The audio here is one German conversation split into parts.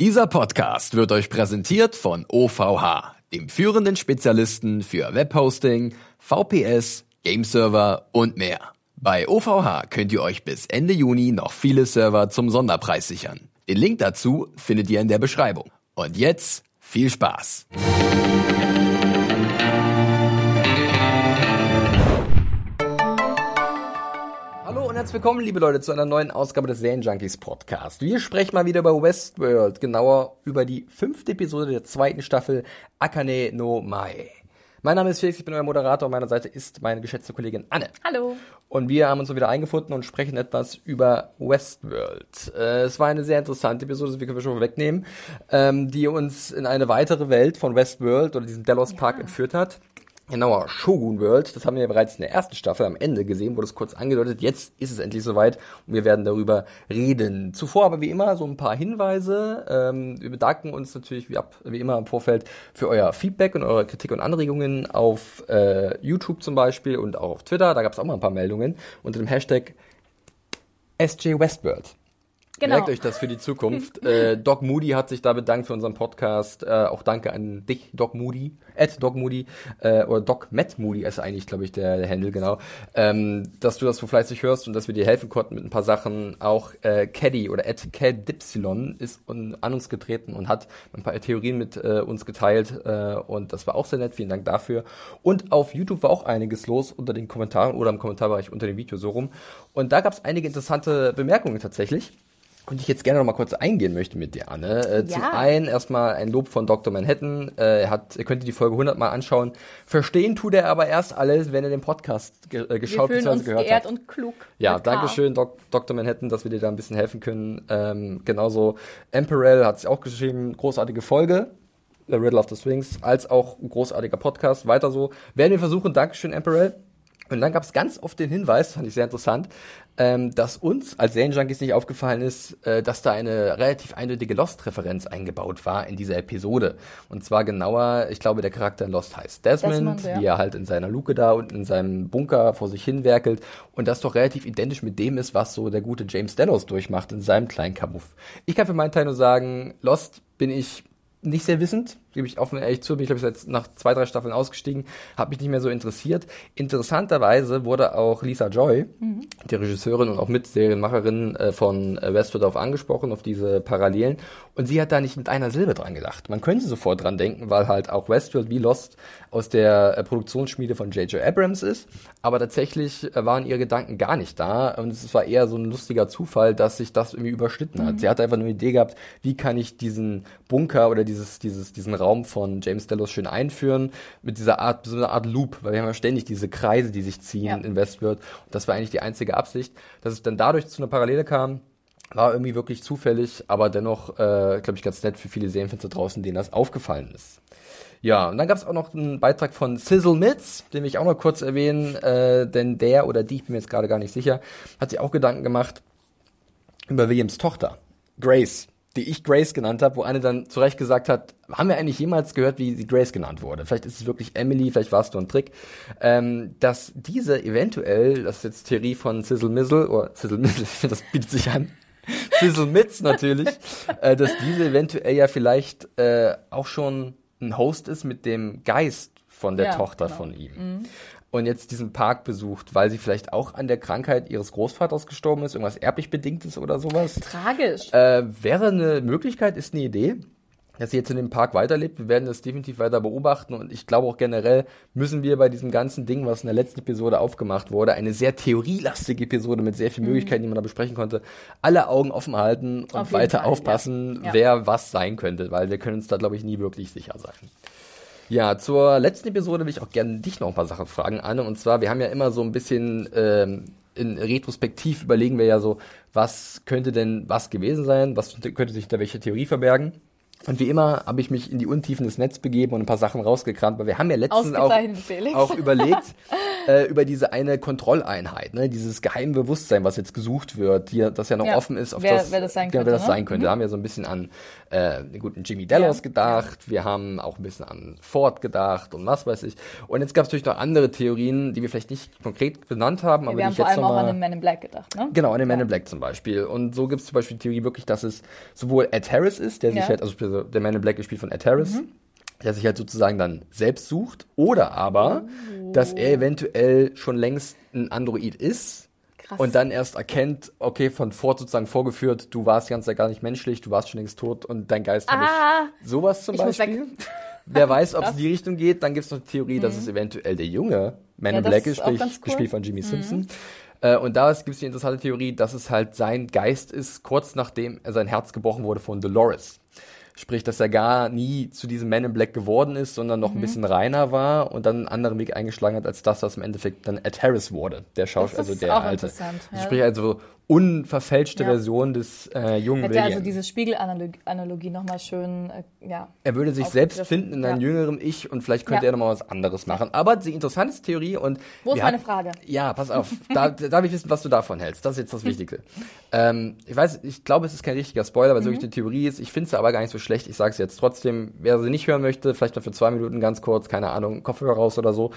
Dieser Podcast wird euch präsentiert von OVH, dem führenden Spezialisten für Webhosting, VPS, Gameserver und mehr. Bei OVH könnt ihr euch bis Ende Juni noch viele Server zum Sonderpreis sichern. Den Link dazu findet ihr in der Beschreibung. Und jetzt viel Spaß! Herzlich willkommen, liebe Leute, zu einer neuen Ausgabe des Junkies Podcast. Wir sprechen mal wieder über Westworld, genauer über die fünfte Episode der zweiten Staffel Akane no Mai. Mein Name ist Felix, ich bin euer Moderator. An meiner Seite ist meine geschätzte Kollegin Anne. Hallo. Und wir haben uns wieder eingefunden und sprechen etwas über Westworld. Äh, es war eine sehr interessante Episode, das können wir schon wegnehmen, ähm, die uns in eine weitere Welt von Westworld oder diesen Delos Park Ja. entführt hat. Genauer, Shogun World, das haben wir ja bereits in der ersten Staffel am Ende gesehen, wurde es kurz angedeutet. Jetzt ist es endlich soweit und wir werden darüber reden. Zuvor aber wie immer so ein paar Hinweise. Ähm, wir bedanken uns natürlich wie, ab, wie immer im Vorfeld für euer Feedback und eure Kritik und Anregungen auf äh, YouTube zum Beispiel und auch auf Twitter. Da gab es auch mal ein paar Meldungen unter dem Hashtag SJ Westworld. Genau. Merkt euch das für die Zukunft. äh, Doc Moody hat sich da bedankt für unseren Podcast. Äh, auch danke an dich, Doc Moody. At Doc Moody. Äh, oder Doc Matt Moody ist eigentlich, glaube ich, der, der Handle, genau. Ähm, dass du das so fleißig hörst und dass wir dir helfen konnten mit ein paar Sachen. Auch äh, Caddy oder at Cadypsilon ist un, an uns getreten und hat ein paar Theorien mit äh, uns geteilt. Äh, und das war auch sehr nett. Vielen Dank dafür. Und auf YouTube war auch einiges los unter den Kommentaren oder im Kommentarbereich unter dem Video so rum. Und da gab es einige interessante Bemerkungen tatsächlich. Und ich jetzt gerne noch mal kurz eingehen möchte mit dir, Anne. Äh, Zum Ja. einen erstmal ein Lob von Dr. Manhattan. Äh, er hat, ihr könnt die Folge 100 Mal anschauen. Verstehen tut er aber erst alles, wenn er den Podcast ge äh, geschaut bzw. gehört geehrt hat. und klug. Ja, danke schön, Doc Dr. Manhattan, dass wir dir da ein bisschen helfen können. Ähm, genauso Emperel hat sich auch geschrieben, großartige Folge. The Riddle of the Swings, als auch ein großartiger Podcast. Weiter so. Werden wir versuchen. Dankeschön, Emperel. Und dann gab es ganz oft den Hinweis, fand ich sehr interessant, ähm, dass uns als Serienjunkies nicht aufgefallen ist, äh, dass da eine relativ eindeutige Lost-Referenz eingebaut war in dieser Episode. Und zwar genauer, ich glaube, der Charakter in Lost heißt Desmond, Desmond, ja. wie er halt in seiner Luke da unten in seinem Bunker vor sich hin werkelt und das doch relativ identisch mit dem ist, was so der gute James Delos durchmacht in seinem kleinen Kabuff. Ich kann für meinen Teil nur sagen, Lost bin ich nicht sehr wissend, gebe ich offen ehrlich zu, bin ich glaube ich jetzt nach zwei, drei Staffeln ausgestiegen, habe mich nicht mehr so interessiert. Interessanterweise wurde auch Lisa Joy, die Regisseurin und auch Mitserienmacherin äh, von äh, Westworld auf angesprochen, auf diese Parallelen und sie hat da nicht mit einer Silbe dran gedacht. Man könnte sofort dran denken, weil halt auch Westworld wie Lost aus der äh, Produktionsschmiede von J.J. Abrams ist, aber tatsächlich äh, waren ihre Gedanken gar nicht da und es war eher so ein lustiger Zufall, dass sich das irgendwie überschnitten hat. Sie hatte einfach nur eine Idee gehabt, wie kann ich diesen Bunker oder dieses, dieses, diesen Raum von James Delos schön einführen mit dieser Art, so einer Art Loop, weil wir haben ja ständig diese Kreise, die sich ziehen Ja. in Westworld und das war eigentlich die einzige Absicht, dass es dann dadurch zu einer Parallele kam, war irgendwie wirklich zufällig, aber dennoch, äh, glaube ich, ganz nett für viele Serienfans da draußen, denen das aufgefallen ist. Ja, und dann gab es auch noch einen Beitrag von Sizzle Mitz, den will ich auch noch kurz erwähnen, äh, denn der oder die, ich bin mir jetzt gerade gar nicht sicher, hat sich auch Gedanken gemacht über Williams Tochter, Grace, die ich Grace genannt habe, wo eine dann zu Recht gesagt hat, haben wir eigentlich jemals gehört, wie sie Grace genannt wurde? Vielleicht ist es wirklich Emily, vielleicht war es nur ein Trick. Ähm, dass diese eventuell, das ist jetzt Theorie von Sizzle Mizzle, oder Sizzle Mizzle, ich finde, das bietet sich an, Sizzle Mitz natürlich, äh, dass diese eventuell ja vielleicht äh, auch schon ein Host ist mit dem Geist von der Ja, Tochter genau. von ihm. Und jetzt diesen Park besucht, weil sie vielleicht auch an der Krankheit ihres Großvaters gestorben ist, irgendwas erblich bedingtes oder sowas. Tragisch. Äh, wäre eine Möglichkeit, ist eine Idee, dass sie jetzt in dem Park weiterlebt. Wir werden das definitiv weiter beobachten und ich glaube auch generell müssen wir bei diesem ganzen Ding, was in der letzten Episode aufgemacht wurde, eine sehr theorielastige Episode mit sehr vielen Möglichkeiten, die man da besprechen konnte, alle Augen offen halten und Auf weiter Fall, aufpassen, ja. Ja. wer was sein könnte, weil wir können uns da, glaube ich, nie wirklich sicher sein. Ja, zur letzten Episode will ich auch gerne dich noch ein paar Sachen fragen, Anne. Und zwar, wir haben ja immer so ein bisschen ähm, in Retrospektiv überlegen wir ja so, was könnte denn was gewesen sein, was könnte sich da welche Theorie verbergen. Und wie immer habe ich mich in die Untiefen des Netzes begeben und ein paar Sachen rausgekramt, weil wir haben ja letztens auch, auch überlegt, äh, über diese eine Kontrolleinheit, ne, dieses geheime Bewusstsein, was jetzt gesucht wird, die, das ja noch ja, offen ist, auf wer, das, wer das sein genau, könnte. Wer das ne? sein könnte. Mhm. Da haben wir so ein bisschen an äh, den guten Jimmy Delos ja. gedacht, wir haben auch ein bisschen an Ford gedacht und was weiß ich. Und jetzt gab es natürlich noch andere Theorien, die wir vielleicht nicht konkret benannt haben, ja, aber wir haben vor allem auch mal, an den Man in Black gedacht, ne? Genau, an den Man in Black zum Beispiel. Und so gibt es zum Beispiel die Theorie wirklich, dass es sowohl Ed Harris ist, der sich halt, also der Man in Black gespielt von Ed Harris, mhm der sich halt sozusagen dann selbst sucht, oder aber, oh. dass er eventuell schon längst ein Android ist Krass. und dann erst erkennt, okay, von Ford sozusagen vorgeführt, du warst die ganze Zeit gar nicht menschlich, du warst schon längst tot und dein Geist ah, habe ich. Sowas zum Beispiel. Wer weiß, ob es in die Richtung geht, dann gibt es noch die Theorie, mhm. dass es eventuell der junge Man ja, in Black ist, sprich, cool. gespielt von Jimmy mhm. Simpson. Äh, und da gibt es die interessante Theorie, dass es halt sein Geist ist, kurz nachdem sein Herz gebrochen wurde von Dolores. Sprich, dass er gar nie zu diesem Man in Black geworden ist, sondern noch mhm. ein bisschen reiner war und dann einen anderen Weg eingeschlagen hat, als das, was im Endeffekt dann Ed Harris wurde, der Schauspieler, also der alte. Ja. Sprich, also unverfälschte ja. Version des äh, jungen Hätte William. also diese Spiegelanalogie nochmal schön, äh, ja. Er würde sich selbst finden in einem ja. jüngeren Ich und vielleicht könnte ja. er nochmal was anderes machen. Aber die interessante Theorie und. Wo ist meine Frage? Ja, pass auf. da darf ich wissen, was du davon hältst. Das ist jetzt das Wichtigste. ähm, ich weiß, ich glaube, es ist kein richtiger Spoiler, weil es mhm. wirklich eine Theorie ist. Ich finde es aber gar nicht so schlecht. Ich sage es jetzt trotzdem. Wer sie nicht hören möchte, vielleicht noch für zwei Minuten ganz kurz, keine Ahnung, Kopfhörer raus oder so.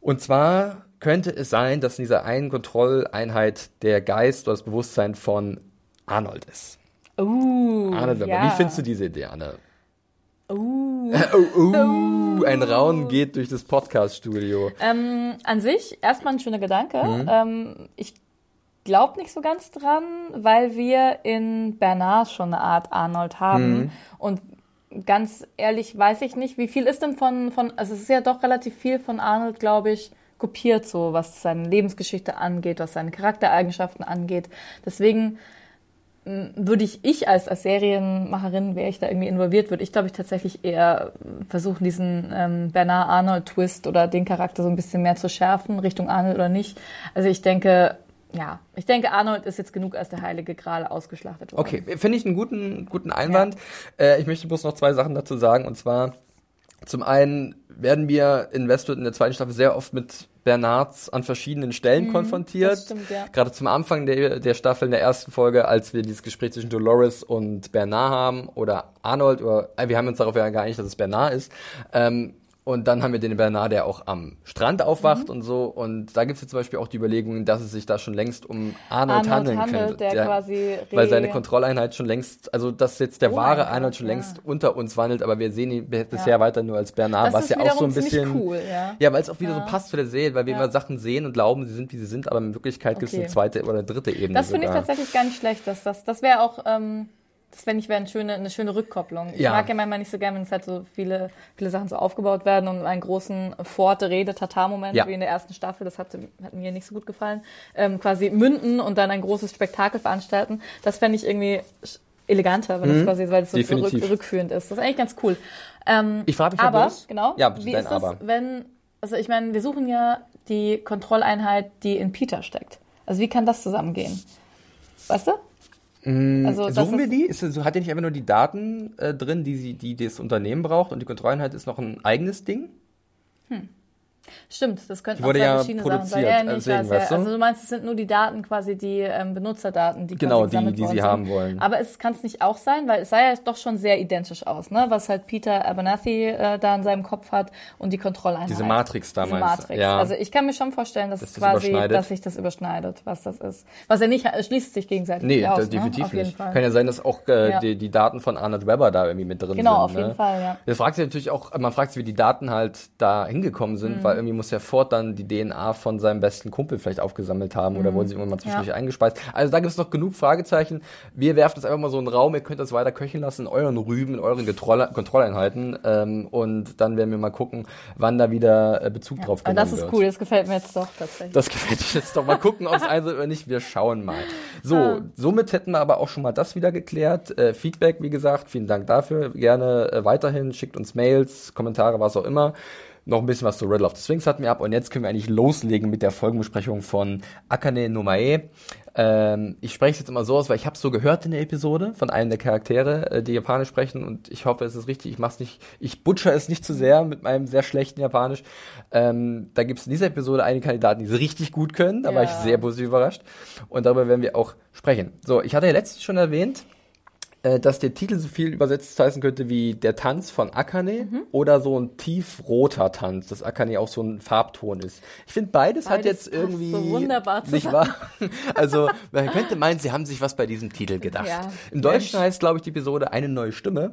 Und zwar könnte es sein, dass in dieser einen Kontrolleinheit der Geist oder das Bewusstsein von Arnold ist. Uh, Arnold ja. Wie findest du diese Idee, Anne? Uh. oh, uh, ein Raunen geht durch das Podcast-Studio. Ähm, an sich erstmal ein schöner Gedanke. Mhm. Ähm, ich glaube nicht so ganz dran, weil wir in Bernard schon eine Art Arnold haben. Mhm. Und ganz ehrlich weiß ich nicht, wie viel ist denn von, von, also es ist ja doch relativ viel von Arnold, glaube ich, kopiert, so was seine Lebensgeschichte angeht, was seine Charaktereigenschaften angeht. Deswegen würde ich, ich als, als Serienmacherin, wäre ich da irgendwie involviert, würde ich, glaube ich, tatsächlich eher versuchen, diesen ähm, Bernard Arnold-Twist oder den Charakter so ein bisschen mehr zu schärfen, Richtung Arnold oder nicht. Also ich denke, ja, ich denke, Arnold ist jetzt genug als der heilige Gral ausgeschlachtet worden. Okay, finde ich einen guten, guten Einwand. Ja. Äh, ich möchte bloß noch zwei Sachen dazu sagen. Und zwar, zum einen werden wir in Westwood in der zweiten Staffel sehr oft mit Bernards an verschiedenen Stellen mhm, konfrontiert. Stimmt, ja. Gerade zum Anfang der, der Staffel, in der ersten Folge, als wir dieses Gespräch zwischen Dolores und Bernard haben oder Arnold, oder äh, wir haben uns darauf ja geeinigt, dass es Bernard ist. Ähm, und dann haben wir den Bernard, der auch am Strand aufwacht mhm. und so. Und da gibt es jetzt zum Beispiel auch die Überlegung, dass es sich da schon längst um Arnold, Arnold handeln handelt, könnte. Der, der quasi weil seine Kontrolleinheit schon längst, also dass jetzt der oh wahre Arnold schon ja. längst unter uns wandelt, aber wir sehen ihn bisher ja. weiter nur als Bernard, das was ja auch so ein bisschen. Cool, ja, ja weil es auch wieder so passt für der Serie, weil wir immer Sachen sehen und glauben, sie sind, wie sie sind, aber in Wirklichkeit okay. gibt es eine zweite oder dritte Ebene. Das finde ich tatsächlich gar nicht schlecht. Das, das, das wäre auch. Ähm das fände ich wäre eine schöne, eine schöne Rückkopplung. Ich ja. mag ja manchmal nicht so gerne, wenn es halt so viele, viele Sachen so aufgebaut werden und einen großen Forte Rede Tatar-Moment, ja. wie in der ersten Staffel, das hat, hat mir nicht so gut gefallen, ähm, quasi münden und dann ein großes Spektakel veranstalten. Das fände ich irgendwie eleganter, weil mhm. das quasi, weil es so rück, rückführend ist. Das ist eigentlich ganz cool. Ähm, ich frage mich aber, bloß, genau, ja, wie ist das, wenn, also ich meine, wir suchen ja die Kontrolleinheit, die in Peter steckt. Also wie kann das zusammengehen? Weißt du? Mm, also, Suchen wir die? Ist, hat der nicht einfach nur die Daten äh, drin, die, sie, die das Unternehmen braucht und die Kontrolleinheit ist noch ein eigenes Ding? Hm. Stimmt, das könnten auch zwei ja verschiedene Sachen sein. Ja, deswegen, weißt du? Also du meinst, es sind nur die Daten quasi, die ähm, Benutzerdaten, die Genau, die, die sie sind. haben wollen. Aber es kann es nicht auch sein, weil es sah ja doch schon sehr identisch aus, ne? Was halt Peter Abernathy äh, da in seinem Kopf hat und die Kontrolleinheit. Diese Matrix damals. Diese Matrix. Ja. Also ich kann mir schon vorstellen, dass, dass es quasi, dass sich das überschneidet, was das ist. Was ja nicht, es schließt sich gegenseitig nee, aus. Nee, definitiv ne? nicht. Fall. Kann ja sein, dass auch äh, ja. die, die Daten von Arnold Webber da irgendwie mit drin genau, sind. Genau, auf jeden ne? Fall, ja. Das fragt sich natürlich auch, man fragt sich, wie die Daten halt da hingekommen sind, mhm. Weil irgendwie muss ja Ford dann die DNA von seinem besten Kumpel vielleicht aufgesammelt haben oder mhm. wurden sie irgendwann mal zwischendurch ja. eingespeist. Also da gibt es noch genug Fragezeichen. Wir werfen das einfach mal so in den Raum, ihr könnt das weiter köcheln lassen in euren Rüben, in euren Getroll Kontrolleinheiten ähm, und dann werden wir mal gucken, wann da wieder äh, Bezug ja. drauf genommen wird. Das ist cool, das gefällt mir jetzt doch tatsächlich. Das gefällt mir jetzt doch. Mal gucken, ob es also oder nicht, wir schauen mal. So, ah. somit hätten wir aber auch schon mal das wieder geklärt. Äh, Feedback, wie gesagt, vielen Dank dafür. Gerne äh, weiterhin, schickt uns Mails, Kommentare, was auch immer noch ein bisschen was zu Riddle of the Sphinx hatten wir ab und jetzt können wir eigentlich loslegen mit der Folgenbesprechung von Akane no Mae. Ähm, ich spreche es jetzt immer so aus, weil ich habe es so gehört in der Episode von einem der Charaktere, äh, die Japanisch sprechen und ich hoffe, es ist richtig. Ich mach's nicht, ich butcher es nicht zu sehr mit meinem sehr schlechten Japanisch. Ähm, da gibt es in dieser Episode einige Kandidaten, die es richtig gut können. Da Ja. war ich sehr positiv überrascht. Und darüber werden wir auch sprechen. So, ich hatte ja letztens schon erwähnt, äh, dass der Titel so viel übersetzt heißen könnte wie der Tanz von Akane Mhm. oder so ein tiefroter Tanz, dass Akane auch so ein Farbton ist. Ich finde beides, hat Beides jetzt passt irgendwie so wunderbar nicht wahr? Also man könnte meinen, sie haben sich was bei diesem Titel gedacht. Ja. Im Deutschen heißt, glaube ich, die Episode eine neue Stimme.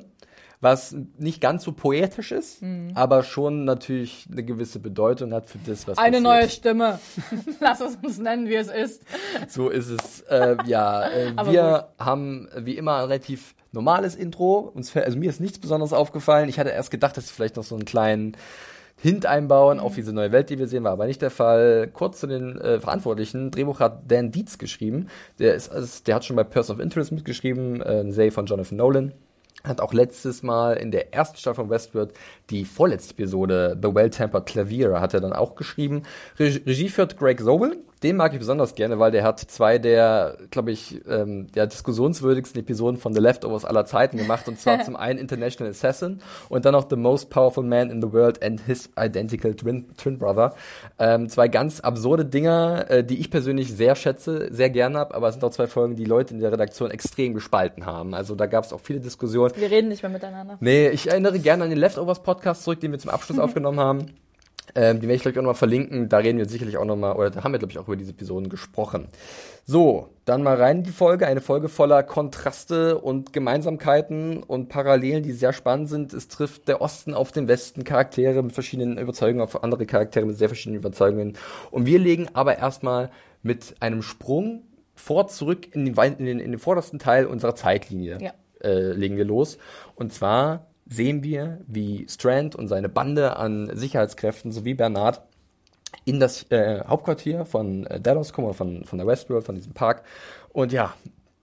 Was nicht ganz so poetisch ist, Mhm. aber schon natürlich eine gewisse Bedeutung hat für das, was Eine passiert. neue Stimme. Lass es uns nennen, wie es ist. So ist es. Äh, ja, äh, wir haben wie immer ein relativ normales Intro. Uns, also mir ist nichts Besonderes aufgefallen. Ich hatte erst gedacht, dass sie vielleicht noch so einen kleinen Hint einbauen auf diese neue Welt, die wir sehen, war aber nicht der Fall. Kurz zu den äh, Verantwortlichen. Drehbuch hat Dan Dietz geschrieben. Der, ist, also, der hat schon bei Person of Interest mitgeschrieben, äh, ein Serie von Jonathan Nolan. Hat auch letztes Mal in der ersten Staffel von Westworld die vorletzte Episode The Well-Tempered Clavier hat er dann auch geschrieben. Regie, führt Greg Sobel. Den mag ich besonders gerne, weil der hat zwei der, glaube ich, ähm, der diskussionswürdigsten Episoden von The Leftovers aller Zeiten gemacht. Und zwar zum einen International Assassin und dann noch The Most Powerful Man in the World and His Identical Twin, Twin Brother. Ähm, zwei ganz absurde Dinger, äh, die ich persönlich sehr schätze, sehr gerne habe, aber es sind auch zwei Folgen, die Leute in der Redaktion extrem gespalten haben. Also da gab es auch viele Diskussionen. Wir reden nicht mehr miteinander. Nee, ich erinnere gerne an den Leftovers Podcast zurück, den wir zum Abschluss aufgenommen haben. Ähm, die werde ich gleich auch nochmal verlinken. Da reden wir sicherlich auch nochmal, oder da haben wir, glaube ich, auch über diese Episoden gesprochen. So, dann mal rein in die Folge. Eine Folge voller Kontraste und Gemeinsamkeiten und Parallelen, die sehr spannend sind. Es trifft der Osten auf den Westen, Charaktere mit verschiedenen Überzeugungen auf andere Charaktere mit sehr verschiedenen Überzeugungen. Und wir legen aber erstmal mit einem Sprung vor zurück in den, in den, in den vordersten Teil unserer Zeitlinie Ja. äh, legen wir los. Und zwar sehen wir, wie Strand und seine Bande an Sicherheitskräften sowie Bernard in das äh, Hauptquartier von äh, Dallas kommen, von, von der Westworld, von diesem Park. Und ja,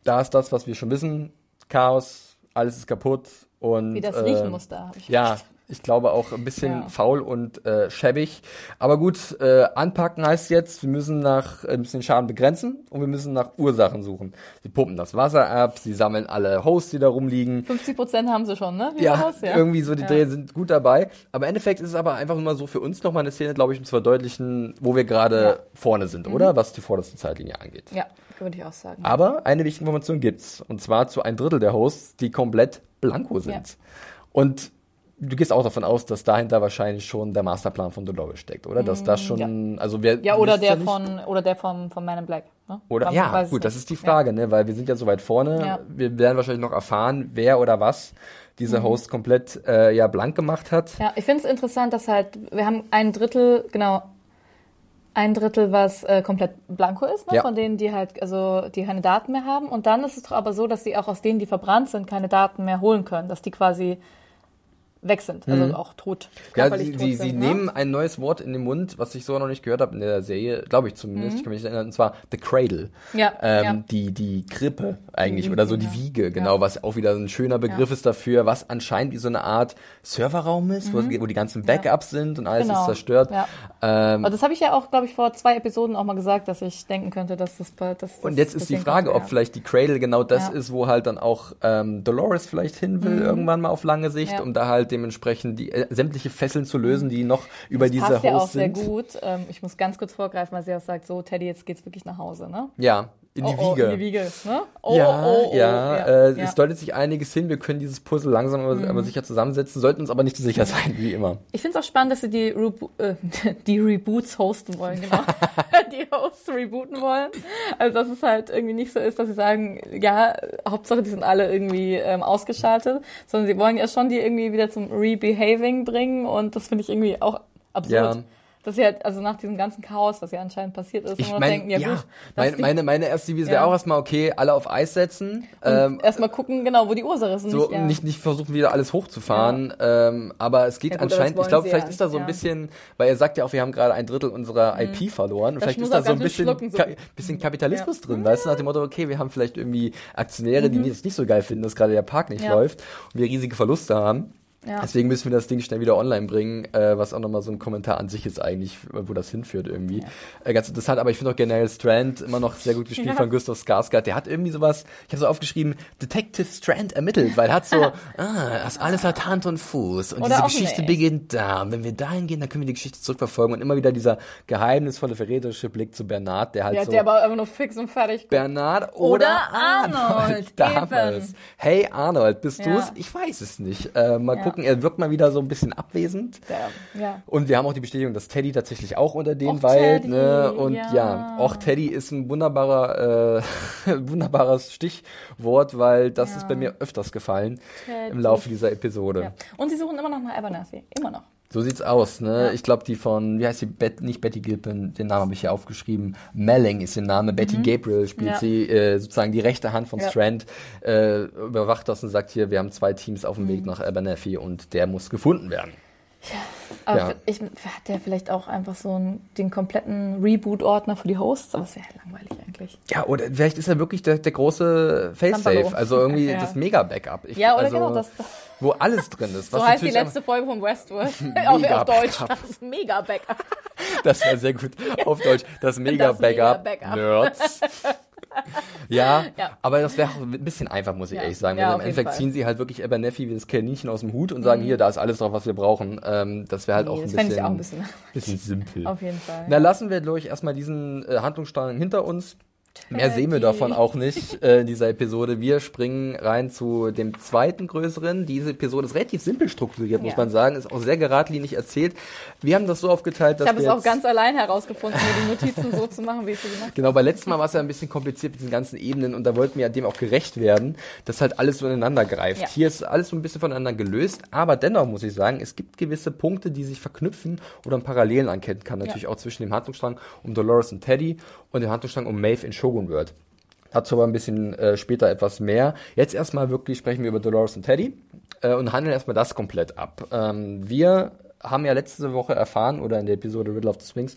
da ist das, was wir schon wissen. Chaos, alles ist kaputt. Und, Wie das äh, riechen muss da, habe ich Ja, gedacht. Ich glaube auch ein bisschen Ja. faul und äh, schäbig. Aber gut, äh, anpacken heißt jetzt, wir müssen nach äh, müssen den Schaden begrenzen und wir müssen nach Ursachen suchen. Sie pumpen das Wasser ab, sie sammeln alle Hosts, die da rumliegen. 50 Prozent haben sie schon, ne? Wie Ja, war das? irgendwie so, die Ja. Dreh sind gut dabei. Aber im Endeffekt ist es aber einfach nur mal so für uns nochmal eine Szene, glaube ich, um zu verdeutlichen, wo wir gerade Ja. vorne sind, oder? Was die vorderste Zeitlinie angeht. Ja, würde ich auch sagen. Aber eine wichtige Information gibt's. Und zwar zu ein Drittel der Hosts, die komplett blanko sind. Ja. Und du gehst auch davon aus, dass dahinter wahrscheinlich schon der Masterplan von Dolores steckt, oder? Dass das schon, also wer. Mm, ja, oder der nicht- von oder der von, von Man in Black. Ne? Oder, Man ja, gut, das ist die Frage, ne? Weil wir sind ja so weit vorne. Ja. Wir werden wahrscheinlich noch erfahren, wer oder was dieser Mhm. Host komplett äh, ja blank gemacht hat. Ja, ich finde es interessant, dass halt, wir haben ein Drittel, genau, ein Drittel, was äh, komplett blanko ist, ne? Ja. von denen, die halt, also die keine Daten mehr haben. Und dann ist es doch aber so, dass sie auch aus denen, die verbrannt sind, keine Daten mehr holen können, dass die quasi weg sind, also auch tot. Mhm. Ja, sie, tot sie, sind, sie ne? nehmen ein neues Wort in den Mund, was ich so noch nicht gehört habe in der Serie, glaube ich zumindest, ich kann mich nicht erinnern, und zwar The Cradle. Mhm. Ja, Ähm, ja. Die, die Krippe eigentlich, Die oder so die. Wiege, genau, Ja. was auch wieder ein schöner Begriff ist dafür, was anscheinend wie so eine Art Serverraum ist, wo, wo die ganzen Backups sind und alles Mhm. Genau, ist zerstört. ja. Ähm, Aber das habe ich ja auch, glaube ich, vor zwei Episoden auch mal gesagt, dass ich denken könnte, dass das bald das, und jetzt ist die Frage, kommt, ob vielleicht die Cradle genau das ist, wo halt dann auch ähm, Dolores vielleicht hin will, irgendwann mal auf lange Sicht, Mhm. Um da halt dementsprechend die äh, sämtliche Fesseln zu lösen, die noch über das diese passt ja auch Hosts sehr sind. gut. Ähm, ich muss ganz kurz vorgreifen, weil sie auch sagt, so Teddy, jetzt geht's wirklich nach Hause, ne? Ja, in die oh, Wiege. Oh, in die Wiege, ne? Oh, ja, oh, oh, ja, ja, äh, ja. Mhm. es deutet sich einiges hin. Wir können dieses Puzzle langsam aber, aber sicher zusammensetzen, sollten uns aber nicht zu sicher sein, wie immer. Ich finde es auch spannend, dass sie die, Rebo äh, die Reboots hosten wollen, genau. die Hosts rebooten wollen. Also, dass es halt irgendwie nicht so ist, dass sie sagen, ja, Hauptsache, die sind alle irgendwie ähm, ausgeschaltet, sondern sie wollen ja schon die irgendwie wieder zum Rebehaving bringen und das finde ich irgendwie auch absurd. Ja. Dass sie halt, also nach diesem ganzen Chaos, was ja anscheinend passiert ist, Ich meine, denken, ja, ja, gut, lass meine, meine, erste Devise wäre Ja. auch erstmal, okay, alle auf Eis setzen. Ähm, erstmal gucken, genau, wo die Ursache ist. und so nicht, ja. nicht, nicht versuchen, wieder alles hochzufahren. Ähm, aber es geht Ja gut, anscheinend, ich glaube, vielleicht ja, ist da so ein ja. Mhm. bisschen, weil er sagt ja auch, wir haben gerade ein Drittel unserer IP verloren. Und Das vielleicht ist da so ein bisschen, so. Ka bisschen Kapitalismus Ja. drin, weißt du, nach dem Motto, okay, wir haben vielleicht irgendwie Aktionäre, die es nicht so geil finden, dass gerade der Park nicht Mhm. Ja. läuft und wir riesige Verluste haben. Ja. Deswegen müssen wir das Ding schnell wieder online bringen, äh, was auch nochmal so ein Kommentar an sich ist eigentlich, wo das hinführt irgendwie. Äh, ganz interessant, aber ich finde auch generell Strand immer noch sehr gut gespielt Ja. von Gustav Skarsgård. Der hat irgendwie sowas, ich habe so aufgeschrieben, Detective Strand ermittelt, weil er hat so, ah, das alles hat Hand und Fuß und Oder diese Geschichte nicht. beginnt da. Und wenn wir dahin gehen, dann können wir die Geschichte zurückverfolgen und immer wieder dieser geheimnisvolle, verräterische Blick zu Bernard, der halt Ja, so... der aber einfach nur fix und fertig. Bernard oder, Oder Arnold, damals. eben. Hey Arnold, bist Ja. du's? Ich weiß es nicht. Äh, mal Ja. Gucken, er wirkt mal wieder so ein bisschen abwesend. Der, ja. Und wir haben auch die Bestätigung, dass Teddy tatsächlich auch unter denen Och, weilt. Teddy, Ne? Und ja. ja. auch Teddy ist ein wunderbarer, äh, wunderbares Stichwort, weil das Ja. ist bei mir öfters gefallen Teddy. im Laufe dieser Episode. ja. Und sie suchen immer noch nach Abernathy. Immer noch. So sieht's aus, ne? Ja. Ich glaube, die von, wie heißt die, Bet, nicht Betty Gilpin, den Namen habe ich hier aufgeschrieben. Melling ist ihr Name. Betty Gabriel spielt Mhm. Ja. sie, äh, sozusagen die rechte Hand von Ja. Strand, äh, überwacht das und sagt hier, wir haben zwei Teams auf dem Mhm. Weg nach Abernathy und der muss gefunden werden. Aber Ja. ich, hat der vielleicht auch einfach so einen, den kompletten Reboot-Ordner für die Hosts? Aber es wäre ja langweilig eigentlich. Ja, oder vielleicht ist er wirklich der, der große Zampano. also irgendwie Ja. das Mega-Backup. Ja, oder also, genau, das, das Wo alles drin ist. so was heißt die letzte Folge von Westworld. auf, Mega auf Deutsch. Backup. Das mega Backup. Das wäre sehr gut auf Deutsch. Das Mega-Backup. Mega-Backup. Nerds. Ja, Ja. aber das wäre ein bisschen einfach, muss ich Ja. ehrlich sagen. Ja, Im Endeffekt Fall. ziehen sie halt wirklich Abernathy wie das Kaninchen aus dem Hut und sagen, hier, da ist alles drauf, was wir brauchen. Ähm, das wäre halt Nee, auch ein das bisschen, fände ich auch ein bisschen. bisschen simpel. Auf jeden Fall. Na, lassen wir durch erstmal diesen äh, Handlungsstrang hinter uns. Mehr sehen wir Teddy. davon auch nicht äh, in dieser Episode. Wir springen rein zu dem zweiten größeren. Diese Episode ist relativ simpel strukturiert, muss Ja. man sagen. Ist auch sehr geradlinig erzählt. Wir haben das so aufgeteilt, dass Ich habe es auch ganz allein herausgefunden, mir die Notizen so zu machen, wie ich sie gemacht habe. Genau, bei letztem Mal war es ja ein bisschen kompliziert mit diesen ganzen Ebenen und da wollten wir ja dem auch gerecht werden, dass halt alles so ineinander greift. Ja. Hier ist alles so ein bisschen voneinander gelöst, aber dennoch muss ich sagen, es gibt gewisse Punkte, die sich verknüpfen oder Parallelen erkennen kann. Natürlich auch zwischen dem Handlungsstrang um Dolores und Teddy und dem Handlungsstrang um Maeve in Shogun World. Dazu aber ein bisschen äh, später etwas mehr. Jetzt erstmal wirklich sprechen wir über Dolores und Teddy äh, und handeln erstmal das komplett ab. Ähm, wir haben ja letzte Woche erfahren, oder in der Episode Riddle of the Sphinx,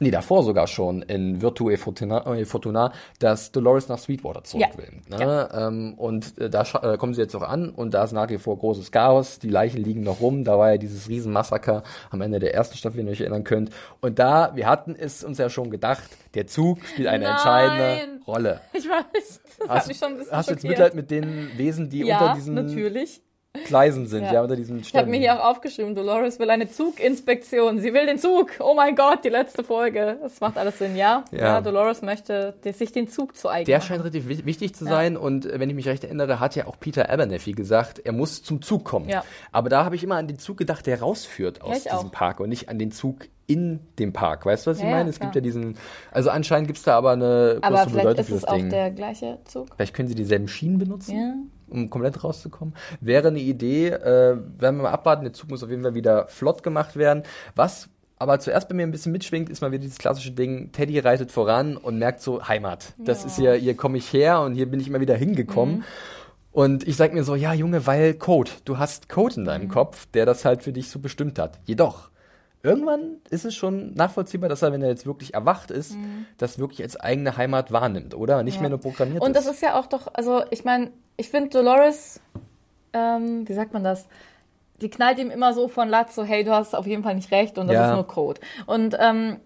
nee, davor sogar schon in Virtue Fortuna, e Fortuna dass Dolores nach Sweetwater zurück Ja. will. Ne? Ähm, und äh, da äh, kommen sie jetzt auch an und da ist nach wie vor großes Chaos. Die Leichen liegen noch rum. Da war ja dieses Riesenmassaker am Ende der ersten Staffel, wenn ihr euch erinnern könnt. Und da, wir hatten es uns ja schon gedacht, der Zug spielt eine Nein. entscheidende Rolle. Ich weiß, das hat Hast, mich schon ein bisschen hast du jetzt. Mitleid mit den Wesen, die ja, unter diesen natürlich. Gleisen sind, ja, Ja. unter diesen Ich habe mir Ständen? hier auch aufgeschrieben, Dolores will eine Zuginspektion. Sie will den Zug. Oh mein Gott, die letzte Folge. Das macht alles Sinn, ja? Ja. Dolores möchte sich den Zug zu eigen Der scheint relativ wi- wichtig zu Ja. sein und äh, wenn ich mich recht erinnere, hat ja auch Peter Abernathy gesagt, er muss zum Zug kommen. Ja. Aber da habe ich immer an den Zug gedacht, der rausführt aus Ja, diesem auch. Park und nicht an den Zug in dem Park. Weißt du, was ich Ja, ja, meine? Es klar. gibt ja diesen, also anscheinend gibt es da aber eine Aber große vielleicht Bedeutung ist es das auch der gleiche Zug. Vielleicht können sie dieselben Schienen benutzen, Ja. Um komplett rauszukommen. Wäre eine Idee, äh, werden wir mal abwarten. Der Zug muss auf jeden Fall wieder flott gemacht werden. Was aber zuerst bei mir ein bisschen mitschwingt, ist mal wieder dieses klassische Ding, Teddy reitet voran und merkt so, Heimat. Das Ja. ist hier, hier komme ich her und hier bin ich immer wieder hingekommen. Mhm. Und ich sag mir so, ja Junge, weil Code, du hast Code in Mhm. deinem Kopf, der das halt für dich so bestimmt hat. Jedoch, irgendwann ist es schon nachvollziehbar, dass er, wenn er jetzt wirklich erwacht ist, das wirklich als eigene Heimat wahrnimmt, oder? Nicht Mhm. Ja. mehr nur programmiert Und ist. das ist ja auch doch, also ich meine, ich finde Dolores, ähm, wie sagt man das? Die knallt ihm immer so von Latz, so hey, du hast auf jeden Fall nicht recht und das Ja. ist nur Code. Und ähm,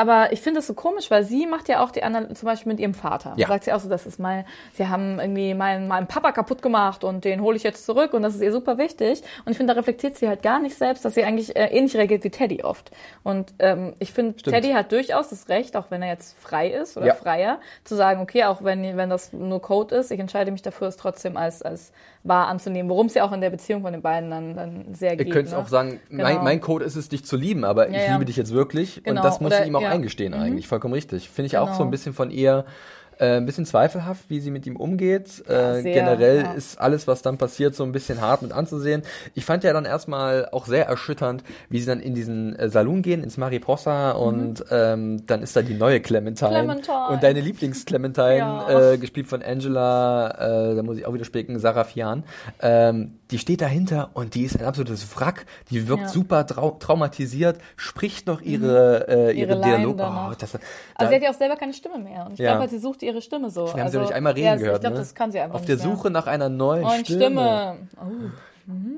aber ich finde es so komisch, weil sie macht ja auch die anderen, zum Beispiel mit ihrem Vater. Ja. Sagt sie auch so, das ist mein, sie haben irgendwie meinen, meinen Papa kaputt gemacht und den hole ich jetzt zurück und das ist ihr super wichtig. Und ich finde, da reflektiert sie halt gar nicht selbst, dass sie eigentlich äh, ähnlich reagiert wie Teddy oft. Und ähm, ich finde. Teddy hat durchaus das Recht, auch wenn er jetzt frei ist oder Ja. freier, zu sagen, okay, auch wenn, wenn das nur Code ist, ich entscheide mich dafür, es trotzdem als, als wahr anzunehmen, worum es ja auch in der Beziehung von den beiden dann, dann sehr Ihr geht. könnt ne? auch sagen, mein, Genau. mein Code ist es, dich zu lieben, aber ich Ja, ja. liebe dich jetzt wirklich. Genau, Und das muss oder- ihm auch. Eingestehen Mhm. eigentlich. Vollkommen richtig. Finde ich auch Genau. so ein bisschen von ihr äh, ein bisschen zweifelhaft, wie sie mit ihm umgeht. Äh, sehr, generell ja. ist alles, was dann passiert, so ein bisschen hart mit anzusehen. Ich fand ja dann erstmal auch sehr erschütternd, wie sie dann in diesen äh, Salon gehen, ins Mariposa und ähm, dann ist da die neue Clementine. Mhm. Clementine. Und deine Lieblings-Clementine, Ja. äh, gespielt von Angela, äh, da muss ich auch wieder spicken, Sarafian. Ähm, die steht dahinter und die ist ein absolutes Wrack. Die wirkt Ja. super trau traumatisiert, spricht noch ihre, äh, ihre, Ihre Dialoge. Oh, das, Also da- sie hat ja auch selber keine Stimme mehr. Und ich glaube halt, sie sucht ihre Stimme so. wir haben also, sie noch nicht einmal reden ja, gehört. Ich glaube, ne? das kann sie einfach Auf nicht der mehr. Suche nach einer neuen Neuen Stimme. Stimme. Oh.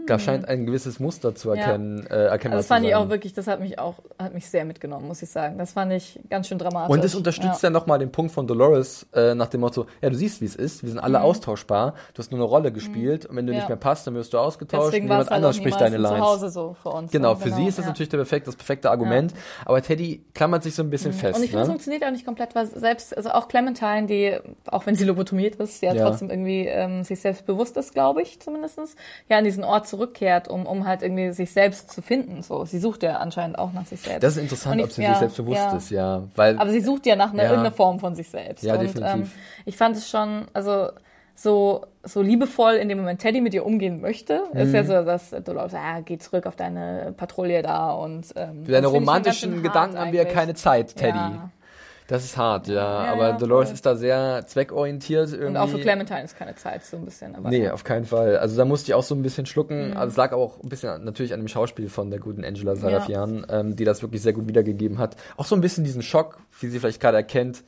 Da scheint ein gewisses Muster zu erkennen, ja. äh, also das fand ich auch wirklich, das hat mich auch, hat mich sehr mitgenommen, muss ich sagen. Das fand ich ganz schön dramatisch. Und es unterstützt ja, ja nochmal den Punkt von Dolores äh, nach dem Motto, ja, du siehst, wie es ist, wir sind alle mhm. austauschbar, du hast nur eine Rolle gespielt mhm. und wenn du ja. nicht mehr passt, dann wirst du ausgetauscht Deswegen und jemand halt anders spricht deine Lines. Zu Hause so für uns. Genau, für genau, sie ist das natürlich der perfekt, das perfekte Argument, aber Teddy klammert sich so ein bisschen mhm. fest. Und ich finde, ne? es funktioniert auch nicht komplett, weil selbst, also auch Clementine, die, auch wenn sie lobotomiert ist, ja, trotzdem irgendwie ähm, sich selbst bewusst ist, glaube ich, zumindestens, ja, an diesen Ort zurückkehrt, um, um halt irgendwie sich selbst zu finden. So, sie sucht ja anscheinend auch nach sich selbst. Das ist interessant, ich, ob sie ja, sich selbst bewusst ja. ist, ja. Weil, Aber sie sucht ja nach einer, ja. irgendeiner Form von sich selbst. Ja, und, definitiv. Ähm, ich fand es schon, also so, so liebevoll in dem Moment Teddy mit ihr umgehen möchte. Mhm. Ist ja so, dass du läufst, ja, geh zurück auf deine Patrouille da und ähm, Für deine romantischen Gedanken haben wir keine Zeit, Teddy. Ja. Das ist hart, ja. ja aber ja, Dolores voll. ist da sehr zweckorientiert irgendwie. Und auch für Clementine ist keine Zeit, so ein bisschen. Aber nee, auf keinen Fall. Also da musste ich auch so ein bisschen schlucken. Mhm. Also es lag auch ein bisschen natürlich an dem Schauspiel von der guten Angela Sarafian, ja. ähm, die das wirklich sehr gut wiedergegeben hat. Auch so ein bisschen diesen Schock, wie sie vielleicht gerade erkennt,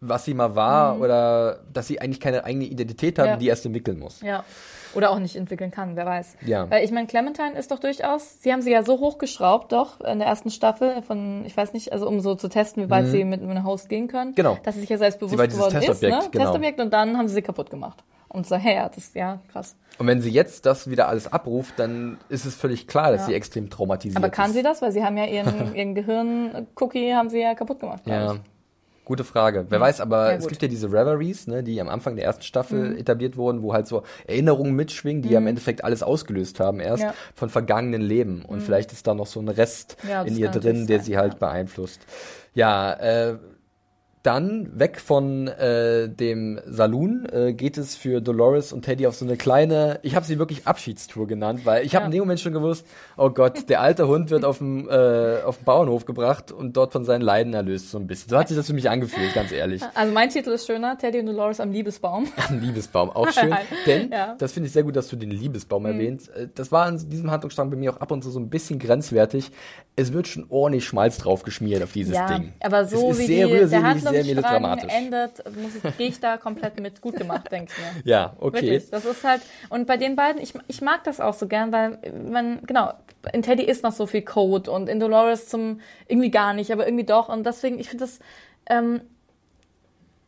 was sie mal war mhm. oder dass sie eigentlich keine eigene Identität hat, die erst entwickeln muss. Ja. Oder auch nicht entwickeln kann, wer weiß. Ja. Weil ich meine, Clementine ist doch durchaus, sie haben sie ja so hochgeschraubt, doch, in der ersten Staffel von, ich weiß nicht, also um so zu testen, wie weit mhm. sie mit, einem Host gehen können. Genau. Dass sie sich ja selbst bewusst geworden ist, ne? Genau. Testobjekt und dann haben sie sie kaputt gemacht. Und so, hey, ja, das ist ja krass. Und wenn sie jetzt das wieder alles abruft, dann ist es völlig klar, dass ja. sie extrem traumatisiert ist. Aber kann ist. sie das? Weil sie haben ja ihren, ihren Gehirn-Cookie haben sie ja kaputt gemacht. Ja. Ich. Gute Frage. Wer weiß, aber es gibt ja diese Reveries, ne, die am Anfang der ersten Staffel mhm. etabliert wurden, wo halt so Erinnerungen mitschwingen, die mhm. am Endeffekt alles ausgelöst haben erst ja. von vergangenen Leben. Und mhm. vielleicht ist da noch so ein Rest ja, in ihr drin, der sie halt beeinflusst. Ja, äh, dann weg von äh, dem Saloon äh, geht es für Dolores und Teddy auf so eine kleine, ich habe sie wirklich Abschiedstour genannt, weil ich ja. habe in dem Moment schon gewusst, oh Gott, der alte Hund wird auf dem äh, auf dem Bauernhof gebracht und dort von seinen Leiden erlöst so ein bisschen. So hat sich das für mich angefühlt, ganz ehrlich. Also mein Titel ist schöner, Teddy und Dolores am Liebesbaum. Am Liebesbaum, auch schön, denn ja. das finde ich sehr gut, dass du den Liebesbaum mhm. erwähnst. Äh, das war in diesem Handlungsstrang bei mir auch ab und zu so ein bisschen grenzwertig. Es wird schon ordentlich Schmalz drauf geschmiert auf dieses ja, Ding. aber so wie die, der sehr melodramatisch. endet, gehe ich da komplett mit gut gemacht, denke ich mir. Ja, okay. Wirklich. Das ist halt, und bei den beiden, ich, ich mag das auch so gern, weil man, genau, in Teddy ist noch so viel Code und in Dolores zum irgendwie gar nicht, aber irgendwie doch. Und deswegen, ich finde das, ähm,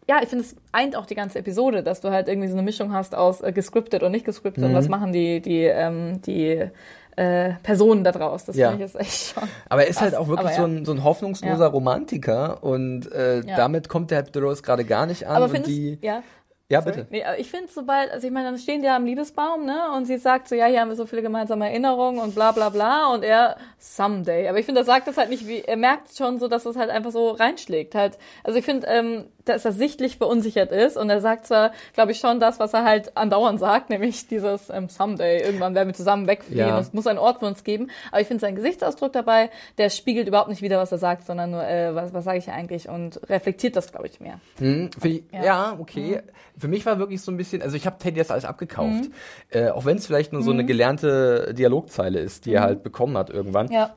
ja, ich finde, es eint auch die ganze Episode, dass du halt irgendwie so eine Mischung hast aus äh, gescriptet und nicht gescriptet mhm. und was machen die, die, ähm, die äh, Personen da draus. Das ja. finde ich jetzt echt schon. Aber er ist halt auch wirklich so, ein, so ein hoffnungsloser ja. Romantiker und äh, damit kommt der Happy Rose gerade gar nicht an. Aber findest, die, ja. Ja, bitte. Nee, ich finde, sobald, also ich meine, dann stehen die ja am Liebesbaum, ne? Und sie sagt so, ja, hier haben wir so viele gemeinsame Erinnerungen und bla bla bla. Und er, someday. Aber ich finde, er sagt das halt nicht wie, er merkt schon so, dass es halt einfach so reinschlägt. Halt. Also ich finde, ähm, dass er sichtlich verunsichert ist und er sagt zwar, glaube ich, schon das, was er halt andauernd sagt, nämlich dieses ähm, Someday, irgendwann werden wir zusammen wegfliegen ja. es muss einen Ort für uns geben. Aber ich finde seinen Gesichtsausdruck dabei, der spiegelt überhaupt nicht wieder, was er sagt, sondern nur, äh, was, was sage ich eigentlich und reflektiert das, glaube ich, mehr. Hm, ich, ja. ja. okay. Mhm. Für mich war wirklich so ein bisschen, also ich habe Teddy das alles abgekauft. Mhm. Äh, auch wenn es vielleicht nur so eine mhm. gelernte Dialogzeile ist, die er mhm. halt bekommen hat irgendwann. Ja.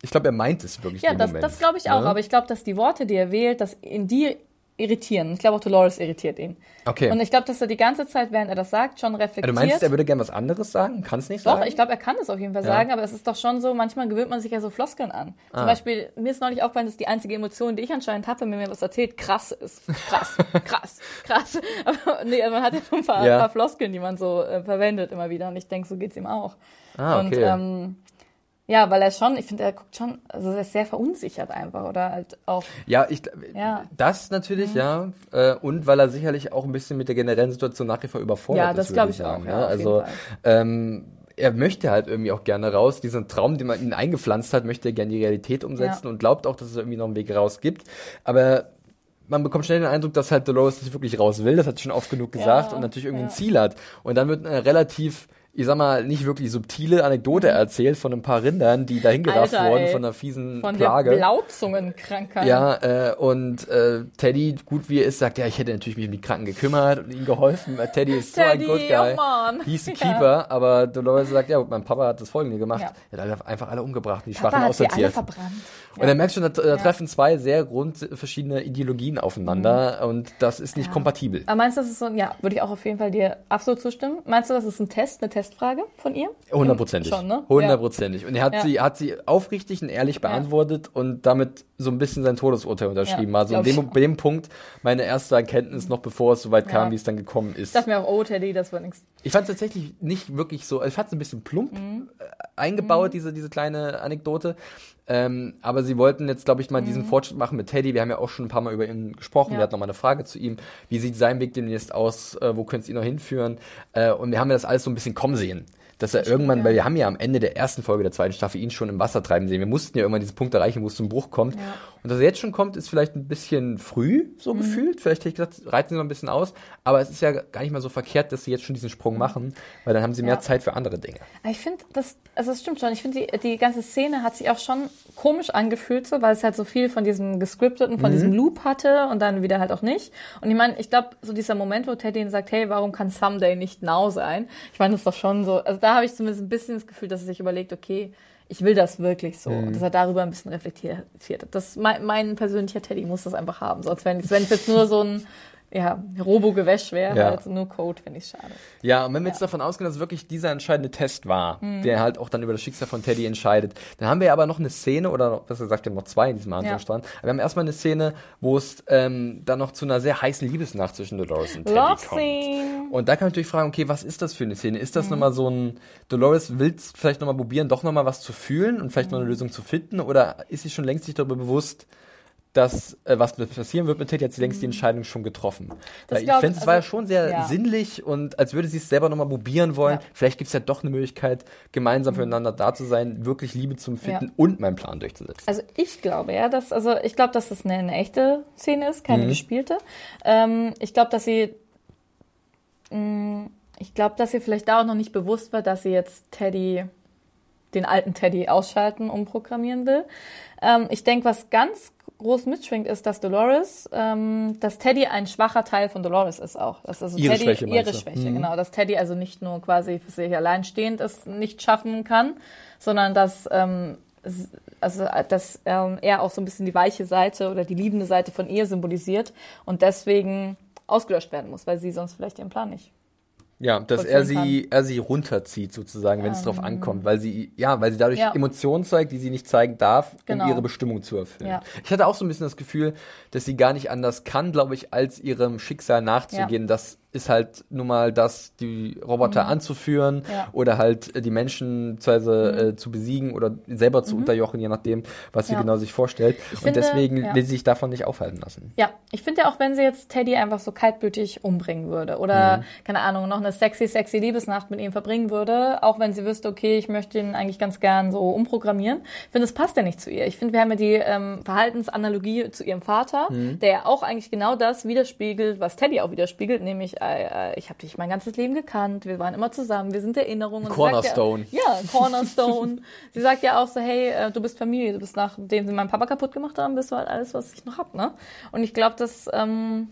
Ich glaube, er meint es wirklich. Ja, das, das glaube ich auch. Ne? Aber ich glaube, dass die Worte, die er wählt, dass in die irritieren. Ich glaube auch Dolores irritiert ihn. Okay. Und ich glaube, dass er die ganze Zeit, während er das sagt, schon reflektiert. du meinst, er würde gerne was anderes sagen? Kann es nicht doch, sagen? Doch, ich glaube, er kann es auf jeden Fall ja. sagen, aber es ist doch schon so, manchmal gewöhnt man sich ja so Floskeln an. Zum ah. Beispiel, mir ist neulich aufgefallen, dass die einzige Emotion, die ich anscheinend habe, wenn mir was erzählt, krass ist. Krass, krass, krass. Aber nee, man hat ja so ein paar, ja. paar Floskeln, die man so äh, verwendet immer wieder und ich denke, so geht's ihm auch. Ah, okay. Und ähm, ja, weil er schon, ich finde, er guckt schon, also er ist sehr verunsichert einfach oder halt auch. Ja, ich, ja. das natürlich, mhm. ja. Äh, und weil er sicherlich auch ein bisschen mit der generellen Situation nach wie vor überfordert ja, ist. Ja, das glaube ich auch. Ja, also, ähm, er möchte halt irgendwie auch gerne raus. Diesen Traum, den man ihn eingepflanzt hat, möchte er gerne die Realität umsetzen ja. und glaubt auch, dass es irgendwie noch einen Weg raus gibt. Aber man bekommt schnell den Eindruck, dass halt Dolores nicht wirklich raus will. Das hat schon oft genug gesagt ja, und natürlich irgendwie ein Ziel hat. Und dann wird eine relativ ich sag mal, nicht wirklich subtile Anekdote mhm. erzählt von ein paar Rindern, die dahin gerafft wurden ey, von einer fiesen von Plage. Der Blauzungenkrankheit. Ja, äh, und äh, Teddy, gut wie er ist, sagt, ja, ich hätte natürlich mich um die Kranken gekümmert und ihnen geholfen. Teddy ist Teddy, so ein Good Guy. Oh Hieß ja. Keeper, aber Dolores sagt, ja, mein Papa hat das folgende gemacht. Ja. Er hat einfach alle umgebracht, die Papa Schwachen hat aussortiert. alle verbrannt. Und er merkt schon, da, da treffen zwei sehr grundverschiedene Ideologien aufeinander mhm. und das ist nicht kompatibel. Aber meinst du, das ist so, ja, würde ich auch auf jeden Fall dir absolut zustimmen. Meinst du, das ist ein Test, eine Test Testfrage von ihr? Hundertprozentig. Schon, ne? Hundertprozentig. Und er hat Ja. sie, hat sie aufrichtig und ehrlich beantwortet und damit so ein bisschen sein Todesurteil unterschrieben. Ja, also in dem, bei dem Punkt meine erste Erkenntnis noch bevor es soweit kam, Ja. wie es dann gekommen ist. Ich dachte mir auch, oh Teddy, das war nichts. Ich fand es tatsächlich nicht wirklich so, ich fand es ein bisschen plump Mhm. äh, eingebaut, diese, diese kleine Anekdote. Ähm, aber sie wollten jetzt, glaube ich, mal Mhm. diesen Fortschritt machen mit Teddy. Wir haben ja auch schon ein paar Mal über ihn gesprochen. Ja. Wir hatten noch mal eine Frage zu ihm. Wie sieht sein Weg demnächst aus? Äh, wo könnte es ihn noch hinführen? Äh, und wir haben ja das alles so ein bisschen kommen sehen. Dass er irgendwann, ja. weil wir haben ja am Ende der ersten Folge der zweiten Staffel ihn schon im Wasser treiben sehen. Wir mussten ja irgendwann diesen Punkt erreichen, wo es zum Bruch kommt. Ja. Und dass er jetzt schon kommt, ist vielleicht ein bisschen früh, so Mhm. gefühlt. Vielleicht hätte ich gesagt, reiten sie noch ein bisschen aus. Aber es ist ja gar nicht mal so verkehrt, dass sie jetzt schon diesen Sprung machen, weil dann haben sie mehr Ja. Zeit für andere Dinge. Ich finde, das, also das stimmt schon. Ich finde, die, die ganze Szene hat sich auch schon komisch angefühlt, so, weil es halt so viel von diesem gescripteten, von diesem Loop hatte und dann wieder halt auch nicht. Und ich meine, ich glaube, so dieser Moment, wo Teddy ihn sagt, hey, warum kann Someday nicht Now sein? Ich meine, das ist doch schon so, also da habe ich zumindest ein bisschen das Gefühl, dass er sich überlegt, okay, ich will das wirklich so. Und dass er darüber ein bisschen reflektiert. Das, mein, mein persönlicher Teddy muss das einfach haben. Sonst, wenn es jetzt nur so ein, ja, Robo-Gewäsch wäre, Ja. halt nur Code, finde ich schade. Ja, und wenn wir jetzt davon ausgehen, dass es wirklich dieser entscheidende Test war, Mhm. der halt auch dann über das Schicksal von Teddy entscheidet, dann haben wir aber noch eine Szene, oder besser gesagt, wir haben noch zwei in diesem Handlungsstrang. Aber wir haben erstmal eine Szene, wo es ähm, dann noch zu einer sehr heißen Liebesnacht zwischen Dolores und Teddy Love kommt. scene. Und da kann man natürlich fragen, okay, was ist das für eine Szene? Ist das Mhm. nochmal so ein, Dolores willst vielleicht nochmal probieren, doch nochmal was zu fühlen und vielleicht noch Mhm. eine Lösung zu finden? Oder ist sie schon längst sich darüber bewusst, dass äh, was passieren wird mit Teddy, hat sie längst die Entscheidung schon getroffen. Weil ich finde, es war ja also, schon sehr ja. sinnlich und als würde sie es selber nochmal probieren wollen. Ja. Vielleicht gibt es ja doch eine Möglichkeit, gemeinsam füreinander da zu sein, wirklich Liebe zu empfinden Ja. und meinen Plan durchzusetzen. Also ich glaube ja, dass also ich glaube, dass das eine, eine echte Szene ist, Mhm. keine gespielte. Ähm, ich glaube, dass sie mh, ich glaube, dass ihr vielleicht da auch noch nicht bewusst war, dass sie jetzt Teddy den alten Teddy ausschalten, umprogrammieren will. Ähm, ich denke, was ganz groß mitschwingt, ist, dass Dolores, ähm, dass Teddy ein schwacher Teil von Dolores ist auch. Dass also Ihre Teddy, Schwäche, ihre? Schwäche, genau. Dass Teddy also nicht nur quasi für sich alleinstehend es nicht schaffen kann, sondern dass ähm, also dass ähm, er auch so ein bisschen die weiche Seite oder die liebende Seite von ihr symbolisiert und deswegen ausgelöscht werden muss, weil sie sonst vielleicht ihren Plan nicht. Ja, dass er sie, er sie runterzieht sozusagen, wenn es drauf ankommt, weil sie, ja, weil sie dadurch Ja. Emotionen zeigt, die sie nicht zeigen darf, Genau. um ihre Bestimmung zu erfüllen. Ja. Ich hatte auch so ein bisschen das Gefühl, dass sie gar nicht anders kann, glaube ich, als ihrem Schicksal nachzugehen. Das ist halt nun mal das, die Roboter anzuführen Mhm. Ja. Mhm. oder halt äh, die Menschen beziehungsweise, äh, zu besiegen oder selber zu unterjochen, je nachdem, was sie Ja. genau sich vorstellt. Ich Und finde, deswegen ja. will sie sich davon nicht aufhalten lassen. Ja, ich finde ja auch, wenn sie jetzt Teddy einfach so kaltblütig umbringen würde oder, Mhm. keine Ahnung, noch eine sexy, sexy Liebesnacht mit ihm verbringen würde, auch wenn sie wüsste, okay, ich möchte ihn eigentlich ganz gern so umprogrammieren, ich finde, das passt ja nicht zu ihr. Ich finde, wir haben ja die ähm, Verhaltensanalogie zu ihrem Vater, Mhm. der ja auch eigentlich genau das widerspiegelt, was Teddy auch widerspiegelt, nämlich, äh, äh, ich habe dich mein ganzes Leben gekannt, wir waren immer zusammen, wir sind Erinnerungen. Cornerstone. Ja, ja, Cornerstone. sie sagt ja auch so, hey, äh, du bist Familie, du bist nachdem sie meinen Papa kaputt gemacht haben, bist du halt alles, was ich noch hab, ne? Und ich glaube, das, ähm,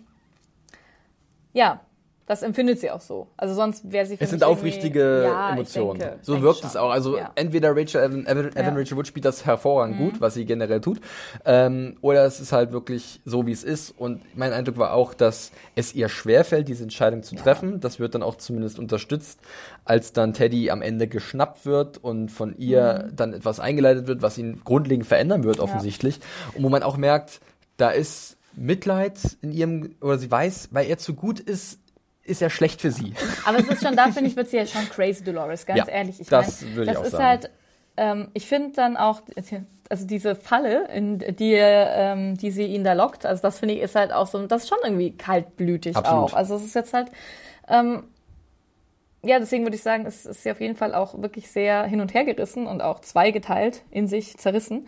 ja, das empfindet sie auch so. Also sonst wäre sie für Es sind aufrichtige ja, Emotionen. denke- so wirkt schon. es auch. Also Ja. entweder Rachel Evan, Evan, Evan Ja. Mhm. Rachel Wood spielt das hervorragend gut, was sie generell tut, ähm, oder es ist halt wirklich so, wie es ist. Und mein Eindruck war auch, dass es ihr schwerfällt, diese Entscheidung zu treffen. Das wird dann auch zumindest unterstützt, als dann Teddy am Ende geschnappt wird und von ihr Mhm. dann etwas eingeleitet wird, was ihn grundlegend verändern wird, offensichtlich. Und wo man auch merkt, da ist Mitleid in ihrem, oder sie weiß, weil er zu gut ist, ist er schlecht für sie. Aber es ist schon, da finde ich, wird sie ja schon crazy Dolores, ganz Ja, ehrlich. Ich das mein, würde ich auch ist sagen. halt, ähm, ich finde dann auch, also diese Falle, in die, ähm, die sie ihn da lockt, also das finde ich ist halt auch so, das ist schon irgendwie kaltblütig Absolut. auch. Also es ist jetzt halt, ähm, ja, deswegen würde ich sagen, es ist sie auf jeden Fall auch wirklich sehr hin und her gerissen und auch zweigeteilt in sich zerrissen.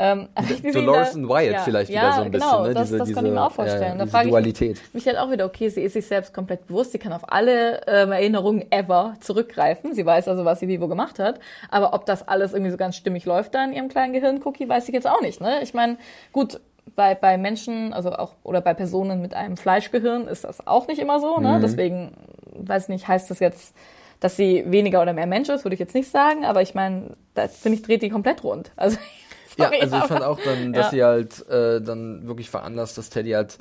Ähm, Dolores da- und Wyatt ja, vielleicht ja, wieder so ein genau, bisschen, ne? Das, diese, das diese, kann ich mir auch vorstellen. Ja, da diese frage ich Dualität. mich halt auch wieder, okay, sie ist sich selbst komplett bewusst, sie kann auf alle ähm, Erinnerungen ever zurückgreifen. Sie weiß also, was sie wie wo gemacht hat. Aber ob das alles irgendwie so ganz stimmig läuft da in ihrem kleinen Gehirn-Cookie, weiß ich jetzt auch nicht. Ne? Ich meine, gut, bei, bei Menschen, also auch oder bei Personen mit einem Fleischgehirn ist das auch nicht immer so. Mhm. Ne? Deswegen, weiß nicht, heißt das jetzt, dass sie weniger oder mehr Mensch ist, würde ich jetzt nicht sagen. Aber ich meine, da finde ich, dreht die komplett rund. Also Ja, also ich fand auch dann, dass Ja. sie halt äh, dann wirklich veranlasst, dass Teddy halt,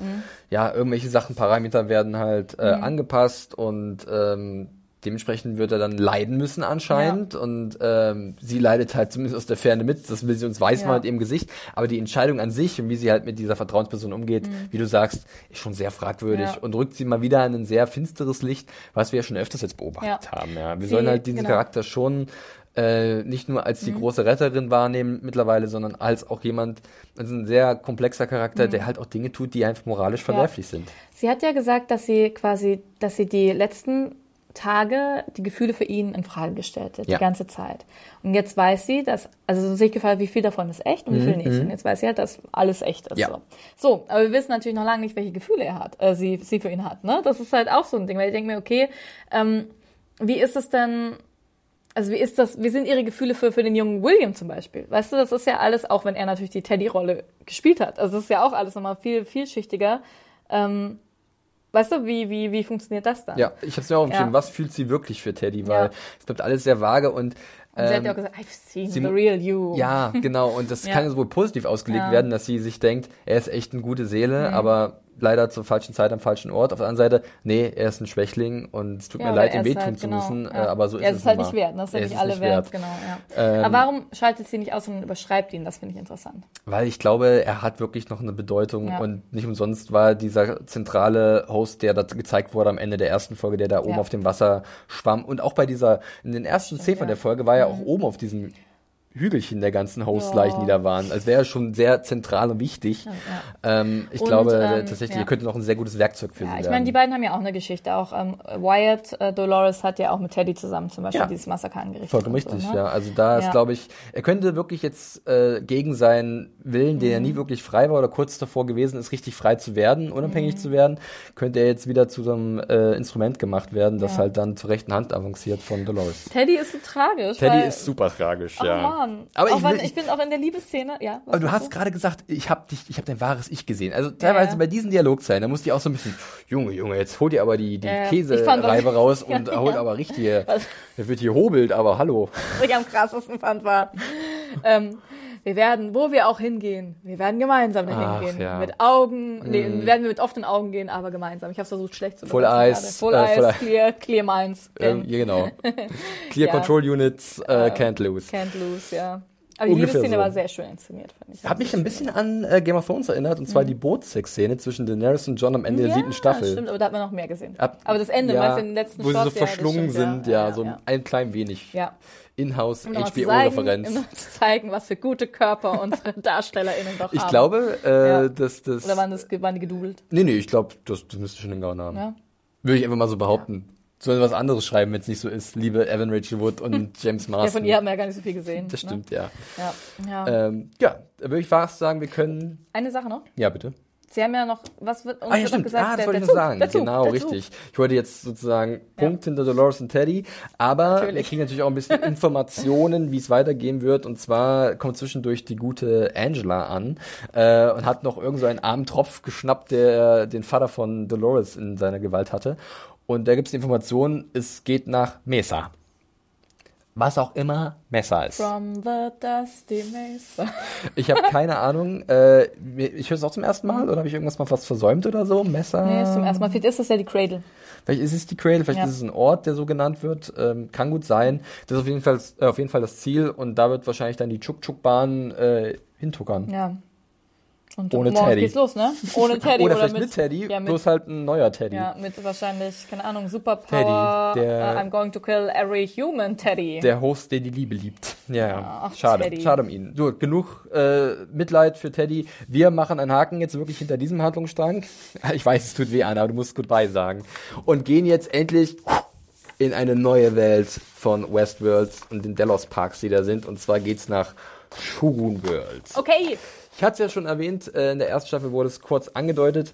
ja, irgendwelche Sachen, Parameter werden halt äh, Mhm. angepasst und ähm, dementsprechend wird er dann leiden müssen anscheinend ja. und ähm, sie leidet halt zumindest aus der Ferne mit, das will sie uns weiß ja. mit ihrem Gesicht, aber die Entscheidung an sich und wie sie halt mit dieser Vertrauensperson umgeht, mhm. wie du sagst, ist schon sehr fragwürdig ja. und rückt sie mal wieder in ein sehr finsteres Licht, was wir ja schon öfters jetzt beobachtet haben. Ja, wir sie, sollen halt diesen genau. Charakter schon äh, nicht nur als die mhm. große Retterin wahrnehmen mittlerweile, sondern als auch jemand, also ein sehr komplexer Charakter, mhm. der halt auch Dinge tut, die einfach moralisch verwerflich sind. Sie hat ja gesagt, dass sie quasi, dass sie die letzten Tage die Gefühle für ihn in Frage gestellt hat, ja. die ganze Zeit. Und jetzt weiß sie, dass, also sich gefallen, wie viel davon ist echt und wie viel mhm. nicht. Und jetzt weiß sie halt, dass alles echt ist. Ja. So. so, aber wir wissen natürlich noch lange nicht, welche Gefühle er hat, äh, sie, sie für ihn hat. Ne? Das ist halt auch so ein Ding, weil ich denke mir, okay, ähm, wie ist es denn, also wie ist das, wie sind ihre Gefühle für, für den jungen William zum Beispiel? Weißt du, das ist ja alles, auch wenn er natürlich die Teddy-Rolle gespielt hat. Also das ist ja auch alles nochmal viel vielschichtiger. Ähm, Weißt du, wie, wie, wie funktioniert das dann? Ja, ich habe es mir auch aufgeschrieben, ja. was fühlt sie wirklich für Teddy, weil ja. es bleibt alles sehr vage und und sie hat ja auch ähm, gesagt, I've seen sie, the real you. Ja, genau. Und das ja. kann wohl positiv ausgelegt werden, dass sie sich denkt, er ist echt eine gute Seele, mhm. aber leider zur falschen Zeit am falschen Ort. Auf der anderen Seite, nee, er ist ein Schwächling und es tut ja, mir leid, ihm wehtun halt, zu genau, müssen, ja. Äh, aber so ist er es. Er ist halt nicht wert, das sind nicht alle wert, genau. Ja. Ähm, aber warum schaltet sie nicht aus und überschreibt ihn? Das finde ich interessant. Weil ich glaube, er hat wirklich noch eine Bedeutung und nicht umsonst war dieser zentrale Host, der da gezeigt wurde am Ende der ersten Folge, der da oben auf dem Wasser schwamm und auch bei dieser, in den ersten Szenen von der Folge war er auch mhm. oben auf diesem Hügelchen der ganzen Host-Leichen, die da waren. Also wäre schon sehr zentral und wichtig. Ja, ja. Ähm, ich und, glaube ähm, tatsächlich, ja. ihr könnte noch ein sehr gutes Werkzeug für ja, sie Ich meine, die beiden haben ja auch eine Geschichte. Auch ähm, Wyatt äh, Dolores hat ja auch mit Teddy zusammen zum Beispiel dieses Massaker angerichtet. Vollkommen richtig, so, ne? ja. Also da ist, glaube ich, er könnte wirklich jetzt äh, gegen seinen Willen, der mhm. ja nie wirklich frei war oder kurz davor gewesen ist, richtig frei zu werden, unabhängig mhm. zu werden, könnte er jetzt wieder zu so einem äh, Instrument gemacht werden, das halt dann zur rechten Hand avanciert von Dolores. Teddy ist so tragisch. Teddy ist super tragisch, ja. Oh Mann. Aber auch ich, will, ich bin auch in der Liebesszene, ja. Aber du hast so? gerade gesagt, ich habe dich, ich habe dein wahres Ich gesehen. Also teilweise ja. bei diesen Dialogzeilen, da musste ich auch so ein bisschen, Junge, Junge, jetzt hol dir aber die, die ja, Käsereibe raus und ja, hol aber richtige, der wird hier hobelt, aber hallo. Was ich am krassesten fand war, ähm, wir werden, wo wir auch hingehen, wir werden gemeinsam dahin gehen. Ja. Mit Augen, nee, mm. werden wir mit offenen Augen gehen, aber gemeinsam. Ich habe versucht, schlecht zu Full Eyes. Full, äh, Eyes, Clear, Clear Minds. Ähm, ja, genau. Clear Control Units, äh, can't lose. Can't lose, ja. Aber die Liebesszene so. war sehr schön inszeniert, fand ich. Hat mich ein bisschen an äh, Game of Thrones erinnert, und zwar mhm. die Bootsex-Szene zwischen Daenerys und John am Ende ja, der siebten Staffel. stimmt, aber da hat man noch mehr gesehen. Ab, aber das Ende, ja, weißt du, in den letzten Wo Shots, sie so verschlungen ja, sind, ja, so ein klein wenig. Ja. Inhouse HBO-Referenz. Um zu zeigen, was für gute Körper unsere DarstellerInnen doch ich haben. Ich glaube, äh, dass das. Oder waren, das, waren die gedoubelt? Nee, nee, ich glaube, das, das müsste schon den Gauen haben. Würde ich einfach mal so behaupten. Sollen was anderes schreiben, wenn es nicht so ist, liebe Evan Rachel Wood und James Marsden. Ja, von ihr haben wir ja gar nicht so viel gesehen. Das ne? stimmt, ne? ja. Ja, ja. Ähm, ja, würde ich fast sagen, wir können. Eine Sache noch? Ja, bitte. Sie haben ja noch, was wird uns ah, ja, stimmt. gesagt? Ah, das wollte ich noch sagen. Der Zug, genau, der richtig. Ich wollte jetzt sozusagen Punkt hinter Dolores und Teddy, aber natürlich. wir kriegen natürlich auch ein bisschen Informationen, wie es weitergehen wird. Und zwar kommt zwischendurch die gute Angela an äh, und hat noch irgend so einen armen Tropf geschnappt, der den Vater von Dolores in seiner Gewalt hatte. Und da gibt es die Information, es geht nach Mesa. Was auch immer Mesa ist. From the dusty Mesa. Ich habe keine Ahnung. Äh, ich höre es auch zum ersten Mal oder habe ich irgendwas mal fast versäumt oder so? Mesa? Nee, ist zum ersten Mal. Vielleicht ist es ja die Cradle. Vielleicht ist es die Cradle, vielleicht ja. ist es ein Ort, der so genannt wird. Ähm, kann gut sein. Das ist auf jeden Fall, äh, auf jeden Fall das Ziel und da wird wahrscheinlich dann die Chuk-Chuk-Bahn äh, hintuckern. Ja. Und ohne Teddy. geht's los, ne? Ohne Teddy. oder, oder vielleicht mit, mit Teddy, ja, mit, bloß halt ein neuer Teddy. Ja, mit wahrscheinlich, keine Ahnung, Superpower. Teddy, der, uh, I'm going to kill every human Teddy. Der Host, der die Liebe liebt. Ja, ja. Ach, schade. Teddy. Schade um ihn. So, genug äh, Mitleid für Teddy. Wir machen einen Haken jetzt wirklich hinter diesem Handlungsstrang. Ich weiß, es tut weh, Anna, aber du musst goodbye sagen. Und gehen jetzt endlich in eine neue Welt von Westworld und den Delos Parks, die da sind. Und zwar geht's nach Shogun World. Okay. Ich hatte es ja schon erwähnt, äh, in der ersten Staffel wurde es kurz angedeutet.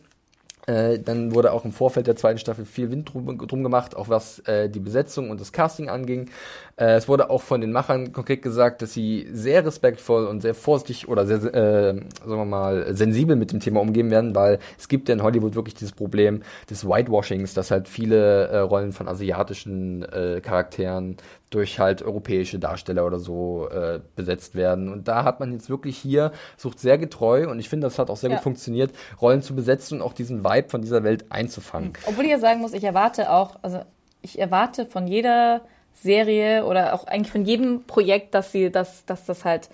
Äh, dann wurde auch im Vorfeld der zweiten Staffel viel Wind drum, drum gemacht, auch was äh, die Besetzung und das Casting anging. Äh, es wurde auch von den Machern konkret gesagt, dass sie sehr respektvoll und sehr vorsichtig oder sehr, äh, sagen wir mal, sensibel mit dem Thema umgehen werden, weil es gibt ja in Hollywood wirklich dieses Problem des Whitewashings, dass halt viele äh, Rollen von asiatischen äh, Charakteren durch halt europäische Darsteller oder so äh, besetzt werden. Und da hat man jetzt wirklich hier, sucht sehr getreu und ich finde, das hat auch sehr ja. gut funktioniert, Rollen zu besetzen und auch diesen Vibe von dieser Welt einzufangen. Obwohl ich ja sagen muss, ich erwarte auch, also ich erwarte von jeder Serie oder auch eigentlich von jedem Projekt, dass sie, dass, dass das halt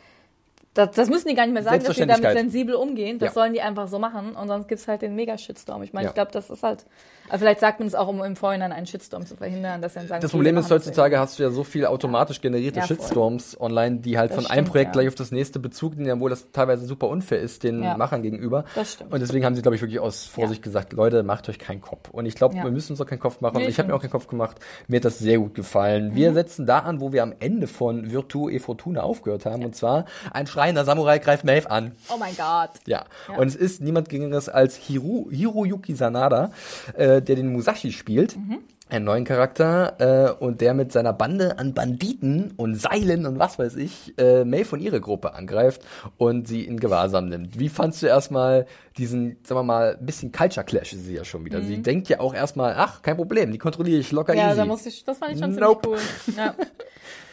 das, das müssen die gar nicht mehr sagen, dass sie damit sensibel umgehen. Das ja. sollen die einfach so machen und sonst gibt's halt den Mega-Shitstorm. Ich meine, ja. ich glaube, das ist halt. Aber vielleicht sagt man es auch, um im Vorhinein einen Shitstorm zu verhindern, dass dann sagen, Das Problem ist, heutzutage hast du ja so viel automatisch generierte ja, Shitstorms online, die halt das von stimmt, einem Projekt gleich auf das nächste Bezug nehmen, obwohl das teilweise super unfair ist den Machern gegenüber. Das stimmt. Und deswegen haben sie, glaube ich, wirklich aus Vorsicht gesagt, Leute, macht euch keinen Kopf. Und ich glaube, wir müssen uns auch keinen Kopf machen. Nee, ich habe mir auch keinen Kopf gemacht. Mir hat das sehr gut gefallen. Mhm. Wir setzen da an, wo wir am Ende von Virtu e Fortuna aufgehört haben. Und zwar ein schreiender Samurai greift Maeve an. Oh mein Gott. Ja. ja. Und es ist niemand geringeres als Hiru, Hiroyuki Sanada, äh, der den Musashi spielt. Mhm. Einen neuen Charakter äh, und der mit seiner Bande an Banditen und Seilen und was weiß ich äh, Maeve und ihre Gruppe angreift und sie in Gewahrsam nimmt. Wie fandst du erstmal diesen, sagen wir mal, ein bisschen Culture Clash ist sie ja schon wieder. Mhm. Sie denkt ja auch erstmal, ach, kein Problem, die kontrolliere ich locker ja, easy. Ja, da muss ich, das fand ich schon nope. ziemlich cool. Ja.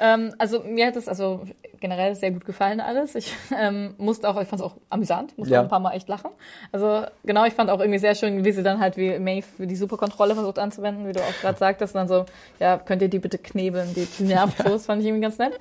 ähm, also mir hat es also generell sehr gut gefallen alles. Ich ähm, musste auch, ich fand es auch amüsant, musste ja. auch ein paar Mal echt lachen. Also genau, ich fand auch irgendwie sehr schön, wie sie dann halt wie Maeve die Superkontrolle versucht anzuwenden, wie du auch gerade sagtest, und dann so, ja, könnt ihr die bitte knebeln, die, die nervt das fand ich irgendwie ganz nett.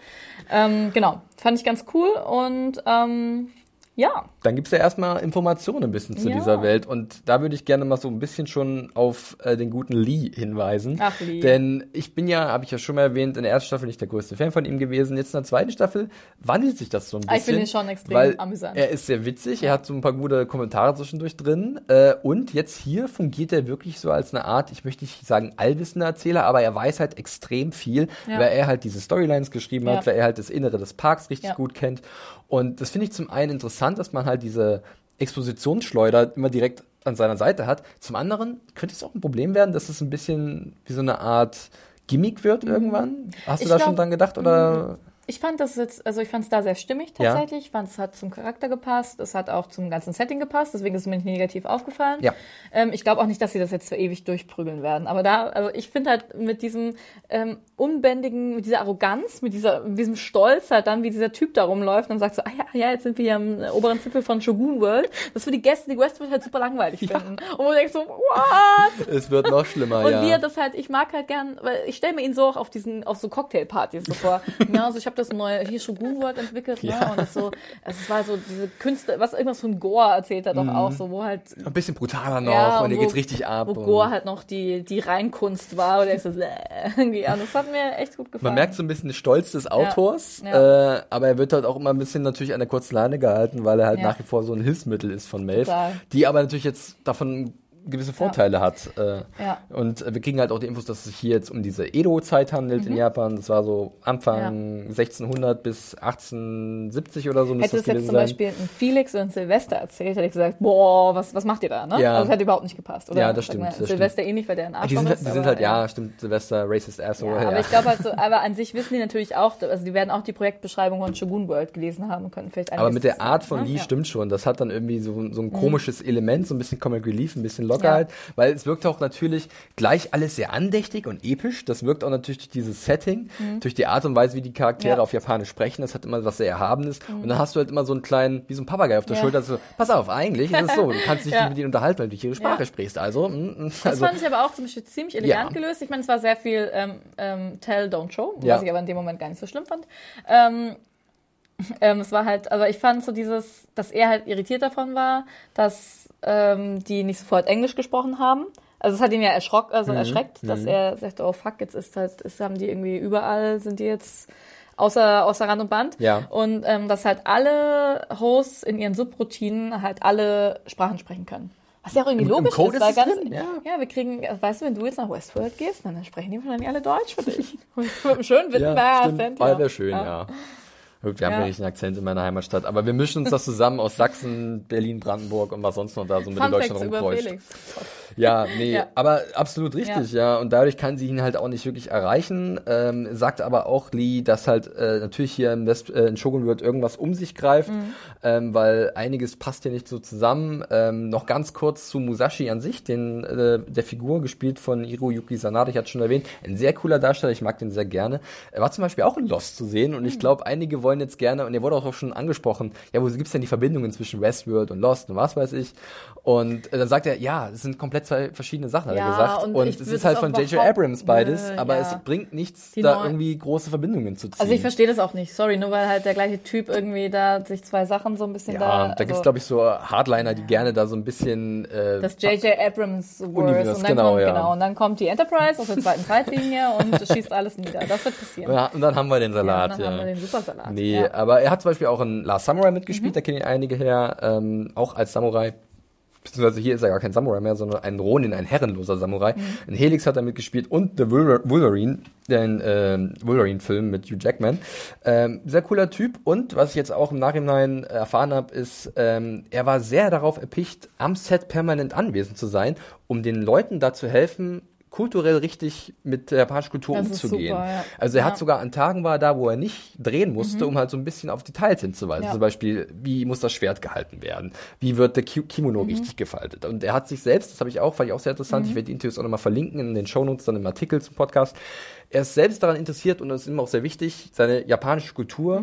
Ähm, genau, fand ich ganz cool und ähm, ja. Dann gibt's ja erstmal Informationen ein bisschen zu ja. dieser Welt. Und da würde ich gerne mal so ein bisschen schon auf äh, den guten Lee hinweisen. Ach, Lee. Denn ich bin ja, habe ich ja schon mal erwähnt, in der ersten Staffel nicht der größte Fan von ihm gewesen. Jetzt in der zweiten Staffel wandelt sich das so ein bisschen. Ah, ich finde ihn schon extrem weil amüsant. Er ist sehr witzig, er hat so ein paar gute Kommentare zwischendurch drin. Äh, und jetzt hier fungiert er wirklich so als eine Art, ich möchte nicht sagen allwissender Erzähler, aber er weiß halt extrem viel, ja. weil er halt diese Storylines geschrieben hat, ja. weil er halt das Innere des Parks richtig gut kennt. Und das finde ich zum einen interessant, dass man halt diese Expositionsschleuder immer direkt an seiner Seite hat. Zum anderen könnte es auch ein Problem werden, dass es ein bisschen wie so eine Art Gimmick wird irgendwann. Hast du ich da glaub, schon dran gedacht oder? Ich fand das jetzt, also ich fand es da sehr stimmig tatsächlich. Ja. Ich fand es hat zum Charakter gepasst, es hat auch zum ganzen Setting gepasst, deswegen ist es mir nicht negativ aufgefallen. Ja. Ähm, ich glaube auch nicht, dass sie das jetzt für ewig durchprügeln werden. Aber da, also ich finde halt mit diesem ähm, unbändigen, mit dieser Arroganz, mit dieser, mit diesem Stolz halt dann, wie dieser Typ da rumläuft und sagt so, ah ja, ja, jetzt sind wir hier am oberen Zipfel von Shogun World. Das für die Gäste, die Westworld halt super langweilig ja. finden. Und man denkt so, what? Es wird noch schlimmer, und ja. Und wie er das halt, ich mag halt gern, weil ich stelle mir ihn so auch auf diesen, auf so Cocktailpartys so vor. ja, also ich habe das neue hier Shogun World entwickelt, ne? Ja. Und das so, also es war so diese Künstler, was irgendwas von Gore erzählt er doch mhm. auch, so wo halt. Ein bisschen brutaler noch ja, und hier geht's richtig ab. Wo Gore halt noch die, die Reinkunst war und er ist so, irgendwie. Und das hat mir echt gut gefallen. Man merkt so ein bisschen den Stolz des Autors, ja. Äh, aber er wird halt auch immer ein bisschen natürlich an der kurzen Leine gehalten, weil er halt nach wie vor so ein Hilfsmittel ist von Total. die aber natürlich jetzt davon gewisse Vorteile ja. hat. Äh, ja. Und wir kriegen halt auch die Infos, dass es sich hier jetzt um diese Edo-Zeit handelt mhm. in Japan. Das war so Anfang ja. 1600 bis 1870 oder so. Hätte es jetzt zum Beispiel ein Felix und Silvester erzählt, hätte ich gesagt, boah, was, was macht ihr da? Ne? Ja. Also das hätte überhaupt nicht gepasst, oder? Ja, das stimmt. Das Silvester stimmt. ähnlich, weil der ein Arschloch die sind, ist. Die sind halt, ja, stimmt, Silvester, Racist Asshole. Ja, aber ich glaube halt so, aber an sich wissen die natürlich auch, also die werden auch die Projektbeschreibung von Shogun World gelesen haben und können vielleicht Aber mit der Art von ne? Lee stimmt schon. Das hat dann irgendwie so, so ein mhm. komisches mhm. Element, so ein bisschen Comic Relief, ein bisschen Lockerheit, weil es wirkt auch natürlich gleich alles sehr andächtig und episch. Das wirkt auch natürlich durch dieses Setting, mhm. durch die Art und Weise, wie die Charaktere ja. auf Japanisch sprechen. Das hat immer was sehr Erhabenes. Mhm. Und dann hast du halt immer so einen kleinen, wie so ein Papagei auf der ja. Schulter. So, pass auf, eigentlich ist es so. Du kannst dich ja. nicht mit ihnen unterhalten, weil du ihre Sprache ja. sprichst. Also, mm, also, Das fand ich aber auch zum Beispiel ziemlich elegant gelöst. Ich meine, es war sehr viel ähm, ähm, Tell, Don't Show, was ich aber in dem Moment gar nicht so schlimm fand. Ähm, ähm, es war halt, also ich fand so dieses, dass er halt irritiert davon war, dass ähm, die nicht sofort Englisch gesprochen haben. Also es hat ihn ja erschrock, also mhm. erschreckt, dass mhm. er sagte, oh fuck, jetzt ist halt, ist, haben die irgendwie überall, sind die jetzt außer, außer Rand und Band. Ja. Und ähm, dass halt alle Hosts in ihren Subroutinen halt alle Sprachen sprechen können. Was ja auch irgendwie Im, logisch im ist, weil ganz, drin, ja. ja, wir kriegen, weißt du, wenn du jetzt nach Westworld gehst, dann sprechen die wahrscheinlich alle Deutsch für dich. Mit einem schönen Wittenberger ja, Wäre schön, ja. ja. Wir haben ja nicht einen Akzent in meiner Heimatstadt, aber wir mischen uns das zusammen aus Sachsen, Berlin, Brandenburg und was sonst noch da so mit in Deutschland rumkreucht. Ja, nee, ja. aber absolut richtig, ja. ja. Und dadurch kann sie ihn halt auch nicht wirklich erreichen. Ähm, sagt aber auch Lee, dass halt äh, natürlich hier im West, äh, in Shogun wird irgendwas um sich greift, mhm. ähm, weil einiges passt hier nicht so zusammen. Ähm, noch ganz kurz zu Musashi an sich, den äh, der Figur gespielt von Hiroyuki Sanada, ich hatte schon erwähnt, ein sehr cooler Darsteller, ich mag den sehr gerne. Er war zum Beispiel auch in Lost zu sehen und mhm. ich glaube, einige wollen jetzt gerne, und er wurde auch schon angesprochen, ja, wo gibt's denn die Verbindungen zwischen Westworld und Lost und was weiß ich. Und äh, dann sagt er, ja, es sind komplett zwei verschiedene Sachen, hat Ja, er gesagt. und Und, es ist halt von J.J. Abrams beides, Nö, aber ja. es bringt nichts, Die da irgendwie große Verbindungen zu ziehen. Also ich verstehe das auch nicht, sorry, nur weil halt der gleiche Typ irgendwie da sich zwei Sachen so ein bisschen Ja, da. da, gibt's also, glaube ich, so Hardliner, die gerne da so ein bisschen. Äh, das J.J. Abrams Universe, und dann genau, kommt, ja. genau, und dann kommt die Enterprise aus der zweiten Zeitlinie und schießt alles nieder. Das wird passieren. ja, und dann haben wir den Ja, Salat. dann Ja, haben wir den Supersalat. Nee, aber er hat zum Beispiel auch in Last Samurai mitgespielt, da kennen ihn einige her, ähm, auch als Samurai. Beziehungsweise hier ist er gar kein Samurai mehr, sondern ein Ronin, ein herrenloser Samurai. In Helix hat er mitgespielt und The Wolver- Wolverine, den ähm, Wolverine-Film mit Hugh Jackman. Ähm, sehr cooler Typ und was ich jetzt auch im Nachhinein erfahren habe, ist, ähm, er war sehr darauf erpicht, am Set permanent anwesend zu sein, um den Leuten da zu helfen, kulturell richtig mit der japanischen Kultur Das umzugehen. super, ja. Also er Ja. hat sogar an Tagen war er da, wo er nicht drehen musste, um halt so ein bisschen auf Details hinzuweisen. Ja. Zum Beispiel, wie muss das Schwert gehalten werden? Wie wird der Ki Kimono richtig gefaltet? Und er hat sich selbst, das habe ich auch, fand ich auch sehr interessant, ich werde die Interviews auch nochmal verlinken in den Shownotes, dann im Artikel zum Podcast. Er ist selbst daran interessiert und es ist ihm auch sehr wichtig, seine japanische Kultur,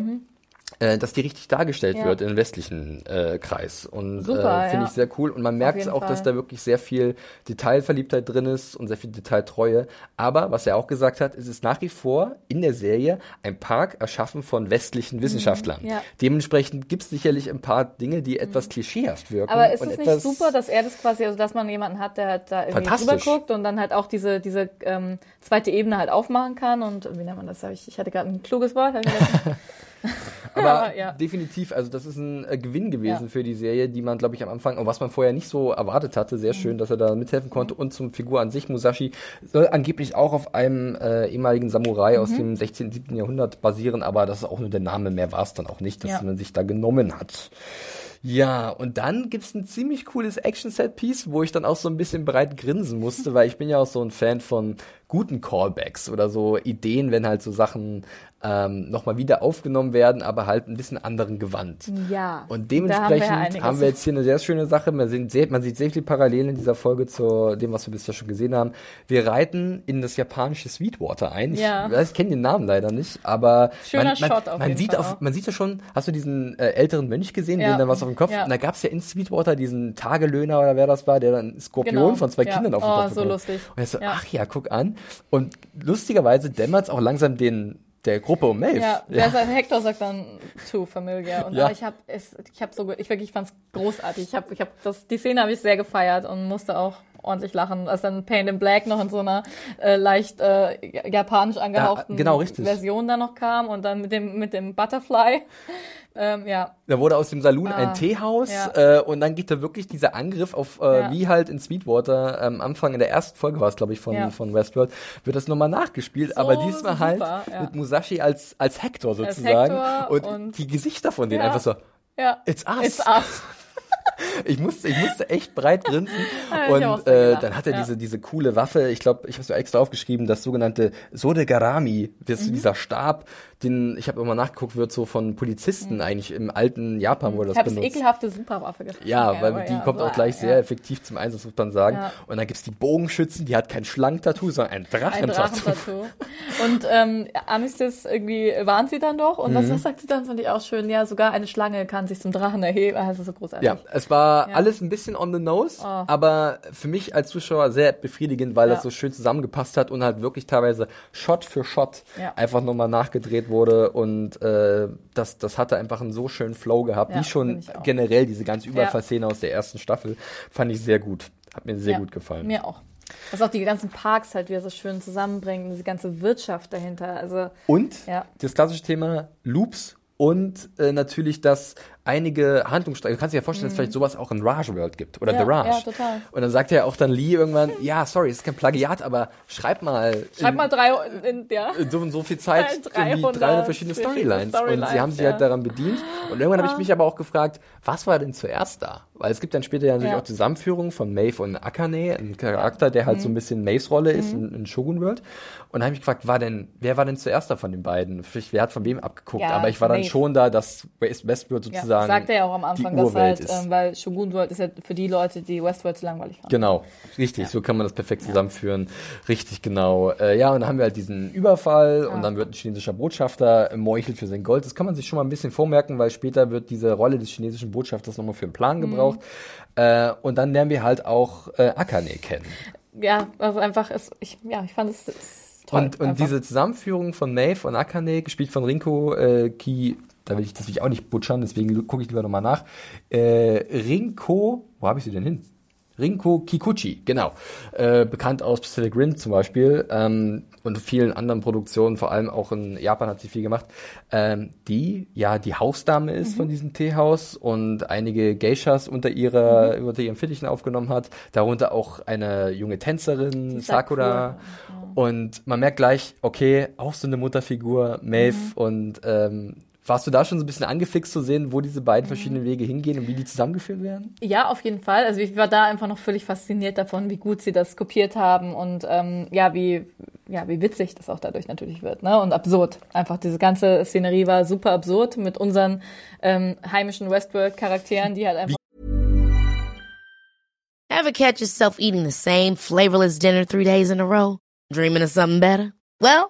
äh, dass die richtig dargestellt Ja. wird im westlichen äh, Kreis. Und Super, äh, finde ja. ich sehr cool. Und man merkt jeden auch, dass Fall. da wirklich sehr viel Detailverliebtheit drin ist und sehr viel Detailtreue. Aber was er auch gesagt hat, es ist nach wie vor in der Serie ein Park erschaffen von westlichen Wissenschaftlern. Mhm. ja. Dementsprechend gibt es sicherlich ein paar Dinge, die etwas klischeehaft wirken. Aber ist es nicht super, dass er das quasi, also dass man jemanden hat, der halt da irgendwie drüber guckt und dann halt auch diese, diese ähm, zweite Ebene halt aufmachen kann und wie nennt man das? Ich, ich hatte gerade ein kluges Wort. Aber ja. definitiv, also das ist ein äh, Gewinn gewesen Ja. für die Serie, die man, glaube ich, am Anfang, und was man vorher nicht so erwartet hatte, Mhm. sehr schön, dass er da mithelfen konnte. Und zum Figur an sich, Musashi, soll angeblich auch auf einem äh, ehemaligen Samurai Mhm. aus dem 16., 17. Jahrhundert basieren, aber das ist auch nur der Name, mehr war es dann auch nicht, dass Ja. man sich da genommen hat. Ja, und dann gibt's ein ziemlich cooles Action-Set-Piece, wo ich dann auch so ein bisschen breit grinsen musste, weil ich bin ja auch so ein Fan von guten Callbacks oder so Ideen, wenn halt so Sachen ähm, nochmal wieder aufgenommen werden, aber halt ein bisschen anderen Gewand. Ja. Und dementsprechend haben haben wir, wir, ja einiges. jetzt hier eine sehr schöne Sache. Man sieht, sehr, man sieht sehr viele Parallelen in dieser Folge zu dem, was wir bisher schon gesehen haben. Wir reiten in das japanische Sweetwater ein. Ja. Ich, weiß, ich kenne den Namen leider nicht, aber Schöner man, man, Shot auf man jeden sieht Fall auf, auch. man sieht ja schon, hast du diesen äh, älteren Mönch gesehen, Ja. den da was auf dem Kopf? Ja. Und da gab es ja in Sweetwater diesen Tagelöhner oder wer das war, der dann Skorpion Genau. von zwei Ja. Kindern auf dem Oh, Kopf so lustig. Und ich so, Ja. ach ja, guck an. Und lustigerweise dämmert es auch langsam den der Gruppe um Maeve. Ja, wer sagt, Hector sagt dann too familiar. Und Ja. ich habe es, ich habe so, ich wirklich fand's großartig. Ich habe, ich habe das, die Szene habe ich sehr gefeiert und musste auch ordentlich lachen, als dann Paint in Black noch in so einer äh, leicht äh, japanisch angehauchten genau, richtig. Version da noch kam und dann mit dem mit dem Butterfly. Ähm, ja, Da wurde aus dem Saloon Ah, ein Teehaus ja. äh, und dann geht da wirklich dieser Angriff auf, äh, Ja. wie halt in Sweetwater, am Anfang in der ersten Folge war es, glaube ich, von, Ja. von Westworld, wird das nochmal nachgespielt, So aber diesmal halt super, ja. mit Musashi als, als Hector sozusagen. Hector und, und- die Gesichter von denen einfach so, ja. it's us. It's us. Ich musste, ich musste echt breit grinsen. Und äh, dann hat er ja. diese, diese coole Waffe, ich glaube, ich habe so extra aufgeschrieben, das sogenannte Sodegarami, das, Mhm. dieser Stab, den, ich habe immer nachgeguckt, wird so von Polizisten eigentlich im alten Japan wurde Mhm. Ich das habe das benutzt. ekelhafte Superwaffe gefunden. Ja, weil die ja, kommt auch so, gleich ja. sehr effektiv zum Einsatz, muss man sagen. Und dann gibt's die Bogenschützen, die hat kein Schlangen-Tattoo, sondern ein Ein Drachentattoo. Drachentattoo. Und ähm, Amistis irgendwie warnt sie dann doch. Und Mhm. was, was sagt sie dann? Fand ich auch schön. Ja, sogar eine Schlange kann sich zum Drachen erheben. Also so großartig. Ja, es war alles ein bisschen on the nose, Oh. aber für mich als Zuschauer sehr befriedigend, weil das so schön zusammengepasst hat und halt wirklich teilweise Shot für Shot einfach nochmal nachgedreht wurde und äh, das, das hatte einfach einen so schönen Flow gehabt, Ja, wie schon generell diese ganze Überfallszene aus der ersten Staffel, fand ich sehr gut. Hat mir sehr Ja, gut gefallen. Mir auch. Was auch die ganzen Parks halt wieder so schön zusammenbringt, diese ganze Wirtschaft dahinter. Also Und Ja. das klassische Thema Loops und äh, natürlich, dass einige Handlungsstränge, du kannst dir ja vorstellen, dass es vielleicht sowas auch in Raj World gibt oder Mhm. Ja, The Raj. ja, total. Und dann sagt ja auch dann Lee irgendwann, ja, sorry, es ist kein Plagiat, aber schreib mal schreib in, mal drei in, ja. in so und so viel Zeit Äh, irgendwie 300 300 verschiedene verschiedene Storylines. Und sie Storylines, haben sich ja. halt daran bedient. Und irgendwann habe ich mich aber auch gefragt, was war denn zuerst da? Weil es gibt dann später ja natürlich auch die Zusammenführung von Maeve und Akane, ein Charakter, der Mhm. halt so ein bisschen Maves Rolle ist in, in Shogun World. Und da habe ich mich gefragt, war denn, wer war denn zuerst da von den beiden? Vielleicht, wer hat von wem abgeguckt? Aber ich war dann Maeve. schon da, dass West- Westworld sozusagen sozusagen. Sagt er ja auch am Anfang, dass halt, ist. ähm, weil Shogun World ist ja für die Leute, die Westworld zu langweilig fanden. Genau, richtig, so kann man das perfekt zusammenführen. Richtig, genau. Äh, ja, und dann haben wir halt diesen Überfall und dann wird ein chinesischer Botschafter meuchelt für sein Gold. Das kann man sich schon mal ein bisschen vormerken, weil später wird diese Rolle des chinesischen Botschafters nochmal für einen Plan gebraucht. Äh, und dann lernen wir halt auch äh, Akane kennen. Ja, also einfach, ist, ich, ja, ich fand es toll. Und, und diese Zusammenführung von Maeve und Akane, gespielt von Rinko äh, Ki, da will ich, das will ich auch nicht butchern, deswegen gucke ich lieber nochmal nach. Äh, Rinko, wo habe ich sie denn hin? Rinko Kikuchi, genau. Äh, bekannt aus Pacific Rim zum Beispiel ähm, und vielen anderen Produktionen, vor allem auch in Japan hat sie viel gemacht, ähm, die ja die Hausdame ist von diesem Teehaus und einige Geishas unter ihrer unter ihren Fittichen aufgenommen hat, darunter auch eine junge Tänzerin, Sakura. Sakura, Und man merkt gleich, okay, auch so eine Mutterfigur, Maeve und ähm, warst du da schon so ein bisschen angefixt zu sehen, wo diese beiden verschiedenen Wege hingehen und wie die zusammengeführt werden? Ja, auf jeden Fall. Also ich war da einfach noch völlig fasziniert davon, wie gut sie das kopiert haben und ähm, ja, wie ja, wie witzig das auch dadurch natürlich wird, ne? Und absurd. Einfach diese ganze Szenerie war super absurd mit unseren ähm, heimischen Westworld-Charakteren, die halt einfach Ever catch yourself eating the same flavorless dinner three days in a row? Dreaming of something better? Well,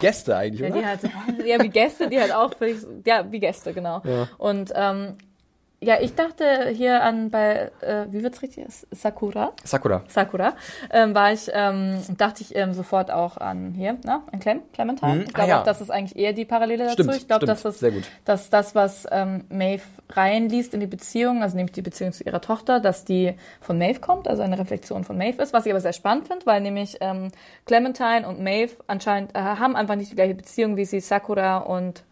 Gäste eigentlich, Ja, oder? die halt, ja, wie Gäste, die halt auch völlig, ja, wie Gäste, genau. Ja. Und ähm, ja, ich dachte hier an bei, äh, wie wird's richtig? Sakura? Sakura. Sakura, ähm, war ich, ähm, dachte ich ähm, sofort auch an hier, na, an Clem, Clementine. Mhm. Ich glaube Ah, ja. auch, das ist eigentlich eher die Parallele dazu. Stimmt, ich glaube, dass das, dass das, was ähm, Maeve reinliest in die Beziehung, also nämlich die Beziehung zu ihrer Tochter, dass die von Maeve kommt, also eine Reflexion von Maeve ist, was ich aber sehr spannend finde, weil nämlich ähm, Clementine und Maeve anscheinend äh, haben einfach nicht die gleiche Beziehung, wie sie Sakura und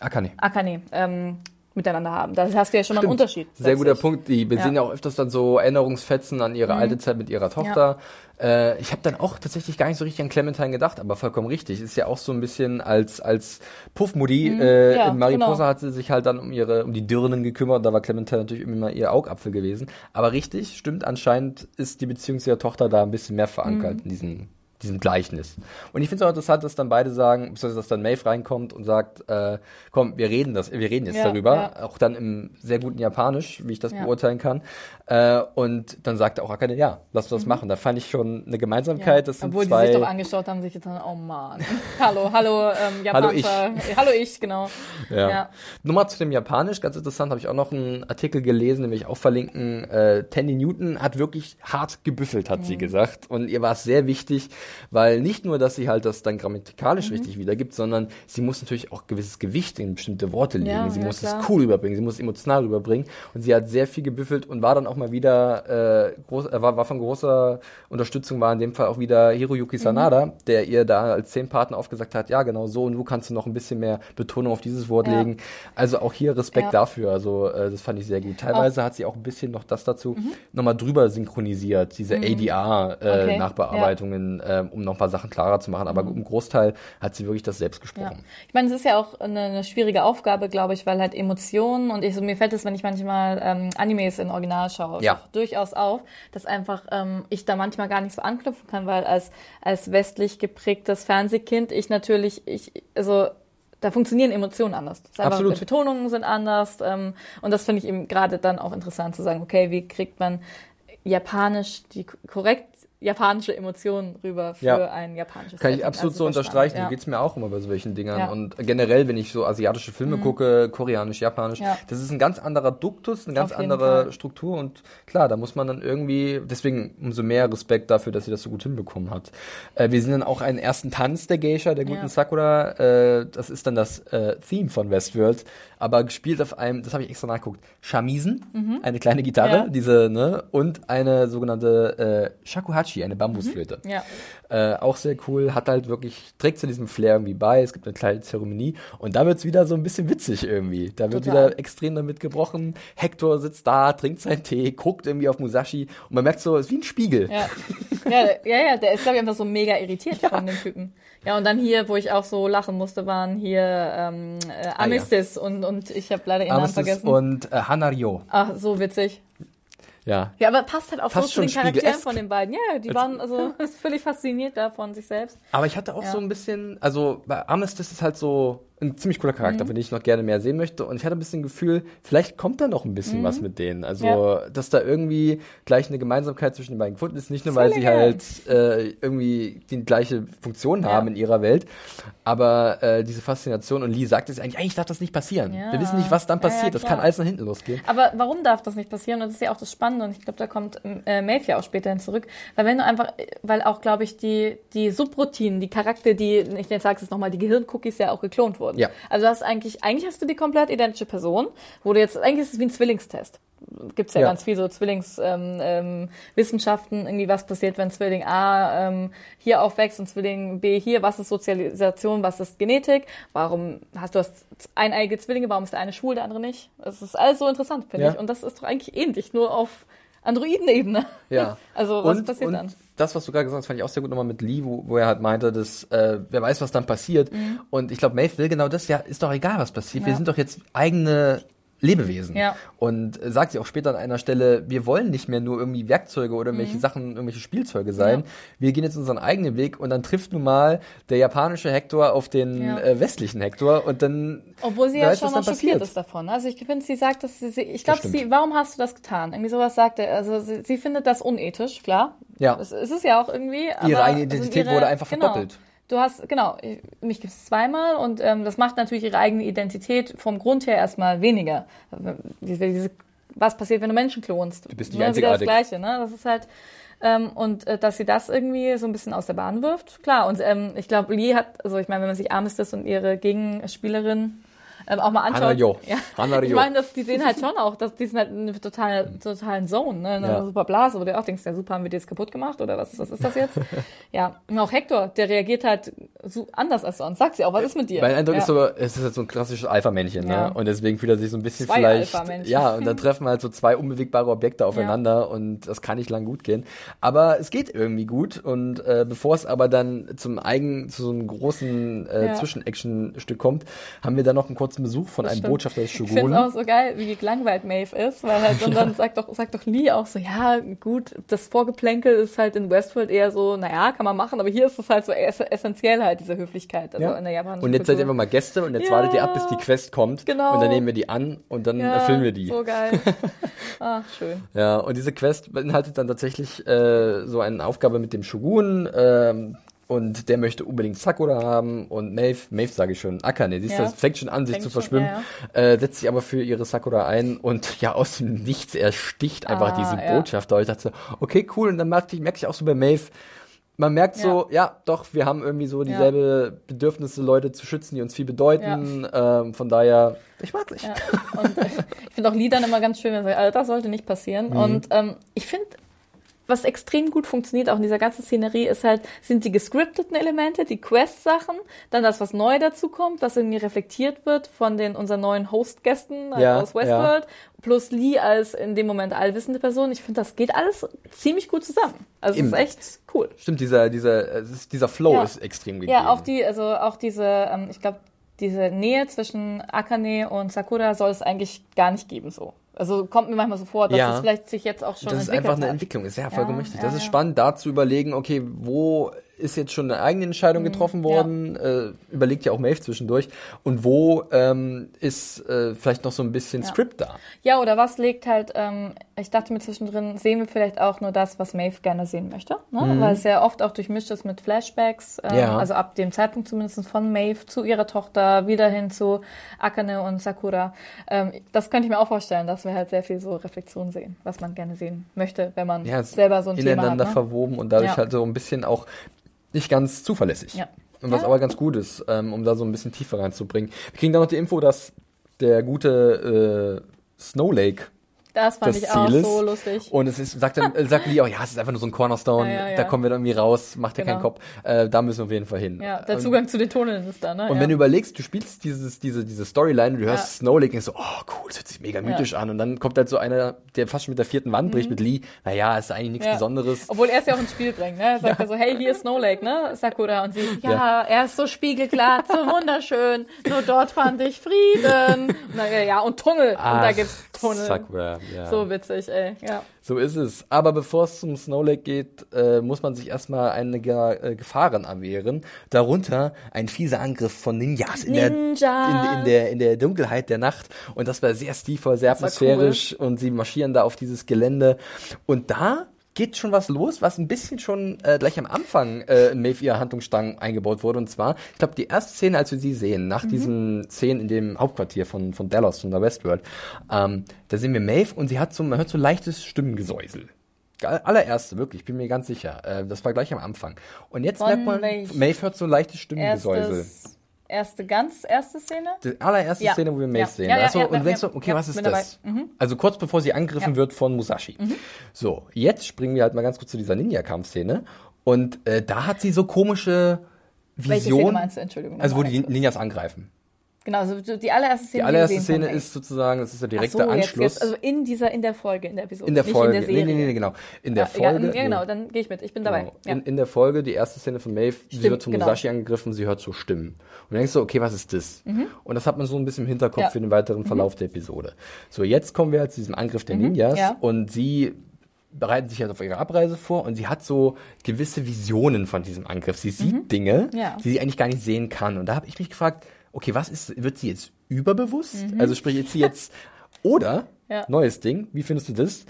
Akane. Akane ähm, miteinander haben. Da hast du ja schon mal einen Stimmt. Unterschied. Sehr guter plötzlich. Punkt. Die, wir Ja. sehen ja auch öfters dann so Erinnerungsfetzen an ihre alte Zeit mit ihrer Tochter. Äh, ich habe dann auch tatsächlich gar nicht so richtig an Clementine gedacht, aber vollkommen richtig. Ist ja auch so ein bisschen als als Puffmudi. Äh, Ja, in Mariposa genau. hat sie sich halt dann um ihre um die Dirnen gekümmert. Da war Clementine natürlich mal ihr Augapfel gewesen. Aber richtig, stimmt. Anscheinend ist die Beziehung zu ihrer Tochter da ein bisschen mehr verankert in diesem diesem Gleichnis. Und ich finde es auch interessant, dass dann beide sagen, beziehungsweise dass dann Maeve reinkommt und sagt, äh, komm, wir reden das, wir reden jetzt Ja, darüber, ja. auch dann im sehr guten Japanisch, wie ich das Ja. beurteilen kann. Äh, und dann sagt auch Akane, ja, lass uns das machen. Da fand ich schon eine Gemeinsamkeit. Das sind Mhm. Obwohl zwei. die sich doch angeschaut haben, sich getan, oh Mann. hallo, hallo, ähm, Hallo, Japaner. Hallo ich, genau. Ja. Ja. Nochmal zu dem Japanisch, ganz interessant, habe ich auch noch einen Artikel gelesen, den will ich auch verlinken. Äh, Tandy Newton hat wirklich hart gebüffelt, hat sie Mhm. gesagt. Und ihr war es sehr wichtig, weil nicht nur, dass sie halt das dann Mhm. grammatikalisch richtig wiedergibt, sondern sie muss natürlich auch gewisses Gewicht in bestimmte Worte legen. Ja, sie ja, muss klar. es cool rüberbringen, sie muss es emotional rüberbringen. Und sie hat sehr viel gebüffelt und war dann auch mal wieder, äh, groß, äh, war, war von großer Unterstützung, war in dem Fall auch wieder Hiroyuki Mhm. Sanada, der ihr da als Zehnpartner aufgesagt hat, ja genau so und du kannst du noch ein bisschen mehr Betonung auf dieses Wort Ja. legen. Also auch hier Respekt dafür. Also äh, das fand ich sehr gut. Teilweise hat sie auch ein bisschen noch das dazu Mhm. nochmal drüber synchronisiert, diese Okay. ADR-Nachbearbeitungen, äh, um noch ein paar Sachen klarer zu machen. Aber Mhm. im Großteil hat sie wirklich das selbst Ja. gesprochen. Ich meine, es ist ja auch eine, eine schwierige Aufgabe, glaube ich, weil halt Emotionen und ich, so, mir fällt es, wenn ich manchmal ähm, Animes in Original schaue, Ja. durchaus auf, dass einfach ähm, ich da manchmal gar nicht so anknüpfen kann, weil als, als westlich geprägtes Fernsehkind ich natürlich, ich, also da funktionieren Emotionen anders. Absolut. Die Betonungen sind anders ähm, und das finde ich eben gerade dann auch interessant zu sagen, okay, wie kriegt man japanisch die korrekt japanische Emotionen rüber für Ja. ein japanisches Kann ich Setting. absolut Also so unterstreichen. spannend, So geht's mir auch immer bei solchen Dingern. Ja. Mhm. Und generell, wenn ich so asiatische Filme gucke, koreanisch, japanisch, Ja. das ist ein ganz anderer Duktus, eine ganz andere Fall. Struktur. Und klar, da muss man dann irgendwie, deswegen umso mehr Respekt dafür, dass sie das so gut hinbekommen hat. Äh, wir sehen dann auch einen ersten Tanz der Geisha, der guten Ja. Sakura. Äh, das ist dann das äh, Theme von Westworld, aber gespielt auf einem, das habe ich extra nachgeguckt, Shamisen, eine kleine Gitarre, Mhm. Ja. diese, ne, und eine sogenannte äh, Shakuhachi Tachi, eine Bambusflöte. Ja. Äh, auch sehr cool, hat halt wirklich, trägt zu diesem Flair irgendwie bei, es gibt eine kleine Zeremonie und da wird's wieder so ein bisschen witzig irgendwie. Da wird Total. wieder extrem damit gebrochen. Hector sitzt da, trinkt seinen Tee, guckt irgendwie auf Musashi und man merkt so, es ist wie ein Spiegel. Ja, ja, ja, ja der ist, glaube ich, einfach so mega irritiert von dem Typen. Ja, und dann hier, wo ich auch so lachen musste, waren hier ähm, äh, Amistis und, und ich habe leider ihren Namen Armistice vergessen. und äh, Hanario. Ach, so witzig. Ja. Ja, aber passt halt auch Fast so zu den Charakteren von den beiden. Ja, die waren also völlig fasziniert da von sich selbst. Aber ich hatte auch Ja. so ein bisschen, also bei Armistice ist halt so ein ziemlich cooler Charakter, Mhm. von dem ich noch gerne mehr sehen möchte. Und ich hatte ein bisschen Gefühl, vielleicht kommt da noch ein bisschen was mit denen. Also, Mhm. Ja. dass da irgendwie gleich eine Gemeinsamkeit zwischen den beiden gefunden ist. Nicht nur, weil sie halt äh, irgendwie die gleiche Funktion Ja. haben in ihrer Welt, aber äh, diese Faszination. Und Lee sagt es eigentlich, eigentlich darf das nicht passieren. Ja. Wir wissen nicht, was dann passiert. das kann alles nach hinten losgehen. Aber warum darf das nicht passieren? Und das ist ja auch das Spannende. Und ich glaube, da kommt äh, ja auch späterhin zurück. Weil wenn du einfach, weil auch, glaube ich, die, die Subroutinen, die Charakter, die, ich sage es nochmal, die Gehirncookies ja auch geklont wurden. Ja. Also hast eigentlich, eigentlich hast du die komplett identische Person, wo du jetzt, eigentlich ist es wie ein Zwillingstest. Gibt's ja, Ja. ganz viel so Zwillingswissenschaften, ähm, Wissenschaften, irgendwie was passiert, wenn Zwilling A ähm, hier aufwächst und Zwilling B hier, was ist Sozialisation, was ist Genetik, warum hast du hast eineige Zwillinge, warum ist der eine schwul, der andere nicht? Das ist alles so interessant, finde Ja. ich. Und das ist doch eigentlich ähnlich, nur auf Androidenebene. Ja. Also was und, passiert und dann? das, was du gerade gesagt hast, fand ich auch sehr gut nochmal mit Lee, wo, wo er halt meinte, dass äh, wer weiß, was dann passiert. Und ich glaube, Maeve will genau das, ja, ist doch egal, was passiert. Wir Mhm. Ja. sind doch jetzt eigene Lebewesen. Ja. Und äh, sagt sie auch später an einer Stelle, wir wollen nicht mehr nur irgendwie Werkzeuge oder Mhm. irgendwelche Sachen, irgendwelche Spielzeuge sein. Wir gehen jetzt unseren eigenen Weg und dann trifft nun mal der japanische Hector auf den Ja. äh, westlichen Hector und dann Obwohl sie ja schon dann schockiert ist davon. Also ich finde, sie sagt, dass sie, ich glaube, sie, warum hast du das getan? Irgendwie sowas sagt er. Also sie, sie findet das unethisch, klar. Ja. Es, es ist ja auch irgendwie. Ihre eigene also Identität ihre- wurde einfach genau. verdoppelt. Du hast, genau, ich- mich gibt es zweimal und ähm, das macht natürlich ihre eigene Identität vom Grund her erstmal weniger. Diese, diese, was passiert, wenn du Menschen klonst? Du bist nicht Ne, wieder das einzigartig. Gleiche, ne? Das ist halt, ähm, und äh, dass sie das irgendwie so ein bisschen aus der Bahn wirft, klar. Und ähm, ich glaube, Lee hat, also ich meine, wenn man sich Armistice und ihre Gegenspielerin ähm, auch mal anschaut. Hanario. Ja. Hanario. Ich meine, dass die sehen halt schon auch, dass die sind halt eine totale, totalen Zone, ne? Eine Ja. super Blase, wo du auch denkst, ja super, haben wir die jetzt kaputt gemacht oder was, was ist das jetzt? ja. Und auch Hector, der reagiert halt so anders als sonst. Sagt sie auch, was ist mit dir? Mein Eindruck ja. ist so, es ist halt so ein klassisches Alpha-Männchen, ne? Ja. Und deswegen fühlt er sich so ein bisschen Zwei vielleicht. Alpha-Männchen. Ja, und dann treffen halt so zwei unbewegbare Objekte aufeinander und das kann nicht lang gut gehen. Aber es geht irgendwie gut. Und äh, bevor es aber dann zum eigen, zu so einem großen äh. Zwischen-Action-Stück kommt, haben wir dann noch einen kurzen Besuch von Das einem stimmt. Botschafter des Ich finde Shogun. auch so geil, wie gelangweilt Maeve ist, weil halt, und dann sagt doch, sagt doch Lee auch so, ja, gut, das Vorgeplänkel ist halt in Westworld eher so, naja, kann man machen, aber hier ist es halt so ess essentiell halt, diese Höflichkeit, also Ja. in der japanischen Und jetzt seid ihr Kultur. einfach mal Gäste und jetzt Ja. wartet ihr ab, bis die Quest kommt. Genau. Und dann nehmen wir die an und dann ja, erfüllen wir die. So geil. Ah, schön. Ja, und diese Quest beinhaltet dann tatsächlich äh, so eine Aufgabe mit dem Shogun. Ähm, und der möchte unbedingt Sakura haben und Maeve, Maeve sage ich schon, Akane, siehst du, Ja. das fängt schon an, sich zu schon, verschwimmen, ja, Äh, setzt sich aber für ihre Sakura ein und ja, aus dem Nichts ersticht einfach Ah, diesen ja. Botschafter. Und ich dachte so, okay, cool, und dann merke ich, merke ich auch so bei Maeve, man merkt so, ja, doch, wir haben irgendwie so dieselbe Bedürfnisse, Leute zu schützen, die uns viel bedeuten. Ähm, von daher, ich mag dich. Ja. Und äh, ich finde auch Liedern immer ganz schön, wenn man sagt, also das sollte nicht passieren. Mhm. Und ähm, ich finde, was extrem gut funktioniert, auch in dieser ganzen Szenerie, ist halt, sind die gescripteten Elemente, die Quest-Sachen, dann das, was neu dazu kommt, was irgendwie reflektiert wird von den unseren neuen Host-Gästen äh, Ja, aus Westworld, plus Lee als in dem Moment allwissende Person. Ich finde, das geht alles ziemlich gut zusammen. Also es Eben. ist echt cool. Stimmt, dieser, dieser, dieser Flow Ja. ist extrem gegeben. Ja, auch die, also auch diese, ähm, ich glaube, diese Nähe zwischen Akane und Sakura soll es eigentlich gar nicht geben so. Also kommt mir manchmal so vor, dass Ja. es vielleicht sich jetzt auch schon Das ist einfach eine hat. Entwicklung, ist ja vollkommen Ja, richtig. ja, Das ist ja. spannend, da zu überlegen, okay, wo ist jetzt schon eine eigene Entscheidung getroffen Mhm, ja. worden, äh, überlegt ja auch Maeve zwischendurch, und wo ähm, ist äh, vielleicht noch so ein bisschen Ja. Script da. Ja, oder was legt halt, ähm, ich dachte mir zwischendrin, sehen wir vielleicht auch nur das, was Maeve gerne sehen möchte, ne? weil es ja oft auch durchmischt ist mit Flashbacks, ähm, Mhm. Ja. also ab dem Zeitpunkt zumindest von Maeve zu ihrer Tochter, wieder hin zu Akane und Sakura. Ähm, das könnte ich mir auch vorstellen, dass wir halt sehr viel so Reflexion sehen, was man gerne sehen möchte, wenn man Ja, selber so ein Thema hat. ineinander Ne? verwoben und dadurch Ja. halt so ein bisschen auch nicht ganz zuverlässig. Ja. Und was aber ganz gut ist, ähm, um da so ein bisschen tiefer reinzubringen. Wir kriegen dann noch die Info, dass der gute äh, Snowlake Das fand das ich Ziel auch ist. so lustig. Und es ist, sagt dann, sagt Lee auch, ja, es ist einfach nur so ein Cornerstone, Ja, ja, ja. da kommen wir dann irgendwie raus, macht dir keinen Genau. Kopf, äh, da müssen wir auf jeden Fall hin. ja, der Und- Zugang zu den Tunneln ist da, ne? Und ja. wenn du überlegst, du spielst dieses, diese, diese Storyline und du hörst Ja. Snow Lake, denkst du, oh cool, das hört sich mega mythisch an. Und dann kommt halt so einer, der fast schon mit der vierten Wand bricht mit Lee. Naja, ist eigentlich nichts Mhm. Ja. Besonderes. Obwohl er es ja auch ins Spiel bringt, ne? Er sagt ja. so, hey, hier ist Snow Lake, ne? Sakura. Und sie, ja, Ja. er ist so spiegelglatt, so wunderschön. Nur dort fand ich Frieden. Und dann, ja, ja, und Tunnel. und da Ach, gibt's Tunnel. Sakura, ja. So witzig, ey. Ja. So ist es. Aber bevor es zum Snow Lake geht, äh, muss man sich erstmal einiger äh, Gefahren erwehren. Darunter ein fieser Angriff von Ninjas in, Der, in, in, der, in der Dunkelheit der Nacht. Und das war sehr stilvoll, sehr war atmosphärisch. Und sie marschieren da auf dieses Gelände. Und da geht schon was los, was ein bisschen schon äh, gleich am Anfang äh, in Maeve ihrer Handlungsstrang eingebaut wurde. Und zwar, ich glaube, die erste Szene, als wir sie sehen, nach Mhm. diesen Szenen in dem Hauptquartier von, von Dallas, von der Westworld, ähm, da sehen wir Maeve und sie hat so, man hört so leichtes Stimmengesäusel. Ge- Allererste, wirklich, bin mir ganz sicher. Äh, das war gleich am Anfang. Und jetzt Von merkt man, Maeve. Hört so leichtes Stimmengesäusel. Erstes, erste, ganz erste Szene? Die allererste Ja. Szene, wo wir Maeve Ja. sehen. Ja, ja, und ja. du, okay, was ist das? Mhm. Also kurz bevor sie angegriffen. Mhm. wird von Musashi. So, jetzt springen wir halt mal ganz kurz zu dieser Ninja-Kampfszene. Und äh, da hat sie so komische Welche Szene Visionen. meinst du? Entschuldigung. Also wo die. Ninjas angreifen. Genau, also die allererste Szene. Die allererste Szene haben, ist sozusagen, das ist der direkte so, Anschluss. Jetzt, also in dieser, in der Folge, in der Episode. in der Folge. In der Serie. nee, nee, nee, genau. In der ja, Folge. Ja, genau, nee. dann gehe ich mit. Ich bin dabei. Genau. Ja. In, in der Folge, die erste Szene von Maeve, sie Stimmt, wird zum genau. Musashi angegriffen, sie hört so Stimmen. Und dann denkst du, okay, was ist das? Und das hat man so ein bisschen im Hinterkopf Mhm. Ja. Mhm. für den weiteren Verlauf der Episode. So, jetzt kommen wir halt zu diesem Angriff der Ninjas ja. und sie bereiten sich halt auf ihre Abreise vor und sie hat so gewisse Visionen von diesem Angriff. Sie sieht Dinge, Mhm. Ja. die sie eigentlich gar nicht sehen kann. Und da habe ich mich gefragt, okay, was ist, wird sie jetzt überbewusst? Also sprich, ist sie jetzt, oder, Mhm. Ja. neues Ding, wie findest du das?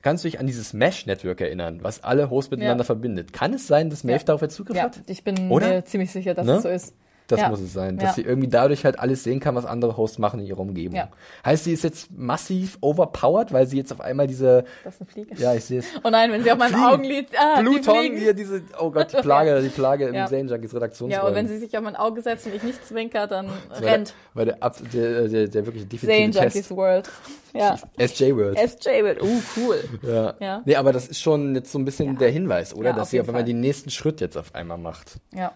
Kannst du dich an dieses Mesh-Network erinnern, was alle Hosts miteinander Ja. verbindet? Kann es sein, dass Maeve Ja. darauf jetzt Zugriff ja, hat? ich bin Oder? mir ziemlich sicher, dass Ne? es so ist. Das ja. muss es sein, dass Ja. sie irgendwie dadurch halt alles sehen kann, was andere Hosts machen in ihrer Umgebung. Ja. Heißt, sie ist jetzt massiv overpowered, weil sie jetzt auf einmal diese, Das ist eine Fliege. ja, ich sehe es. Oh nein, wenn sie auf meinem Fliegen. Augenlid. Ah, die Bluton, fliegen. hier diese, oh Gott, die Plage, die Plage im Ja. Zane Junkies Ja, Redaktionsräumen. und wenn sie sich auf mein Auge setzt und ich nicht zwinker, dann weil rennt. Weil der, der, der, der wirklich Zane definitive Junkies Test. World. Ja. SJ World. SJ wird. Uh, cool. Ja. Ja. Nee, aber das ist schon jetzt so ein bisschen der Hinweis, oder? Ja, Dass sie auf einmal den nächsten Schritt jetzt auf einmal macht. Ja.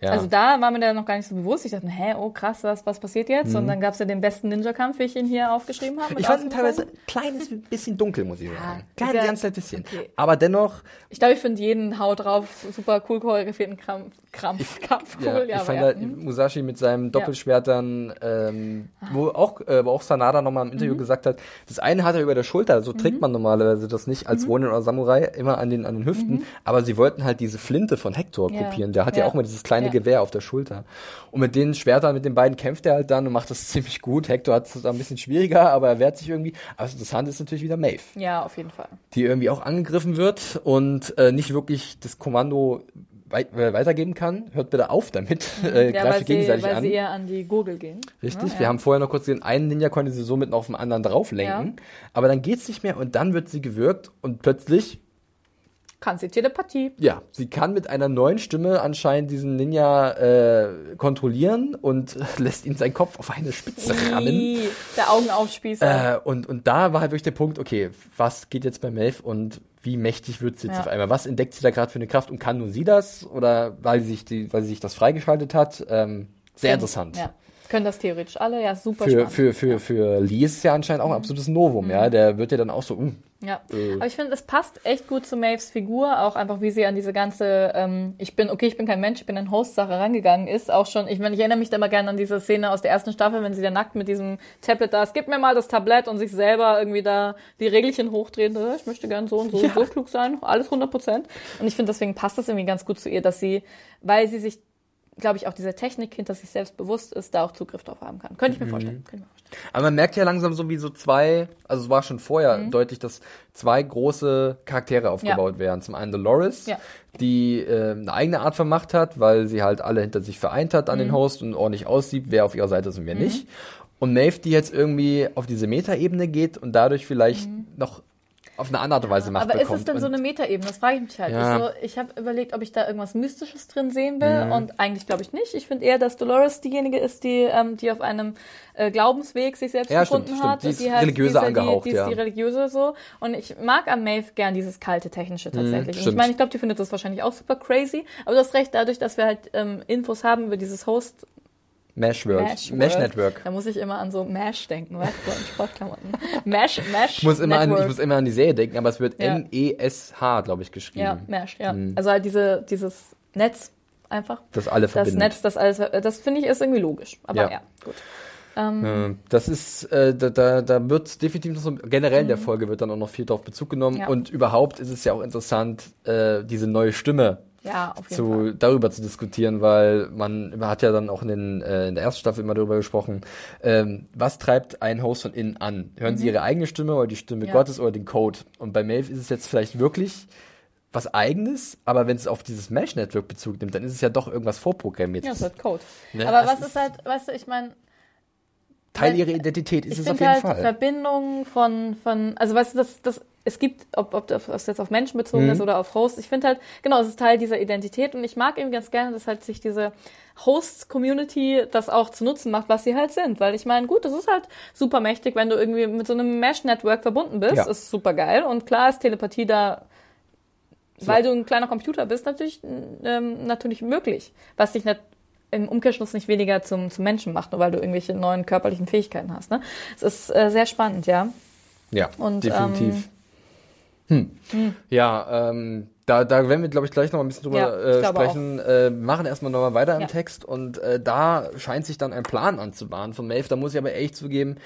Ja. Also da war mir der noch gar nicht so bewusst. Ich dachte, hä, oh krass, was, was passiert jetzt? Und dann gab es ja den besten Ninja-Kampf, wie ich ihn hier aufgeschrieben habe. Mhm. ich fand ihn teilweise ein kleines bisschen dunkel, muss ich sagen. Klein, ja, ganz kleines bisschen. okay. Aber dennoch, Ich glaube, ich finde jeden Haut drauf super cool choreografierten Krampf, Krampf, Kampf cool. ja, Ja, ich fand ja. halt Musashi mit seinen Doppelschwertern, ähm, wo auch, äh, wo auch Sanada nochmal im Mhm. Interview gesagt hat, das eine hat er über der Schulter, so trägt man normalerweise das nicht Mhm. als Ronin oder Samurai, immer an den, an den Hüften, aber sie wollten halt diese Flinte von Hector kopieren, der hat ja, Ja. auch mal dieses kleine Ja. Gewehr auf der Schulter. Und mit den Schwertern, mit den beiden kämpft er halt dann und macht das ziemlich gut. Hector hat es ein bisschen schwieriger, aber er wehrt sich irgendwie. Aber das Interessante ist natürlich wieder Maeve ja, auf jeden Fall. die irgendwie auch angegriffen wird und äh, nicht wirklich das Kommando weit, äh, weitergeben kann. Hört bitte auf damit. Äh, Mhm. Ja, greift gegenseitig sie, weil an. sie eher an die Gurgel gehen. Richtig, Ja, wir ja. haben vorher noch kurz gesehen, einen Ninja konnte sie somit auf den anderen drauflenken, aber dann geht's nicht mehr und dann wird sie gewürgt und plötzlich, Kann sie Telepathie. ja, sie kann mit einer neuen Stimme anscheinend diesen Ninja äh, kontrollieren und lässt ihn seinen Kopf auf eine Spitze rammen. Der Augenaufspießer. Äh, und, und da war halt wirklich der Punkt, okay, was geht jetzt bei Melf und wie mächtig wird sie jetzt Ja. auf einmal? Was entdeckt sie da gerade für eine Kraft und kann nur sie das? Oder weil sie sich, die, weil sie sich das freigeschaltet hat? Ähm, sehr interessant. Ja. Können das theoretisch alle, ja, super Für, spannend. für, für, für Lee ist es ja anscheinend auch ein absolutes Novum, Mhm. ja. Der wird ja dann auch so, uh, Ja, Äh. aber ich finde, es passt echt gut zu Maves Figur, auch einfach wie sie an diese ganze, ähm, ich bin, okay, ich bin kein Mensch, ich bin ein Host-Sache rangegangen ist, auch schon, ich meine, ich erinnere mich da immer gerne an diese Szene aus der ersten Staffel, wenn sie da nackt mit diesem Tablet da ist, gib mir mal das Tablett und sich selber irgendwie da die Regelchen hochdrehen, ich möchte gern so und so und so klug sein, alles 100 Prozent. Und ich finde, deswegen passt das irgendwie ganz gut zu ihr, dass sie, weil sie sich glaube ich, auch dieser Technik hinter sich selbst bewusst ist, da auch Zugriff drauf haben kann. Könnte ich mir Mhm. vorstellen. Könnte ich mir vorstellen. Aber man merkt ja langsam so wie so zwei, also es war schon vorher Mhm. deutlich, dass zwei große Charaktere aufgebaut werden. Zum einen Dolores, Ja. die äh, eine eigene Art von Macht hat, weil sie halt alle hinter sich vereint hat an Mhm. den Host und ordentlich aussieht, wer auf ihrer Seite ist und wer nicht. Und Maeve, die jetzt irgendwie auf diese Metaebene geht und dadurch vielleicht Mhm. noch auf eine andere Weise Macht Aber bekommt. ist es denn so eine Metaebene? Das frage ich mich halt. Ja. Ich, so, ich habe überlegt, ob ich da irgendwas Mystisches drin sehen will und eigentlich glaube ich nicht. Ich finde eher, dass Dolores diejenige ist, die, ähm, die auf einem äh, Glaubensweg sich selbst Ja, stimmt, gefunden stimmt. hat. Die ist die halt, religiöser die, angehaucht, die, die ist ja. die religiöse so. Und ich mag an Maeve gern dieses kalte Technische tatsächlich. und ich stimmt. meine, ich glaube, die findet das wahrscheinlich auch super crazy. Aber du hast recht, dadurch, dass wir halt ähm, Infos haben über dieses Host Mesh, Mesh World, Network. Da muss ich immer an so Mesh denken, weißt du, in Sportklamotten. Mesh, Mesh. Ich muss, immer an, Network. ich muss immer an die Serie denken, aber es wird Ja. N-E-S-H, glaube ich, geschrieben. Ja, Mesh, ja. Mhm. Also halt diese, dieses Netz einfach. Das alle Das verbindet. Netz, das alles, das finde ich ist irgendwie logisch. Aber Ja. ja, gut. Äh, Das ist, äh, da, da, da wird definitiv noch so, generell in der Folge wird dann auch noch viel darauf Bezug genommen Mhm. Ja. und überhaupt ist es ja auch interessant, äh, diese neue Stimme Ja, auf jeden Fall. zu, darüber zu diskutieren, weil man, man hat ja dann auch in, den, äh, in der ersten Staffel immer darüber gesprochen, ähm, was treibt einen Host von innen an? Hören sie ihre eigene Stimme oder die Stimme Mhm. Ja. Gottes oder den Code? Und bei Maeve ist es jetzt vielleicht wirklich was eigenes, aber wenn es auf dieses Mesh-Network Bezug nimmt, dann ist es ja doch irgendwas vorprogrammiert. Ja, es wird Code. Ne, Aber das was ist halt, weißt du, ich meine, Teil ihrer Identität ist ich es auf jeden halt Fall. Verbindung von, von, also weißt du, das, das, es gibt, ob, ob das jetzt auf Menschen bezogen Mhm. ist oder auf Hosts, ich finde halt, genau, es ist Teil dieser Identität und ich mag eben ganz gerne, dass halt sich diese Hosts-Community das auch zu nutzen macht, was sie halt sind. Weil ich meine, gut, das ist halt super mächtig, wenn du irgendwie mit so einem Mesh-Network verbunden bist, Ja. ist super geil und klar ist Telepathie da weil du ein kleiner Computer bist, natürlich, ähm, natürlich möglich. Was dich nicht im Umkehrschluss nicht weniger zum, zum Menschen macht, nur weil du irgendwelche neuen körperlichen Fähigkeiten hast. Ne? Es ist äh, sehr spannend, ja. Ja, Und, definitiv. Hm. Ja, ähm, da, da werden wir, glaube ich, gleich noch ein bisschen drüber Ja, äh, sprechen. Äh, machen erstmal nochmal weiter im Ja. Text und äh, da scheint sich dann ein Plan anzubahnen von Maeve. Da muss ich aber echt zugeben,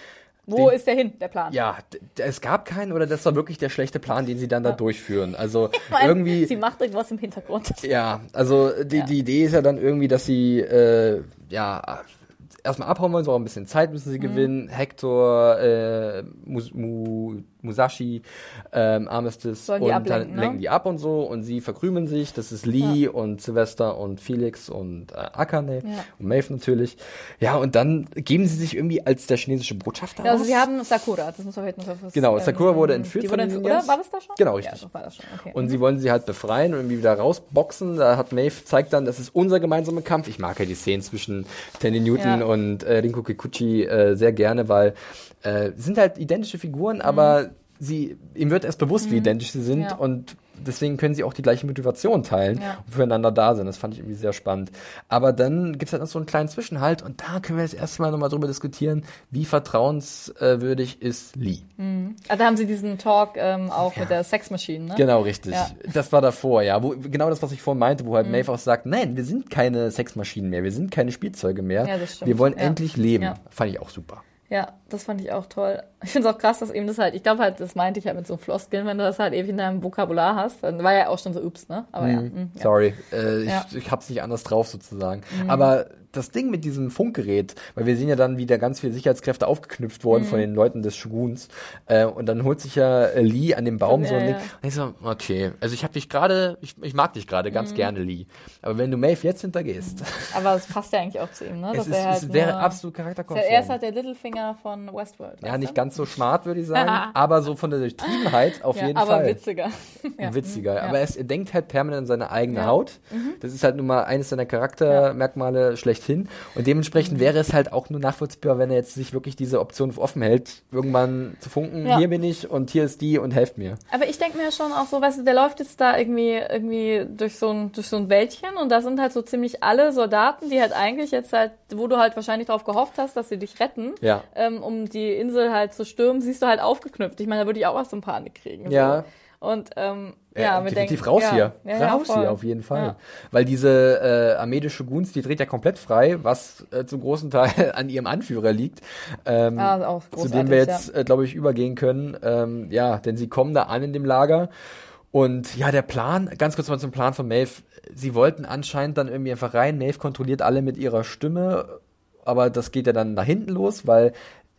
Wo Den- ist der hin, der Plan? ja, es gab keinen oder das war wirklich der schlechte Plan, den sie dann da durchführen. Also Weil irgendwie. Sie macht irgendwas im Hintergrund. Ja, also die, Ja. die Idee ist ja dann irgendwie, dass sie äh, ja erstmal abhauen wollen, so auch ein bisschen Zeit müssen Mhm. sie gewinnen. Hector, äh, Mus Mu Musashi, ähm, Armistice und ablenken, dann ne? lenken die ab und so und sie verkrümeln sich. Das ist Lee und Sylvester und Felix und äh, Akane Ja. und Maeve natürlich. Ja, und dann geben sie sich irgendwie als der chinesische Botschafter Ja, also aus. sie haben Sakura, das muss man vielleicht noch was Genau, Sakura wurde entführt die wurde von den entführt, oder? War das da schon? Genau, Ja, richtig. doch war das schon. Okay. Und sie wollen sie halt befreien und irgendwie wieder rausboxen. Da hat Maeve zeigt dann, das ist unser gemeinsamer Kampf. Ich mag ja die Szenen zwischen Tandy Newton Ja. und äh, Rinko Kikuchi äh, sehr gerne, weil äh, sind halt identische Figuren, aber sie ihm wird erst bewusst, wie identisch sie sind Mhm. Ja. und deswegen können sie auch die gleiche Motivation teilen Ja. und füreinander da sind. Das fand ich irgendwie sehr spannend. Aber dann gibt's halt noch so einen kleinen Zwischenhalt und da können wir jetzt erstmal nochmal drüber diskutieren, wie vertrauenswürdig ist Lee. Ah, da haben sie diesen Talk ähm, auch mit der Sexmaschine, ne? Genau, richtig. Ja. Das war davor, ja. Wo, genau das, was ich vorhin meinte, wo halt Maeve auch sagt, nein, wir sind keine Sexmaschinen mehr, wir sind keine Spielzeuge mehr. Ja, das stimmt. Wir wollen Ja. endlich leben. Ja. Fand ich auch super. Ja, das fand ich auch toll. Ich finde es auch krass, dass eben das halt, ich glaube halt, das meinte ich halt mit so Floskeln, wenn du das halt ewig in deinem Vokabular hast, dann war ja auch schon so ups, ne? Aber ja. mm, ja. Sorry, äh, Ja. ich, ich hab's nicht anders drauf sozusagen. Aber das Ding mit diesem Funkgerät, weil wir sehen ja dann, wie da ganz viele Sicherheitskräfte aufgeknüpft wurden Mhm. von den Leuten des Shoguns. Äh, und dann holt sich ja äh, Lee an dem Baum Ja, so ein Ding. ja. Und ich so, okay, also ich hab dich gerade, ich, ich mag dich gerade Mhm. ganz gerne, Lee. Aber wenn du Maeve jetzt hintergehst, Aber es passt ja eigentlich auch zu ihm, ne? es, Dass ist, er halt es wäre absolut charakterkonform. Er ist halt der Littlefinger von Westworld. Ja, nicht ganz so smart, würde ich sagen, aber so von der Durchtriebenheit auf ja, jeden aber Fall. witziger. ja. Witziger. Ja. Aber er, ist, er denkt halt permanent an seine eigene Ja. Mhm. Haut. Das ist halt nun mal eines seiner Charaktermerkmale schlechthin. Und dementsprechend wäre es halt auch nur nachvollziehbar, wenn er jetzt sich wirklich diese Option offen hält, irgendwann zu funken, Ja. hier bin ich und hier ist die und helft mir. Aber ich denke mir schon auch so, weißt du, der läuft jetzt da irgendwie, irgendwie durch so ein, durch so ein Wäldchen und da sind halt so ziemlich alle Soldaten, die halt eigentlich jetzt halt, wo du halt wahrscheinlich darauf gehofft hast, dass sie dich retten, Ja. ähm, um die Insel halt zu stürmen, siehst du halt aufgeknüpft. Ich meine, da würde ich auch was zum Panik kriegen. Ja. So. Und, ähm, Ja, ja, wir definitiv denken, raus ja, hier. Ja, ja, raus hier, auf jeden Fall. Ja. Weil diese äh, Armee des Shoguns, die dreht ja komplett frei, was äh, zum großen Teil an ihrem Anführer liegt. Ähm, Ja, auch zu dem wir jetzt, äh, glaube ich, übergehen können. Ähm, ja, denn sie kommen da an in dem Lager. Und ja, der Plan, ganz kurz mal zum Plan von Maeve. Sie wollten anscheinend dann irgendwie einfach rein. Maeve kontrolliert alle mit ihrer Stimme, aber das geht ja dann nach hinten los, weil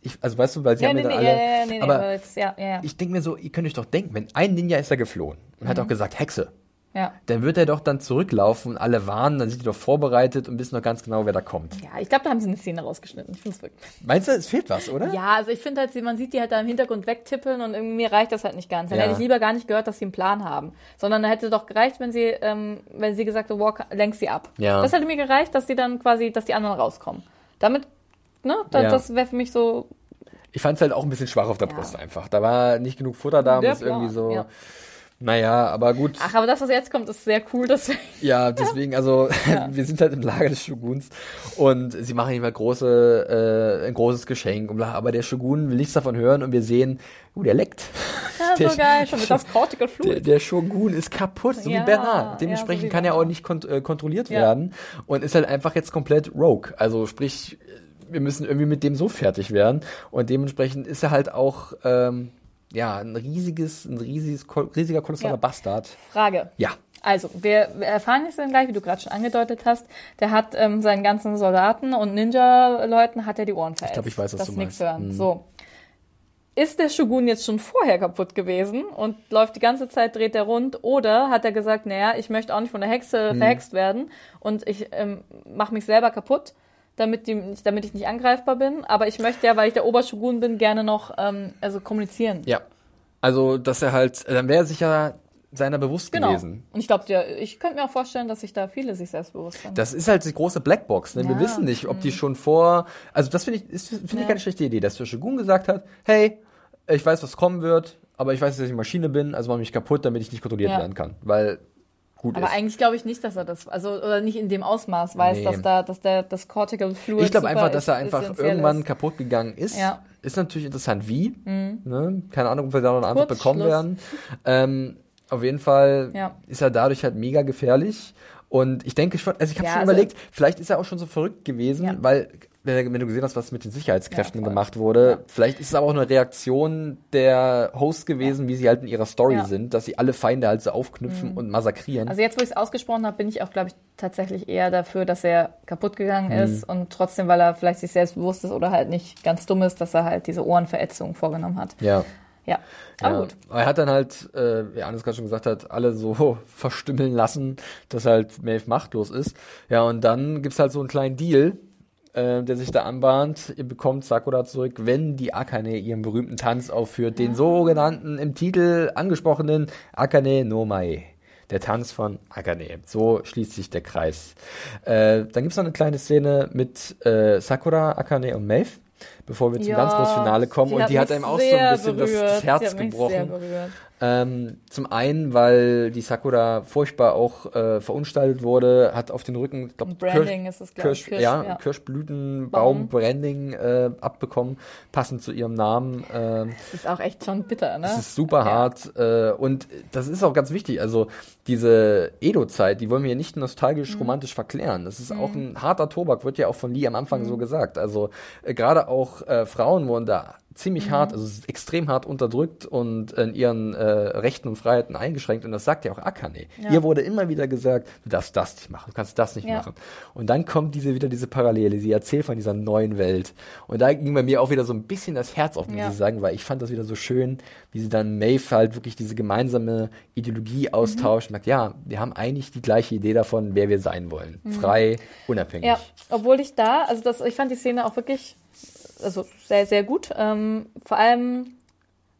ich, also weißt du, weil sie Ja, haben nee, ja nee, dann ja, alle. ja, nee, nee, aber jetzt, ja, ja, ja. ich denke mir so, ihr könnt euch doch denken, wenn ein Ninja ist da geflohen und Mhm. hat auch gesagt, Hexe. Ja. dann wird er doch dann zurücklaufen und alle warnen, dann sind die doch vorbereitet und wissen doch ganz genau, wer da kommt. Ja, ich glaube, da haben sie eine Szene rausgeschnitten. Ich finde es wirklich. Meinst du, es fehlt was, oder? Ja, also ich finde halt, man sieht die halt da im Hintergrund wegtippeln und irgendwie mir reicht das halt nicht ganz. Dann Ja. hätte ich lieber gar nicht gehört, dass sie einen Plan haben. Sondern da hätte doch gereicht, wenn sie, ähm, wenn sie gesagt hat, Walk, lenk sie ab. Ja. Das hätte mir gereicht, dass die dann quasi, dass die anderen rauskommen. Damit, ne, da, Ja. das wäre für mich so, Ich fand es halt auch ein bisschen schwach auf der Brust einfach. Da war nicht genug Futter da und Der das irgendwie so. Ja. Naja, aber gut. ach, aber das, was jetzt kommt, ist sehr cool, deswegen. Ja, deswegen, also wir sind halt im Lager des Shoguns und sie machen ihm halt große, äh, ein großes Geschenk. Und bla, aber der Shogun will nichts davon hören und wir sehen, oh, der leckt. Ja, Der- so geil, schon mit das Cortical Der, Fluid. der Shogun ist kaputt, so Ja, wie Bernard. ja, Dementsprechend so wie kann er auch nicht kont äh, kontrolliert Ja. werden und ist halt einfach jetzt komplett rogue. Also sprich, wir müssen irgendwie mit dem so fertig werden und dementsprechend ist er halt auch ähm, ja ein riesiges, ein riesiges, riesiger kolossaler Ja. Bastard. Frage. Ja. Also, wir, erfahren jetzt dann gleich, wie du gerade schon angedeutet hast, der hat ähm, seinen ganzen Soldaten und Ninja-Leuten hat er die Ohren verätzt. glaub, ich weiß, was dass du meinst. hören. Mhm. So. Ist der Shogun jetzt schon vorher kaputt gewesen und läuft die ganze Zeit, dreht er rund? Oder hat er gesagt, naja, ich möchte auch nicht von der Hexe Mhm. verhext werden und ich ähm, mache mich selber kaputt, damit, die, damit ich nicht angreifbar bin. Aber ich möchte ja, weil ich der Obershogun bin, gerne noch ähm, also kommunizieren. Ja. Also, dass er halt, dann wäre er sich ja seiner bewusst Genau. gewesen. Und ich glaube, ich könnte mir auch vorstellen, dass sich da viele sich selbstbewusst sind. Das ist halt die große Blackbox. Ne? Wir Ja, wissen nicht, ob die schon vor. Also das finde ich, finde ich Ja. keine schlechte Idee, dass der Shogun gesagt hat, hey, ich weiß, was kommen wird, aber ich weiß, dass ich eine Maschine bin, also mach mich kaputt, damit ich nicht kontrolliert Ja. werden kann. Weil gut Aber ist. eigentlich glaube ich nicht, dass er das, also oder nicht in dem Ausmaß weiß, Nee. dass da, dass der das Cortical Fluid. Ich glaube einfach, dass er einfach irgendwann ist. kaputt gegangen ist. Ja. Mhm. Ist natürlich interessant, wie. Ne? Keine Ahnung, ob wir da noch eine Antwort bekommen werden. Ähm, auf jeden Fall Ja. ist er dadurch halt mega gefährlich. Und ich denke schon, also ich habe Ja, schon also- überlegt, vielleicht ist er auch schon so verrückt gewesen, Ja. weil, wenn wenn du gesehen hast, was mit den Sicherheitskräften Ja, gemacht wurde, Ja. vielleicht ist es aber auch eine Reaktion der Hosts gewesen, wie sie halt in ihrer Story Ja. sind, dass sie alle Feinde halt so aufknüpfen und massakrieren. Also jetzt, wo ich es ausgesprochen habe, bin ich auch, glaube ich, tatsächlich eher dafür, dass er kaputt gegangen Mhm. ist und trotzdem, weil er vielleicht sich selbst bewusst ist oder halt nicht ganz dumm ist, dass er halt diese Ohrenverätzung vorgenommen hat. ja. Ja, aber ja. gut. Er hat dann halt, äh, wie Anders gerade schon gesagt hat, alle so verstümmeln lassen, dass halt Maeve machtlos ist. Ja, und dann gibt's halt so einen kleinen Deal, äh, der sich da anbahnt. Ihr bekommt Sakura zurück, wenn die Akane ihren berühmten Tanz aufführt, den sogenannten im Titel angesprochenen Akane no Mae. Der Tanz von Akane. So schließt sich der Kreis. Äh, dann gibt's noch eine kleine Szene mit äh, Sakura, Akane und Maeve, bevor wir zum ganz großen Finale kommen. Und die hat einem auch so ein bisschen das, berührt. das Herz gebrochen. Ähm, zum einen, weil die Sakura furchtbar auch äh, verunstaltet wurde, hat auf den Rücken, ich glaub, Branding ist es, glaub ich. Kirsch, Kirsch, ja, ja. Kirschblütenbaum Branding äh, abbekommen, passend zu ihrem Namen. Ähm, Das ist auch echt schon bitter, ne? das ist super Ja. hart äh, und das ist auch ganz wichtig. Also diese Edo-Zeit, die wollen wir hier nicht Mhm. nostalgisch romantisch verklären. Das ist auch ein harter Tobak, wird ja auch von Lee am Anfang Mhm. so gesagt. Also äh, gerade auch äh, Frauen wurden da Mhm. ziemlich hart, also extrem hart unterdrückt und in ihren äh, Rechten und Freiheiten eingeschränkt. Und das sagt ja auch Akane. Ja. Ihr wurde immer wieder gesagt, du darfst das nicht machen, du kannst das nicht Ja. machen. Und dann kommt diese wieder diese Parallele, sie erzählt von dieser neuen Welt. Und da ging bei mir auch wieder so ein bisschen das Herz auf, muss Ja. ich sagen, weil ich fand das wieder so schön, wie sie dann Maeve halt wirklich diese gemeinsame Ideologie austauscht und sagt, ja, wir haben eigentlich die gleiche Idee davon, wer wir sein wollen. Frei, unabhängig. Ja, obwohl ich da, also das, ich fand die Szene auch wirklich, also sehr, sehr gut. Ähm, vor allem,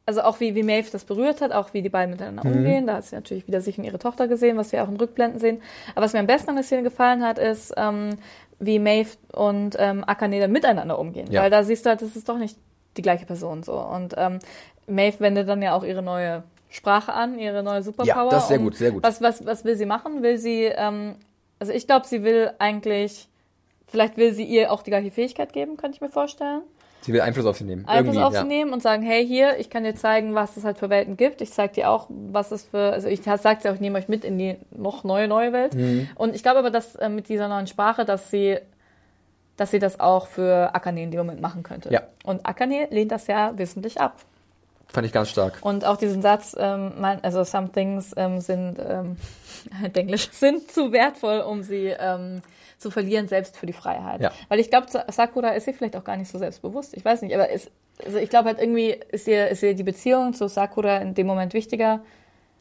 also auch wie, wie Maeve das berührt hat, auch wie die beiden miteinander Mhm. umgehen. Da hat sie natürlich wieder sich und ihre Tochter gesehen, was wir auch in Rückblenden sehen. Aber was mir am besten an der Szene gefallen hat, ist, ähm, wie Maeve und ähm, Akane dann miteinander umgehen. Ja. Weil da siehst du halt, das ist doch nicht die gleiche Person so. Und ähm, Maeve wendet dann ja auch ihre neue Sprache an, ihre neue Superpower. Ja, das ist sehr Und gut, sehr gut. Was, was, was will sie machen? Will sie, ähm, also ich glaube, sie will eigentlich, vielleicht will sie ihr auch die gleiche Fähigkeit geben, könnte ich mir vorstellen. Sie will Einfluss auf sie nehmen. Einfluss auf ja. sie nehmen und sagen, hey, hier, ich kann dir zeigen, was es halt für Welten gibt. Ich zeig dir auch, was es für, also ich sag dir auch, ich nehme euch mit in die noch neue, neue Welt. Mhm. Und ich glaube aber, dass äh, mit dieser neuen Sprache, dass sie, dass sie das auch für Akane in dem Moment machen könnte. Ja. Und Akane lehnt das ja wissentlich ab. Fand ich ganz stark. Und auch diesen Satz, ähm, mein, also some things ähm, sind, ähm, Englisch, sind zu wertvoll, um sie ähm, zu verlieren, selbst für die Freiheit. Ja. Weil ich glaube, Sakura ist sie vielleicht auch gar nicht so selbstbewusst. Ich weiß nicht, aber ist, also ich glaube halt irgendwie ist ihr, ist ihr die Beziehung zu Sakura in dem Moment wichtiger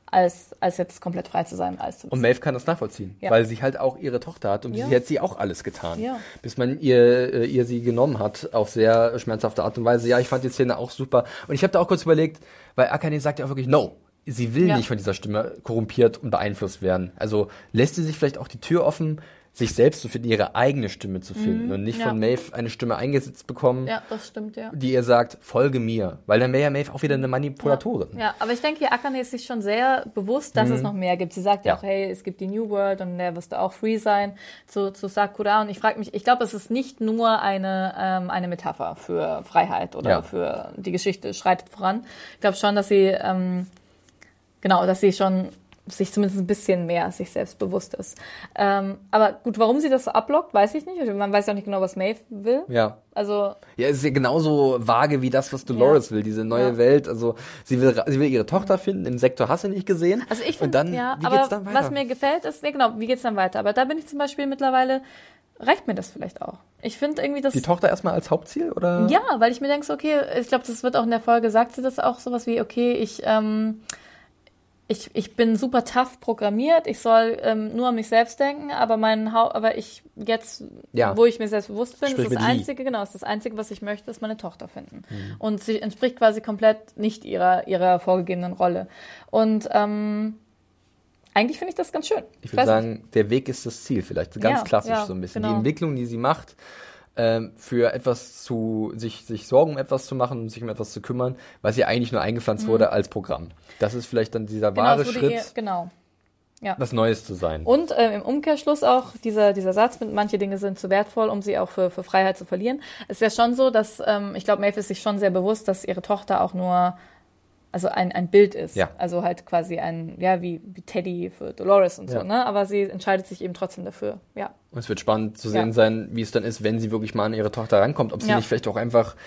als, als jetzt komplett frei zu sein. Als zu Und Maeve kann das nachvollziehen, Ja. weil sie halt auch ihre Tochter hat und Ja. sie hat sie auch alles getan, Ja. bis man ihr, äh, ihr sie genommen hat auf sehr schmerzhafte Art und Weise. Ja, ich fand die Szene auch super und ich habe da auch kurz überlegt, weil Akane sagt ja auch wirklich No. Sie will Ja. nicht von dieser Stimme korrumpiert und beeinflusst werden. Also lässt sie sich vielleicht auch die Tür offen, sich selbst zu finden, ihre eigene Stimme zu finden und nicht Mhm. ja. von Maeve eine Stimme eingesetzt bekommen, ja, das stimmt, ja. die ihr sagt, folge mir. Weil dann wäre ja Maeve auch wieder eine Manipulatorin. Ja, aber ich denke, Akane ist sich schon sehr bewusst, dass es noch mehr gibt. Sie sagt ja, Mhm. Ja. auch, hey, es gibt die New World und der wirst du auch free sein zu, zu Sakura. Und ich frage mich, ich glaube, es ist nicht nur eine, ähm, eine Metapher für Freiheit oder Ja. für die Geschichte schreitet voran. Ich glaube schon, dass sie, ähm, genau, dass sie schon sich zumindest ein bisschen mehr sich selbst bewusst ist. Ähm, aber gut, warum sie das so ablockt, weiß ich nicht. Man weiß ja auch nicht genau, was Maeve will. Ja. Also, Ja, es ist ja genauso vage wie das, was Dolores will, diese neue Ja. Welt. Also sie will, sie will ihre Tochter finden, im Sektor hast du nicht gesehen. Also ich finde, ja, wie aber geht's dann weiter? was mir gefällt, ist, ja genau, wie geht's dann weiter? Aber da bin ich zum Beispiel mittlerweile, reicht mir das vielleicht auch. Ich finde irgendwie das. die Tochter erstmal als Hauptziel, oder? ja, weil ich mir denke, so, okay, ich glaube, das wird auch in der Folge, sagt sie das auch sowas wie, okay, ich, ähm, ich, ich bin super tough programmiert, ich soll ähm, nur an mich selbst denken, aber mein Hau aber ich jetzt, Ja. wo ich mir selbst bewusst bin, Sprich ist das mit Lee. Einzige, genau, ist das Einzige, was ich möchte, ist meine Tochter finden. Mhm. Und sie entspricht quasi komplett nicht ihrer, ihrer vorgegebenen Rolle. Und ähm, eigentlich finde ich das ganz schön. Ich würde nicht. sagen, der Weg ist das Ziel vielleicht. Ganz Ja, klassisch ja, so ein bisschen. genau. Die Entwicklung, die sie macht, ähm, für etwas zu, sich, sich Sorgen um etwas zu machen und sich um etwas zu kümmern, was ihr eigentlich nur eingepflanzt wurde als Programm. Das ist vielleicht dann dieser Mhm. Genau, wahre Schritt, ihr- genau. was Neues zu sein. Und ähm, im Umkehrschluss auch dieser, dieser Satz mit manche Dinge sind zu wertvoll, um sie auch für, für Freiheit zu verlieren. Es ist ja schon so, dass ähm, ich glaube, Maeve ist sich schon sehr bewusst, dass ihre Tochter auch nur also ein, ein Bild ist. Ja. Also halt quasi ein, ja, wie, wie Teddy für Dolores und so, Ja. ne? Aber sie entscheidet sich eben trotzdem dafür. Ja. Und es wird spannend zu sehen Ja. sein, wie es dann ist, wenn sie wirklich mal an ihre Tochter rankommt. Ob sie nicht vielleicht auch einfach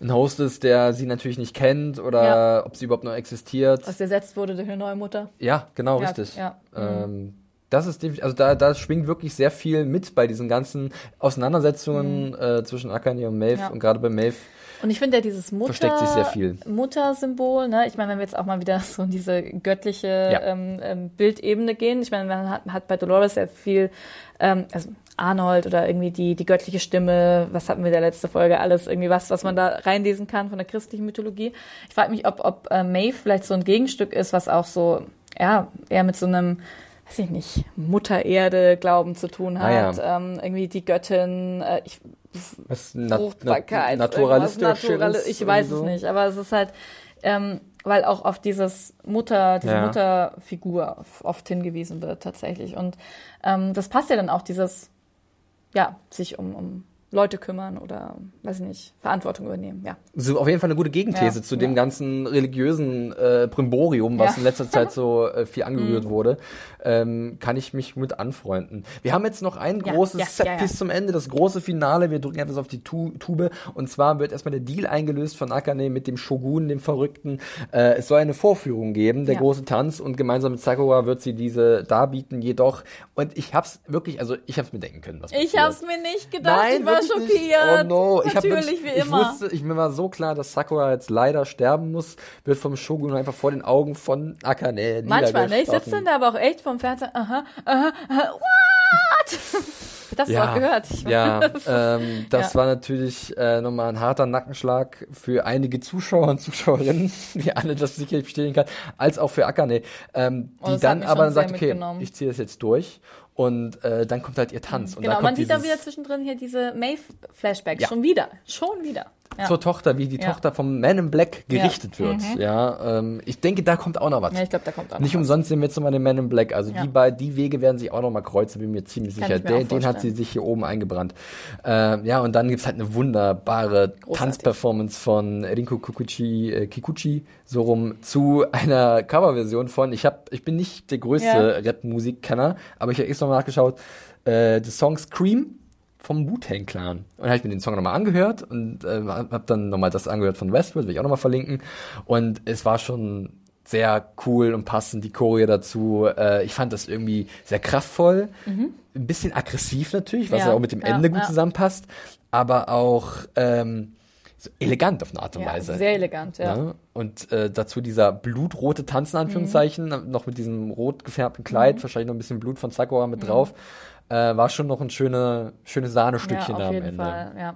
ein Host ist, der sie natürlich nicht kennt oder ob sie überhaupt noch existiert. Was ersetzt wurde durch eine neue Mutter. Ja, genau, richtig. ja. Ähm, das ist definitiv, also da, da schwingt wirklich sehr viel mit bei diesen ganzen Auseinandersetzungen äh, zwischen Akane und Maeve Mhm. Und gerade bei Maeve. Und ich finde ja dieses Mutter, Versteckt sich sehr viel. Muttersymbol, ne? Ich meine, wenn wir jetzt auch mal wieder so in diese göttliche Ja. ähm, ähm, Bildebene gehen, ich meine, man hat, hat bei Dolores sehr viel, ähm, also Arnold oder irgendwie die, die göttliche Stimme, was hatten wir in der letzte Folge, alles irgendwie was, was man da reinlesen kann von der christlichen Mythologie. Ich frage mich, ob, ob äh, Maeve vielleicht so ein Gegenstück ist, was auch so, ja, eher mit so einem, weiß ich nicht, Mutter Erde Glauben zu tun Ah, hat, ja. ähm, irgendwie die Göttin, äh, ich Was Nat Fruchtbarkeit. Nat naturalistisch Naturali- Ich weiß so. es nicht, aber es ist halt, ähm, weil auch auf dieses Mutter, diese Ja. Mutterfigur oft hingewiesen wird tatsächlich. Und ähm, das passt ja dann auch, dieses, ja, sich um, um Leute kümmern oder, weiß ich nicht, Verantwortung übernehmen, ja. So auf jeden Fall eine gute Gegenthese Ja, zu dem ja. ganzen religiösen äh, Primborium, was Ja. Mhm. in letzter Zeit so äh, viel angerührt wurde. Ähm, kann ich mich mit anfreunden. Wir haben jetzt noch ein großes ja, ja. zum Ende, das große Finale. Wir drücken etwas auf die tu Tube. Und zwar wird erstmal der Deal eingelöst von Akane mit dem Shogun, dem Verrückten. Äh, es soll eine Vorführung geben, der große Tanz. Und gemeinsam mit Sakura wird sie diese darbieten. Jedoch, und ich hab's wirklich, also ich hab's mir denken können, was Ich passiert. hab's mir nicht gedacht, ich war nicht. schockiert. Oh no, ich Natürlich, wirklich, wie ich immer. Wusste, ich mir war so klar, dass Sakura jetzt leider sterben muss, wird vom Shogun einfach vor den Augen von Akane Manchmal, ne? Ich sitze dann da aber auch echt vom Fernseher, aha, aha, aha, what? Das du auch gehört. Ich ja, ähm, das Ja. war natürlich äh, nochmal ein harter Nackenschlag für einige Zuschauer und Zuschauerinnen, wie alle das sicherlich bestätigen kann, als auch für Akane, ähm, Oh, die dann mich aber dann sagt, okay, ich ziehe das jetzt durch und äh, dann kommt halt ihr Tanz. Und Genau, man sieht dann dieses- wieder zwischendrin hier diese Maeve-Flashbacks. Ja. Schon wieder. Schon wieder. Ja. zur Tochter, wie die Ja. Tochter vom Man in Black gerichtet wird. Mhm. Ja, ähm, ich denke, da kommt auch noch was. ja, ich glaube, da kommt auch noch Nicht was. umsonst sehen wir jetzt nochmal den Man in Black. Also Ja. die, bei, die Wege werden sich auch nochmal kreuzen, bin mir ziemlich Kann sicher. ich mir Den, den hat sie sich hier oben eingebrannt. Äh, ja, und dann gibt's halt eine wunderbare Tanzperformance von Rinko Kikuchi, äh, Kikuchi so rum zu einer Coverversion von, ich hab, ich bin nicht der größte Ja. Rap-Musikkenner, aber ich habe extra mal nachgeschaut, äh, des Song Scream vom Wu-Tang Clan. Und dann habe ich mir den Song nochmal angehört und äh, habe dann nochmal das angehört von Westworld, will ich auch nochmal verlinken. Und es war schon sehr cool und passend, die Choreo dazu. Äh, ich fand das irgendwie sehr kraftvoll, ein bisschen aggressiv natürlich, was Ja, ja, auch mit dem ja, Ende gut ja. zusammenpasst, aber auch ähm, so elegant auf eine Art und Weise. sehr elegant, ja. Ne? Und äh, dazu dieser blutrote Tanz, in Anführungszeichen, Mhm. noch mit diesem rot gefärbten Kleid, wahrscheinlich noch ein bisschen Blut von Sakura mit drauf, äh, war schon noch ein schöne, schönes Sahnestückchen ja, da auf am jeden Ende. Fall, ja.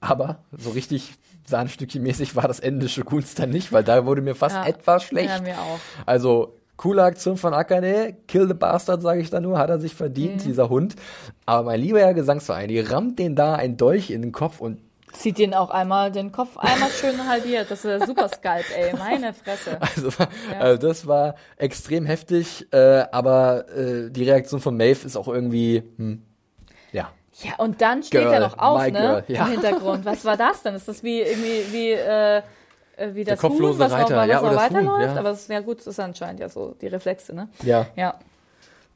Aber so richtig Sahnestückchen-mäßig war das Ende Shoguns dann nicht, weil da wurde mir fast Ja. etwas schlecht. Ja, mir auch. Also, coole Aktion von Akane, kill the bastard, sage ich da nur, hat er sich verdient, Mhm. dieser Hund. Aber mein lieber Herr Gesangsverein, die rammt den da ein Dolch in den Kopf und Zieht den auch einmal, den Kopf einmal schön halbiert. Das ist Super Sculpt, ey. Meine Fresse. Also, also das war extrem heftig, äh, aber äh, die Reaktion von Maeve ist auch irgendwie, hm, ja. Ja, und dann steht Girl, er noch auf, ne? girl, ja. Im Hintergrund. Was war das denn? Ist das wie irgendwie wie äh, äh, wie das Huhn, was Reiter, auch, was ja, oder das Huhn, weiterläuft? ja. Aber es ist ja gut, das ist anscheinend ja so die Reflexe, ne? Ja, Ja.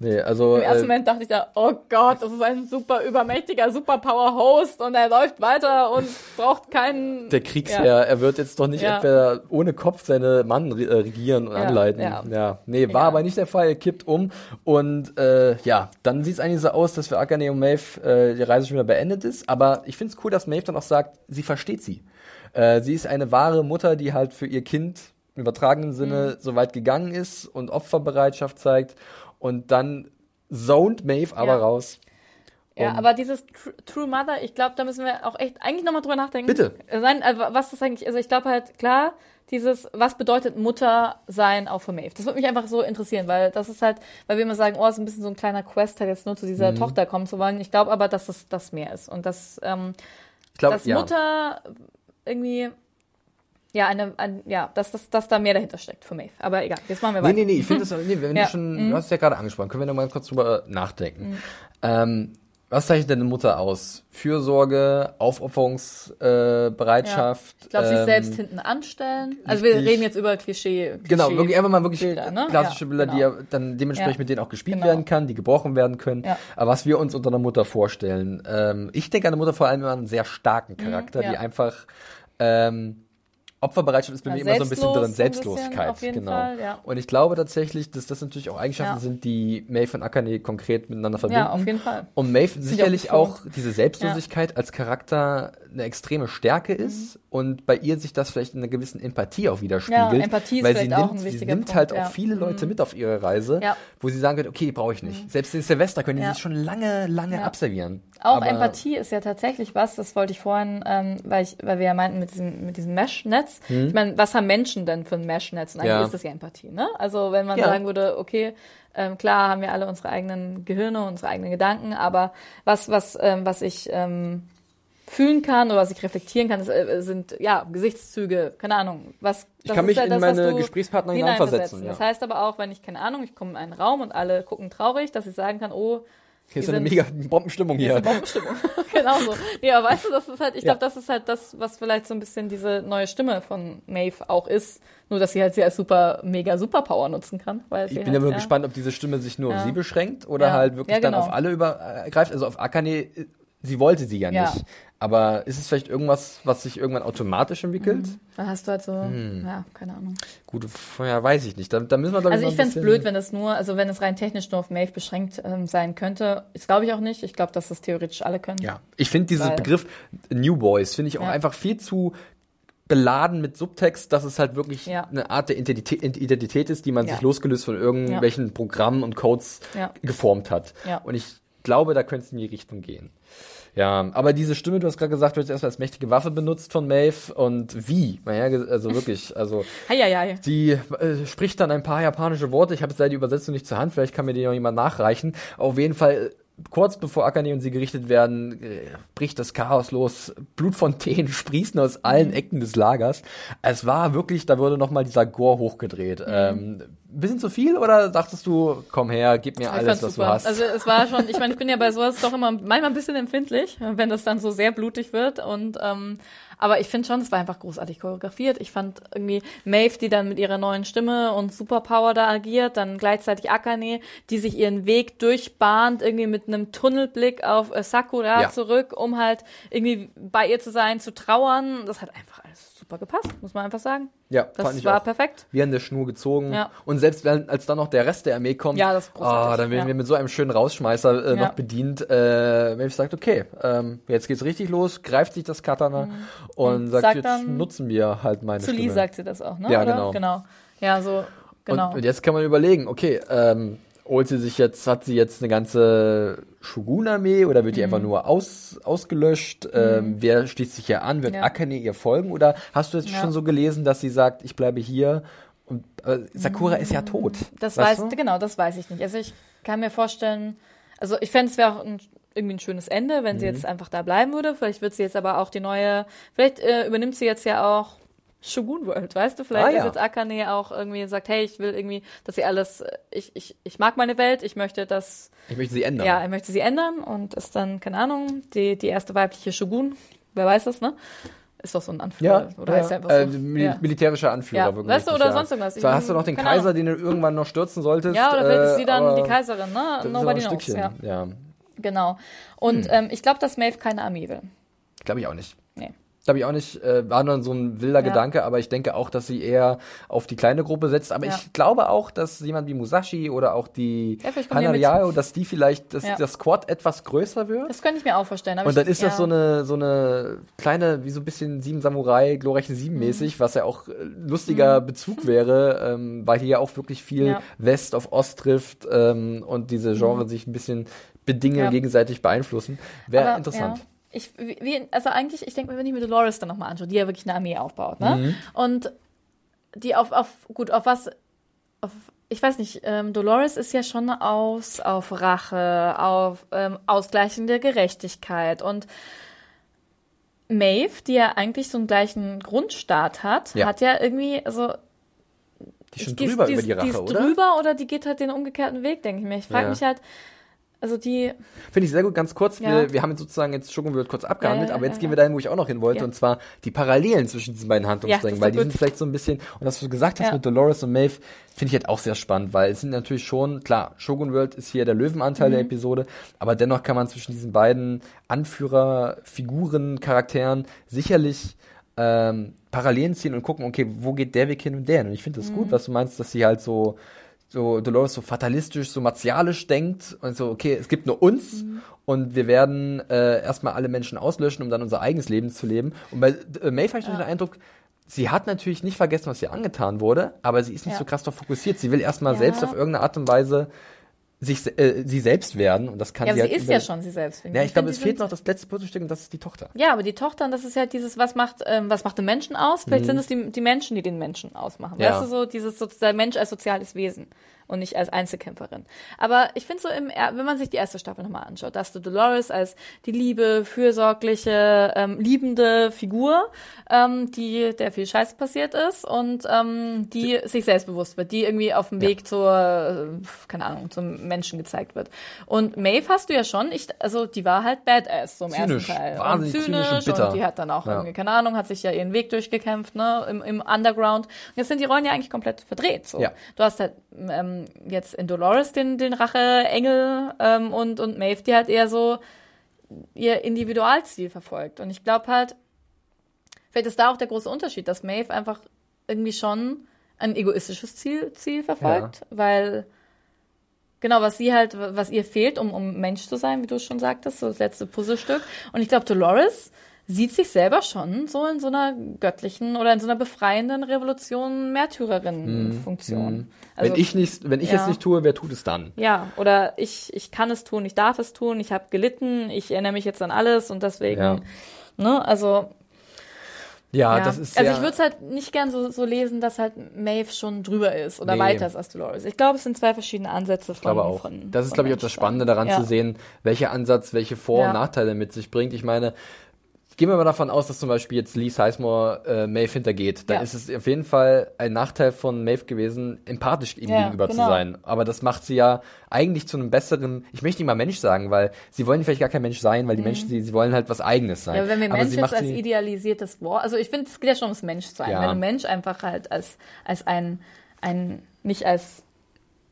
Nee, also Im ersten äh, Moment dachte ich da, oh Gott, das ist ein super übermächtiger Superpower-Host und er läuft weiter und braucht keinen. der Kriegsherr, er wird jetzt doch nicht Ja. etwa ohne Kopf seine Mann äh, regieren und Ja, anleiten. ja. Ja, nee, war aber nicht der Fall, er kippt um und äh, ja, dann sieht es eigentlich so aus, dass für Akane und Maeve äh, die Reise schon wieder beendet ist, aber ich finde es cool, dass Maeve dann auch sagt, sie versteht sie. Äh, sie ist eine wahre Mutter, die halt für ihr Kind im übertragenen Sinne so weit gegangen ist und Opferbereitschaft zeigt und dann zoned Maeve aber Ja. raus. Ja, aber dieses Tr True Mother, ich glaube, da müssen wir auch echt eigentlich nochmal drüber nachdenken. Bitte. Äh, Sein, äh, was das eigentlich, also ich glaube halt, klar, dieses, was bedeutet Mutter sein auch für Maeve? Das würde mich einfach so interessieren, weil das ist halt, weil wir immer sagen, oh, es ist ein bisschen so ein kleiner Quest, halt jetzt nur zu Mhm. dieser Tochter kommen zu wollen. Ich glaube aber, dass das das mehr ist. Und dass, ähm, Ich glaube, dass ja. Mutter irgendwie, ja, eine, ein, ja, dass, dass, dass da mehr dahinter steckt für Maeve. Aber egal, jetzt machen wir Nee, weiter. nee, nee, ich finde das, nee, wenn Ja, du schon, du hast es ja gerade angesprochen, können wir noch mal kurz drüber nachdenken. Ähm, was zeichnet deine Mutter aus? Fürsorge, Aufopferungsbereitschaft. Äh, Bereitschaft, Ich glaube, sich ähm, selbst hinten anstellen. Also wir reden jetzt über Klischee. Genau, Klischee- wirklich einfach mal wirklich Bilder, ne? klassische Ja, Bilder, die genau. ja dann dementsprechend Ja. mit denen auch gespielt Genau. werden kann, die gebrochen werden können. Ja. Aber was wir uns unter einer Mutter vorstellen. Ähm, ich denke an eine Mutter vor allem immer einen sehr starken Charakter, Mhm, ja. die einfach ähm, Opferbereitschaft ist bei Ja, mir immer so ein bisschen drin, bisschen, Selbstlosigkeit. jeden genau. Fall, ja. Und ich glaube tatsächlich, dass das natürlich auch Eigenschaften Ja. sind, die Maeve und Akane konkret miteinander verbinden. Ja, auf jeden Fall. Und Maeve sicherlich auch, betont. diese Selbstlosigkeit als Charakter eine extreme Stärke ist und bei ihr sich das vielleicht in einer gewissen Empathie auch widerspiegelt. Mhm. Ja, Empathie ist weil sie vielleicht auch nimmt, ein sie nimmt Punkt, halt auch viele Leute Mhm. mit auf ihre Reise. Mhm. wo sie sagen können, okay, brauche ich nicht. Selbst den Silvester können die sich schon lange, lange abservieren. Auch Aber- Empathie ist ja tatsächlich was, das wollte ich vorhin, ähm, weil, ich, weil wir ja meinten mit diesem, mit diesem Mesh-Netz. Ich meine, was haben Menschen denn für ein Mesh-Netz? Und eigentlich Hm. Ja. ist das ja Empathie, ne? Also wenn man Ja. sagen würde, okay, ähm, klar haben wir alle unsere eigenen Gehirne, unsere eigenen Gedanken, aber was, was, ähm, was ich ähm, fühlen kann oder was ich reflektieren kann, ist, äh, sind ja Gesichtszüge, keine Ahnung. Was, Ich das kann ist mich ja in das, meine Gesprächspartner hineinversetzen, ja. Das heißt aber auch, wenn ich, keine Ahnung, ich komme in einen Raum und alle gucken traurig, dass ich sagen kann, oh, Hier ist so eine mega Bombenstimmung hier hier. Bombenstimmung. genau so. Aber weißt du, das ist halt, ich Ja. glaube, das ist halt das, was vielleicht so ein bisschen diese neue Stimme von Maeve auch ist. Nur, dass sie halt sie als super, mega Superpower nutzen kann. Weil sie Ich bin halt, ja nur gespannt, ob diese Stimme sich nur auf Ja. sie beschränkt oder Ja. halt wirklich Ja, dann genau. auf alle übergreift. Also auf Akane, äh, sie wollte sie ja Ja. nicht. Aber ist es vielleicht irgendwas, was sich irgendwann automatisch entwickelt? Dann hast du halt so, Hm. ja, keine Ahnung. Gut, ja, weiß ich nicht. Da, da müssen wir, glaube Also ich noch ein fände es blöd, wenn es nur, also wenn es rein technisch nur auf Maeve beschränkt ähm, sein könnte. Das glaube ich auch nicht. Ich glaube, dass das theoretisch alle können. Ja, ich finde dieses Weil- Begriff New Boys, finde ich auch Ja. einfach viel zu beladen mit Subtext, dass es halt wirklich Ja. eine Art der Identität, Identität ist, die man Ja. sich losgelöst von irgendwelchen Programmen und Codes geformt hat. Und ich glaube, da könnte es in die Richtung gehen. Ja, aber diese Stimme, du hast gerade gesagt, wird erstmal als mächtige Waffe benutzt von Maeve und wie? Naja, also wirklich, also Heieiei. Sie äh, spricht dann ein paar japanische Worte. Ich habe jetzt leider die Übersetzung nicht zur Hand. Vielleicht kann mir die noch jemand nachreichen. Auf jeden Fall, äh, kurz bevor Akane und sie gerichtet werden, bricht das Chaos los. Blutfontänen sprießen aus allen Mhm. Ecken des Lagers. Es war wirklich, da wurde nochmal dieser Gore hochgedreht. Mhm. Ähm, bisschen zu viel oder dachtest du, komm her, gib mir Ich alles, was super. du hast? Also es war schon, ich meine, ich bin ja bei sowas doch immer manchmal ein bisschen empfindlich, wenn das dann so sehr blutig wird. Und ähm, aber ich finde schon, es war einfach großartig choreografiert. Ich fand irgendwie Maeve, die dann mit ihrer neuen Stimme und Superpower da agiert, dann gleichzeitig Akane, die sich ihren Weg durchbahnt, irgendwie mit einem Tunnelblick auf Sakura Ja. zurück, um halt irgendwie bei ihr zu sein, zu trauern. Das hat einfach alles super gepasst, muss man einfach sagen. Ja, Das ich war auch. perfekt. Wie an der Schnur gezogen. Ja. Und selbst wenn, als dann noch der Rest der Armee kommt, Ja, das ah, dann werden ja. wir mit so einem schönen Rausschmeißer äh, noch bedient. Äh, Maeve sagt, okay, ähm, jetzt geht's richtig los, greift sich das Katana und, Mhm. Und sagt, sagt jetzt nutzen wir halt meine Zu Lee sagt sie das auch, ne? Ja, Oder? genau. Genau. Ja, so, genau. Und, und jetzt kann man überlegen, okay, ähm, holt sie sich jetzt, hat sie jetzt eine ganze Shogun-Armee oder wird die Mhm. einfach nur aus, ausgelöscht? Ähm, wer schließt sich hier an? Wird Ja. Akane ihr folgen? Oder hast du jetzt Ja. schon so gelesen, dass sie sagt, ich bleibe hier? Und äh, Sakura ist ja tot. Das weißt weiß, du? genau, das weiß ich nicht. Also ich kann mir vorstellen, also ich fände es wäre auch ein, irgendwie ein schönes Ende, wenn sie Mhm. jetzt einfach da bleiben würde. Vielleicht wird sie jetzt aber auch die neue, vielleicht äh, übernimmt sie jetzt ja auch Shogun World, weißt du? Vielleicht Ah, ist ja. jetzt Akane auch irgendwie sagt, hey, ich will irgendwie, dass sie alles, äh, ich, ich, ich mag meine Welt, ich möchte das, Ich möchte sie ändern. ja, er möchte sie ändern und ist dann, keine Ahnung, die, die erste weibliche Shogun, wer weiß das, ne? Ist doch so ein Anführer, Ja, oder ja. heißt er einfach äh, so? Mil ja. militärischer Anführer. Ja, wirklich, weißt du, oder ja. sonst irgendwas. Zwar hast du noch den Kaiser, Ahnung. den du irgendwann noch stürzen solltest. Ja, oder vielleicht ist sie dann äh, die Kaiserin, ne? ist Nobody knows, ja. ja. Genau. Und ähm, ich glaube, dass Maeve keine Armee will. Glaube ich auch nicht. Glaube ich auch nicht. Äh, war nur so ein wilder Ja. Gedanke, aber ich denke auch, dass sie eher auf die kleine Gruppe setzt. Aber Ja. ich glaube auch, dass jemand wie Musashi oder auch die Ja, Hanariao, dass die vielleicht, dass Ja. das Squad etwas größer wird. Das könnte ich mir auch vorstellen. Und dann ist das so eine, so eine kleine, wie so ein bisschen Sieben Samurai, glorreiche Sieben mäßig, Mhm. was ja auch äh, lustiger Bezug wäre, ähm, weil hier ja auch wirklich viel. Mhm. West auf Ost trifft ähm, und diese Genre sich ein bisschen bedingen, gegenseitig beeinflussen. Wäre interessant. Ich, wie, also eigentlich, ich denke, wenn ich mir Dolores dann nochmal anschaue, die ja wirklich eine Armee aufbaut, ne? Mhm. Und die auf, auf, gut, auf was, auf, ich weiß nicht, ähm, Dolores ist ja schon aus, auf Rache, auf ähm, Ausgleichen der Gerechtigkeit und Maeve, die ja eigentlich so einen gleichen Grundstart hat, Ja. hat ja irgendwie, also Die ist schon die drüber die über die Rache, die ist oder? drüber oder die geht halt den umgekehrten Weg, denke ich mir. Ich frage Ja. mich halt, also die, Finde ich sehr gut, ganz kurz. Ja. Wir, wir haben jetzt sozusagen jetzt Shogun World kurz abgehandelt, Ja, aber jetzt gehen wir dahin, wo ich auch noch hin wollte, und zwar die Parallelen zwischen diesen beiden Handlungssträngen, weil die doch sind gut. vielleicht so ein bisschen, und was du gesagt hast mit Dolores und Maeve, finde ich halt auch sehr spannend, weil es sind natürlich schon, klar, Shogun World ist hier der Löwenanteil Mhm. der Episode, aber dennoch kann man zwischen diesen beiden Anführer, Figuren, Charakteren sicherlich ähm, Parallelen ziehen und gucken, okay, wo geht der Weg hin und der hin? Und ich finde das Mhm. gut, was du meinst, dass sie halt so so Dolores so fatalistisch, so martialisch denkt und so, okay, es gibt nur uns Mhm. und wir werden äh, erstmal alle Menschen auslöschen, um dann unser eigenes Leben zu leben. Und bei äh, habe ich noch den Eindruck, sie hat natürlich nicht vergessen, was ihr angetan wurde, aber sie ist nicht Ja. so krass darauf fokussiert. Sie will erstmal Ja. selbst auf irgendeine Art und Weise sich, äh, sie selbst werden und das kann ja, sie aber halt sie ist über- ja schon sie selbst. finde Ja, ich. ich glaube, es fehlt noch das letzte Puzzlestück und das ist die Tochter. Ja, aber die Tochter, das ist halt dieses, was macht, ähm, was macht den Menschen aus? Vielleicht sind es die, die Menschen, die den Menschen ausmachen. Mhm. Ja. Weißt du, so dieses so, der Mensch als soziales Wesen und nicht als Einzelkämpferin. Aber ich finde so, im, wenn man sich die erste Staffel nochmal anschaut, da hast du Dolores als die liebe, fürsorgliche, ähm, liebende Figur, ähm, die, der viel Scheiß passiert ist und ähm, die sich selbstbewusst wird, die irgendwie auf dem Ja. Weg zur, äh, keine Ahnung, zum Menschen gezeigt wird. Und Maeve hast du ja schon, ich, also die war halt Badass so im Zynisch, ersten Teil. wahnsinnig und zynisch zynisch und bitter. und die hat dann auch Ja. irgendwie, keine Ahnung, hat sich ja ihren Weg durchgekämpft, ne, im, im Underground. Und jetzt sind die Rollen ja eigentlich komplett verdreht. So. Ja. Du hast halt ähm, jetzt in Dolores den, den Rache-Engel ähm, und, und Maeve, die halt eher so ihr Individualziel verfolgt. Und ich glaube halt, vielleicht ist da auch der große Unterschied, dass Maeve einfach irgendwie schon ein egoistisches Ziel, Ziel verfolgt, weil genau, was sie halt, was ihr fehlt, um, um Mensch zu sein, wie du schon sagtest, so das letzte Puzzlestück. Und ich glaube, Dolores sieht sich selber schon so in so einer göttlichen oder in so einer befreienden Revolution Märtyrerin-Funktion. Also, wenn ich nicht, wenn ich ja. es nicht tue, wer tut es dann? ja, oder ich, ich kann es tun, ich darf es tun, ich habe gelitten, ich erinnere mich jetzt an alles und deswegen, Ja. ne, also Ja, ja. das ist also ich würde es halt nicht gern so, so lesen, dass halt Maeve schon drüber ist oder Nee. weiter ist als Dolores. Ich glaube, es sind zwei verschiedene Ansätze von Ich glaube auch. Von, das ist, glaube ich, auch das. Spannende daran ja. zu sehen, welcher Ansatz welche Vor- Ja. und Nachteile mit sich bringt. Ich meine, gehen wir mal davon aus, dass zum Beispiel jetzt Lee Sizemore äh, Maeve hintergeht. Dann Ja. ist es auf jeden Fall ein Nachteil von Maeve gewesen, empathisch ihm Ja, gegenüber genau. zu sein. Aber das macht sie ja eigentlich zu einem besseren, ich möchte nicht mal Mensch sagen, weil sie wollen vielleicht gar kein Mensch sein, weil die Menschen, sie, sie wollen halt was Eigenes sein. Mhm. Ja, wenn wir Aber Mensch jetzt als sie- idealisiertes Wort, also ich finde, es geht ja schon ums Menschsein. Ja. Wenn du Mensch einfach halt als, als ein, ein, nicht als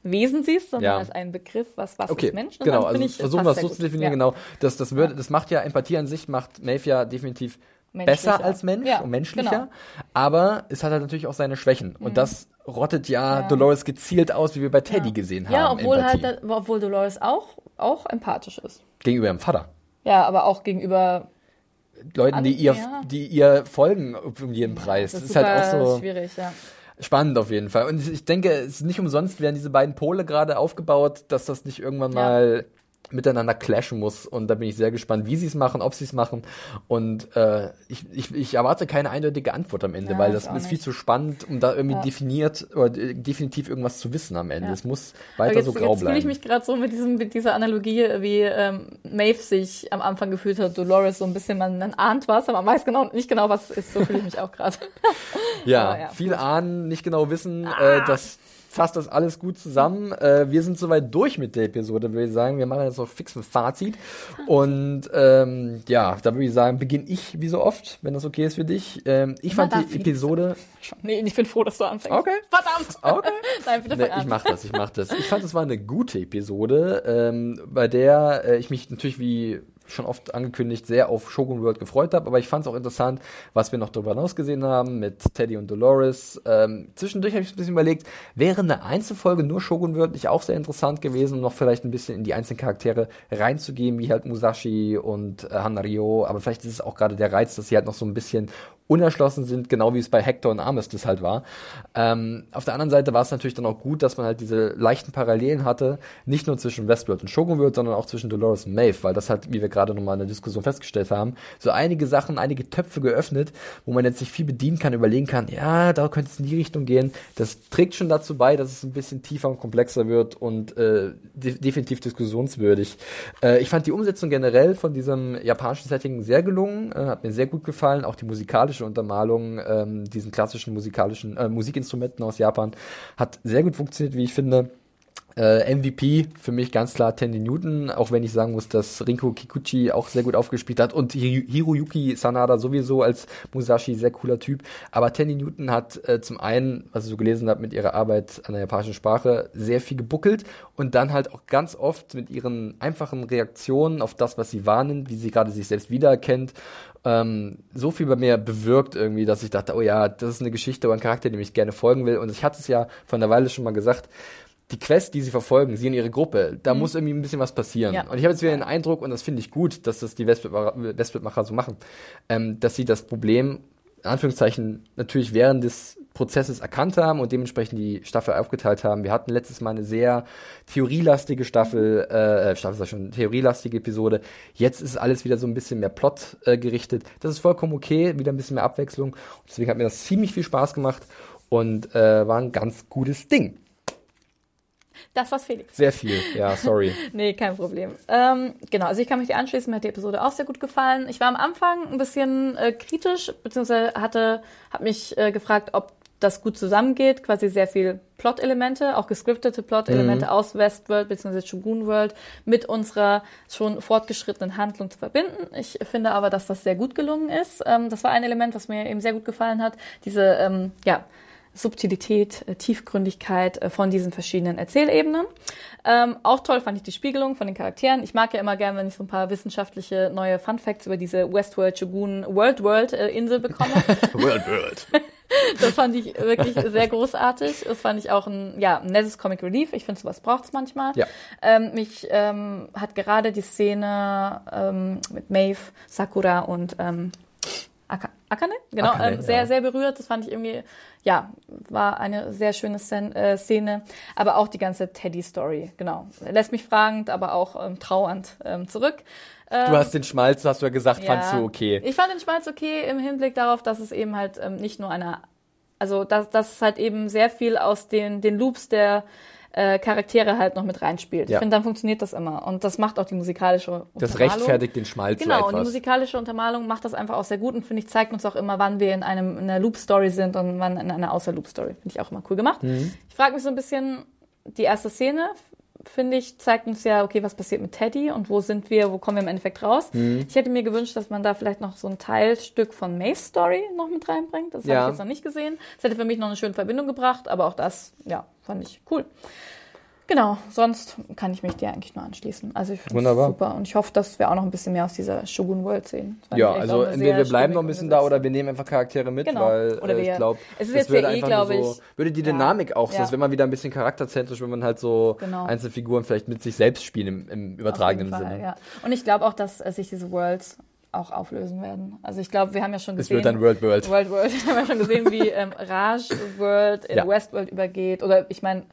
Wesen siehst, sondern Ja. als einen Begriff, was, was Okay, ist Mensch, genau, dann also ich, versuchen wir es so zu definieren, ja. genau. Das, das, würde, das macht ja, Empathie an sich macht Maeve ja definitiv besser als Mensch ja, und menschlicher, genau. aber es hat halt natürlich auch seine Schwächen. Und mhm. das rottet ja, ja, Dolores gezielt aus, wie wir bei Teddy gesehen haben. Ja, obwohl halt, obwohl Dolores auch, auch empathisch ist. Gegenüber ihrem Vater. Ja, aber auch gegenüber Leuten, die ihr, die ihr folgen um jeden Preis. Das ist, das ist halt auch so schwierig, ja. Spannend auf jeden Fall. Und ich denke, es ist nicht umsonst werden diese beiden Pole gerade aufgebaut, dass das nicht irgendwann mal miteinander clashen muss. Und da bin ich sehr gespannt, wie sie es machen, ob sie es machen. Und äh, ich, ich, ich erwarte keine eindeutige Antwort am Ende, ja, weil das ist nicht. viel zu spannend, um da irgendwie ja. definiert oder äh, definitiv irgendwas zu wissen am Ende. Es muss weiter jetzt, so grau jetzt bleiben. Jetzt fühle ich mich gerade so mit, diesem, mit dieser Analogie, wie ähm, Maeve sich am Anfang gefühlt hat, Dolores so ein bisschen, man, man ahnt was, aber man weiß genau, nicht genau, was es ist. So fühle ich mich auch gerade. ja, ja, viel ahnen, nicht genau wissen, ah. äh, dass fasst das alles gut zusammen. Äh, wir sind soweit durch mit der Episode, würde ich sagen. Wir machen jetzt noch fix ein Fazit. Und ähm, ja, da würde ich sagen, beginne ich wie so oft, wenn das okay ist für dich. Ähm, ich Immer fand die Episode. Nee, ich bin froh, dass du anfängst. Okay. Verdammt. Okay. Nein, bitte nee, Ich mach das, ich mach das. Ich fand, es war eine gute Episode, ähm, bei der äh, ich mich natürlich wie schon oft angekündigt, sehr auf Shogun World gefreut habe. Aber ich fand es auch interessant, was wir noch darüber hinaus gesehen haben mit Teddy und Dolores. Ähm, zwischendurch habe ich ein bisschen überlegt, wäre eine Einzelfolge nur Shogun World nicht auch sehr interessant gewesen, um noch vielleicht ein bisschen in die einzelnen Charaktere reinzugehen, wie halt Musashi und äh, Hanario. Aber vielleicht ist es auch gerade der Reiz, dass sie halt noch so ein bisschen unerschlossen sind, genau wie es bei Hector und Armistice halt war. Ähm, auf der anderen Seite war es natürlich dann auch gut, dass man halt diese leichten Parallelen hatte, nicht nur zwischen Westworld und Shogun sondern auch zwischen Dolores und Maeve, weil das halt, wie wir gerade nochmal in der Diskussion festgestellt haben, so einige Sachen, einige Töpfe geöffnet, wo man jetzt nicht viel bedienen kann, überlegen kann, ja, da könnte es in die Richtung gehen. Das trägt schon dazu bei, dass es ein bisschen tiefer und komplexer wird und äh, de definitiv diskussionswürdig. Äh, ich fand die Umsetzung generell von diesem japanischen Setting sehr gelungen, äh, hat mir sehr gut gefallen, auch die musikalische klassische Untermalung ähm, diesen klassischen musikalischen äh, Musikinstrumenten aus Japan hat sehr gut funktioniert, wie ich finde. Äh, MVP für mich ganz klar Tandy Newton, auch wenn ich sagen muss, dass Rinko Kikuchi auch sehr gut aufgespielt hat und Hiroyuki Sanada sowieso als Musashi sehr cooler Typ. Aber Tandy Newton hat äh, zum einen, was ich so gelesen habe, mit ihrer Arbeit an der japanischen Sprache sehr viel gebuckelt und dann halt auch ganz oft mit ihren einfachen Reaktionen auf das, was sie wahrnimmt, wie sie gerade sich selbst wiedererkennt ähm, so viel bei mir bewirkt irgendwie, dass ich dachte, oh ja, das ist eine Geschichte oder ein Charakter, dem ich gerne folgen will. Und ich hatte es ja von der Weile schon mal gesagt, die Quest, die sie verfolgen, sie in ihre Gruppe, da mhm. muss irgendwie ein bisschen was passieren. Ja. Und ich habe jetzt wieder den Eindruck, und das finde ich gut, dass das die Westbildmacher so machen, ähm, dass sie das Problem, in Anführungszeichen, natürlich während des Prozesses erkannt haben und dementsprechend die Staffel aufgeteilt haben. Wir hatten letztes Mal eine sehr theorielastige Staffel, äh, Staffel ist ja schon theorielastige Episode. Jetzt ist alles wieder so ein bisschen mehr Plot äh, gerichtet. Das ist vollkommen okay, wieder ein bisschen mehr Abwechslung. Und deswegen hat mir das ziemlich viel Spaß gemacht und äh, war ein ganz gutes Ding. Das war's, Felix. Sehr viel, ja, sorry. nee, kein Problem. Ähm, genau, also ich kann mich dir anschließen, mir hat die Episode auch sehr gut gefallen. Ich war am Anfang ein bisschen äh, kritisch, beziehungsweise hatte, hab mich äh, gefragt, ob das gut zusammengeht, quasi sehr viel Plot-Elemente, auch gescriptete Plot-Elemente mhm. aus Westworld bzw. Shogun World mit unserer schon fortgeschrittenen Handlung zu verbinden. Ich finde aber, dass das sehr gut gelungen ist. Ähm, das war ein Element, was mir eben sehr gut gefallen hat. Diese, ähm, ja, Subtilität, äh, Tiefgründigkeit äh, von diesen verschiedenen Erzählebenen. Ähm, auch toll fand ich die Spiegelung von den Charakteren. Ich mag ja immer gern, wenn ich so ein paar wissenschaftliche neue Fun Facts über diese Westworld Shogun World World äh, Insel bekomme. World World. das fand ich wirklich sehr großartig. Das fand ich auch ein, ja, ein nettes Comic Relief. Ich finde, sowas braucht es manchmal. Ja. Ähm, mich ähm, hat gerade die Szene ähm, mit Maeve, Sakura und ähm, Akane, genau, Akane, ähm, sehr, ja. sehr berührt. Das fand ich irgendwie, ja, war eine sehr schöne äh, Szene. Aber auch die ganze Teddy-Story, genau. Lässt mich fragend, aber auch ähm, trauernd ähm, zurück. Ähm, du hast den Schmalz, hast du ja gesagt, ja, fandst du okay. Ich fand den Schmalz okay im Hinblick darauf, dass es eben halt ähm, nicht nur eine, also dass, dass es halt eben sehr viel aus den, den Loops der äh, Charaktere halt noch mit reinspielt. Ja. Ich finde, dann funktioniert das immer. Und das macht auch die musikalische Untermalung. Das rechtfertigt den Schmalz Genau, und die musikalische Untermalung macht das einfach auch sehr gut und finde ich, zeigt uns auch immer, wann wir in einem in einer Loop-Story sind und wann in einer Außer-Loop-Story. Finde ich auch immer cool gemacht. Mhm. Ich frage mich so ein bisschen, die erste Szene finde ich, zeigt uns ja, okay, was passiert mit Teddy und wo sind wir, wo kommen wir im Endeffekt raus. Mhm. Ich hätte mir gewünscht, dass man da vielleicht noch so ein Teilstück von Maves Story noch mit reinbringt. Das ja. habe ich jetzt noch nicht gesehen. Das hätte für mich noch eine schöne Verbindung gebracht, aber auch das, ja, fand ich cool. Genau, sonst kann ich mich dir eigentlich nur anschließen. Also ich finde Wunderbar. super und ich hoffe, dass wir auch noch ein bisschen mehr aus dieser Shogun World sehen. Ja, ich also auch entweder wir bleiben noch ein bisschen da oder wir nehmen einfach Charaktere mit, Genau. weil Oder äh, ich wir- glaube, es ist jetzt würde ja eh, einfach glaub nur so, ich- würde die Ja. Dynamik auch so, Ja. das wäre mal wieder ein bisschen charakterzentrisch, wenn man halt so Genau. Einzelfiguren vielleicht mit sich selbst spielen im, im übertragenen Fall, Sinne. Ja. Und ich glaube auch, dass äh, sich diese Worlds auch auflösen werden. Also ich glaube, wir haben ja schon Es gesehen. wird dann World World. World World. Wir haben ja schon gesehen, wie ähm, Raj World in Ja. Westworld übergeht. Oder ich meine,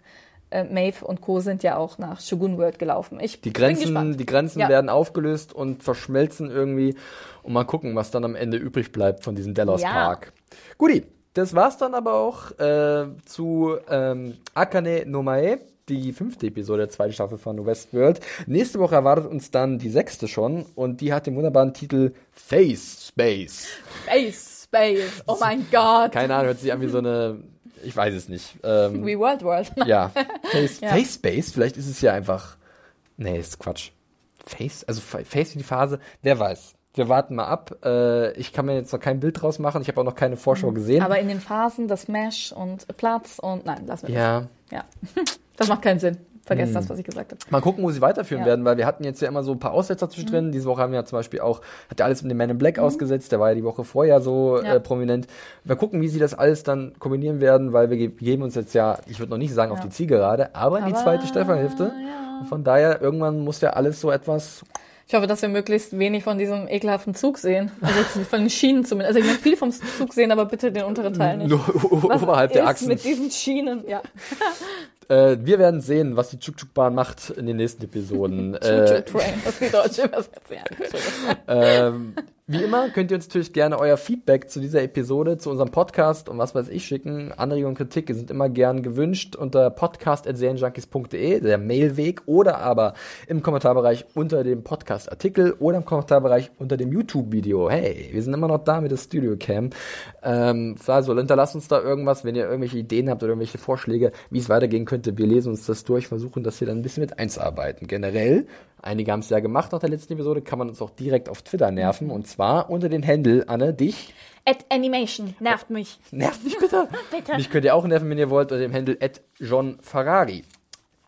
äh, Maeve und Co. sind ja auch nach Shogun World gelaufen. Ich Die Grenzen, die Grenzen Ja. werden aufgelöst und verschmelzen irgendwie. Und mal gucken, was dann am Ende übrig bleibt von diesem Delos Ja. Park. Guti, das war's dann aber auch äh, zu ähm, Akane no Mae, die fünfte Episode der zweiten Staffel von Westworld. Nächste Woche erwartet uns dann die sechste schon und die hat den wunderbaren Titel Face Space. Space, Space. Oh mein Gott. Keine Ahnung, hört sich an wie so eine, ich weiß es nicht. Ähm, Wie World World. ja, Face, Ja. Face Space, vielleicht ist es ja einfach. Nee, ist Quatsch. Face, also Fa- Face wie die Phase, wer weiß. Wir warten mal ab. Äh, ich kann mir jetzt noch kein Bild draus machen. Ich habe auch noch keine Vorschau gesehen. Mhm. Aber in den Phasen das Mesh und Platz und nein, lassen wir ja, das. Ja. Das macht keinen Sinn. Vergesst das, was ich gesagt habe. mal gucken, wo sie weiterführen Ja. werden, weil wir hatten jetzt ja immer so ein paar Aussetzer zwischendrin. Diese Woche haben wir ja zum Beispiel auch, hat ja alles mit dem Man in Black ausgesetzt, der war ja die Woche vorher so Ja. äh, prominent. Wir gucken, wie sie das alles dann kombinieren werden, weil wir ge- geben uns jetzt ja, ich würde noch nicht sagen auf die Zielgerade, aber in die zweite Staffelhälfte. Von daher, irgendwann muss ja alles so etwas Ich hoffe, dass wir möglichst wenig von diesem ekelhaften Zug sehen. Also von den Schienen zumindest. Also ich möchte viel vom Zug sehen, aber bitte den unteren Teil nicht. nur oberhalb der Achsen. mit diesen Schienen? Ja. Äh, wir werden sehen, was die Chuk-Chuk-Bahn macht in den nächsten Episoden. äh, ähm, wie immer könnt ihr uns natürlich gerne euer Feedback zu dieser Episode, zu unserem Podcast und was weiß ich schicken. Anregungen und Kritik sind immer gern gewünscht unter podcast.serienjunkies.de, der Mailweg, oder aber im Kommentarbereich unter dem Podcast-Artikel oder im Kommentarbereich unter dem YouTube-Video. Hey, wir sind immer noch da mit der Studio-Cam. Ähm, also hinterlasst uns da irgendwas, wenn ihr irgendwelche Ideen habt oder irgendwelche Vorschläge, wie es weitergehen könnte. Wir lesen uns das durch, versuchen das hier dann ein bisschen mit einzuarbeiten. Generell, einige haben es ja gemacht nach der letzten Episode, kann man uns auch direkt auf Twitter nerven. Und zwar unter den Händel, Anne, dich. At Animation nervt mich. Nervt mich bitte. Bitte. Mich könnt ihr auch nerven, wenn ihr wollt, unter dem Händel at John Ferrari.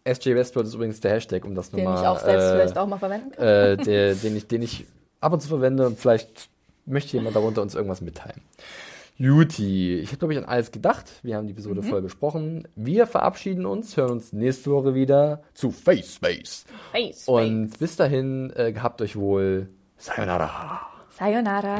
SJ Westworld ist übrigens der Hashtag, um das Den nochmal... ich auch selbst äh, vielleicht auch mal verwenden kann. äh, der, den, ich, den ich ab und zu verwende und vielleicht möchte jemand darunter uns irgendwas mitteilen. Juti, ich habe, glaube ich, an alles gedacht. Wir haben die Episode voll besprochen. Wir verabschieden uns, hören uns nächste Woche wieder zu Face Space. Face, Und bis dahin, äh, gehabt euch wohl. Sayonara. Sayonara.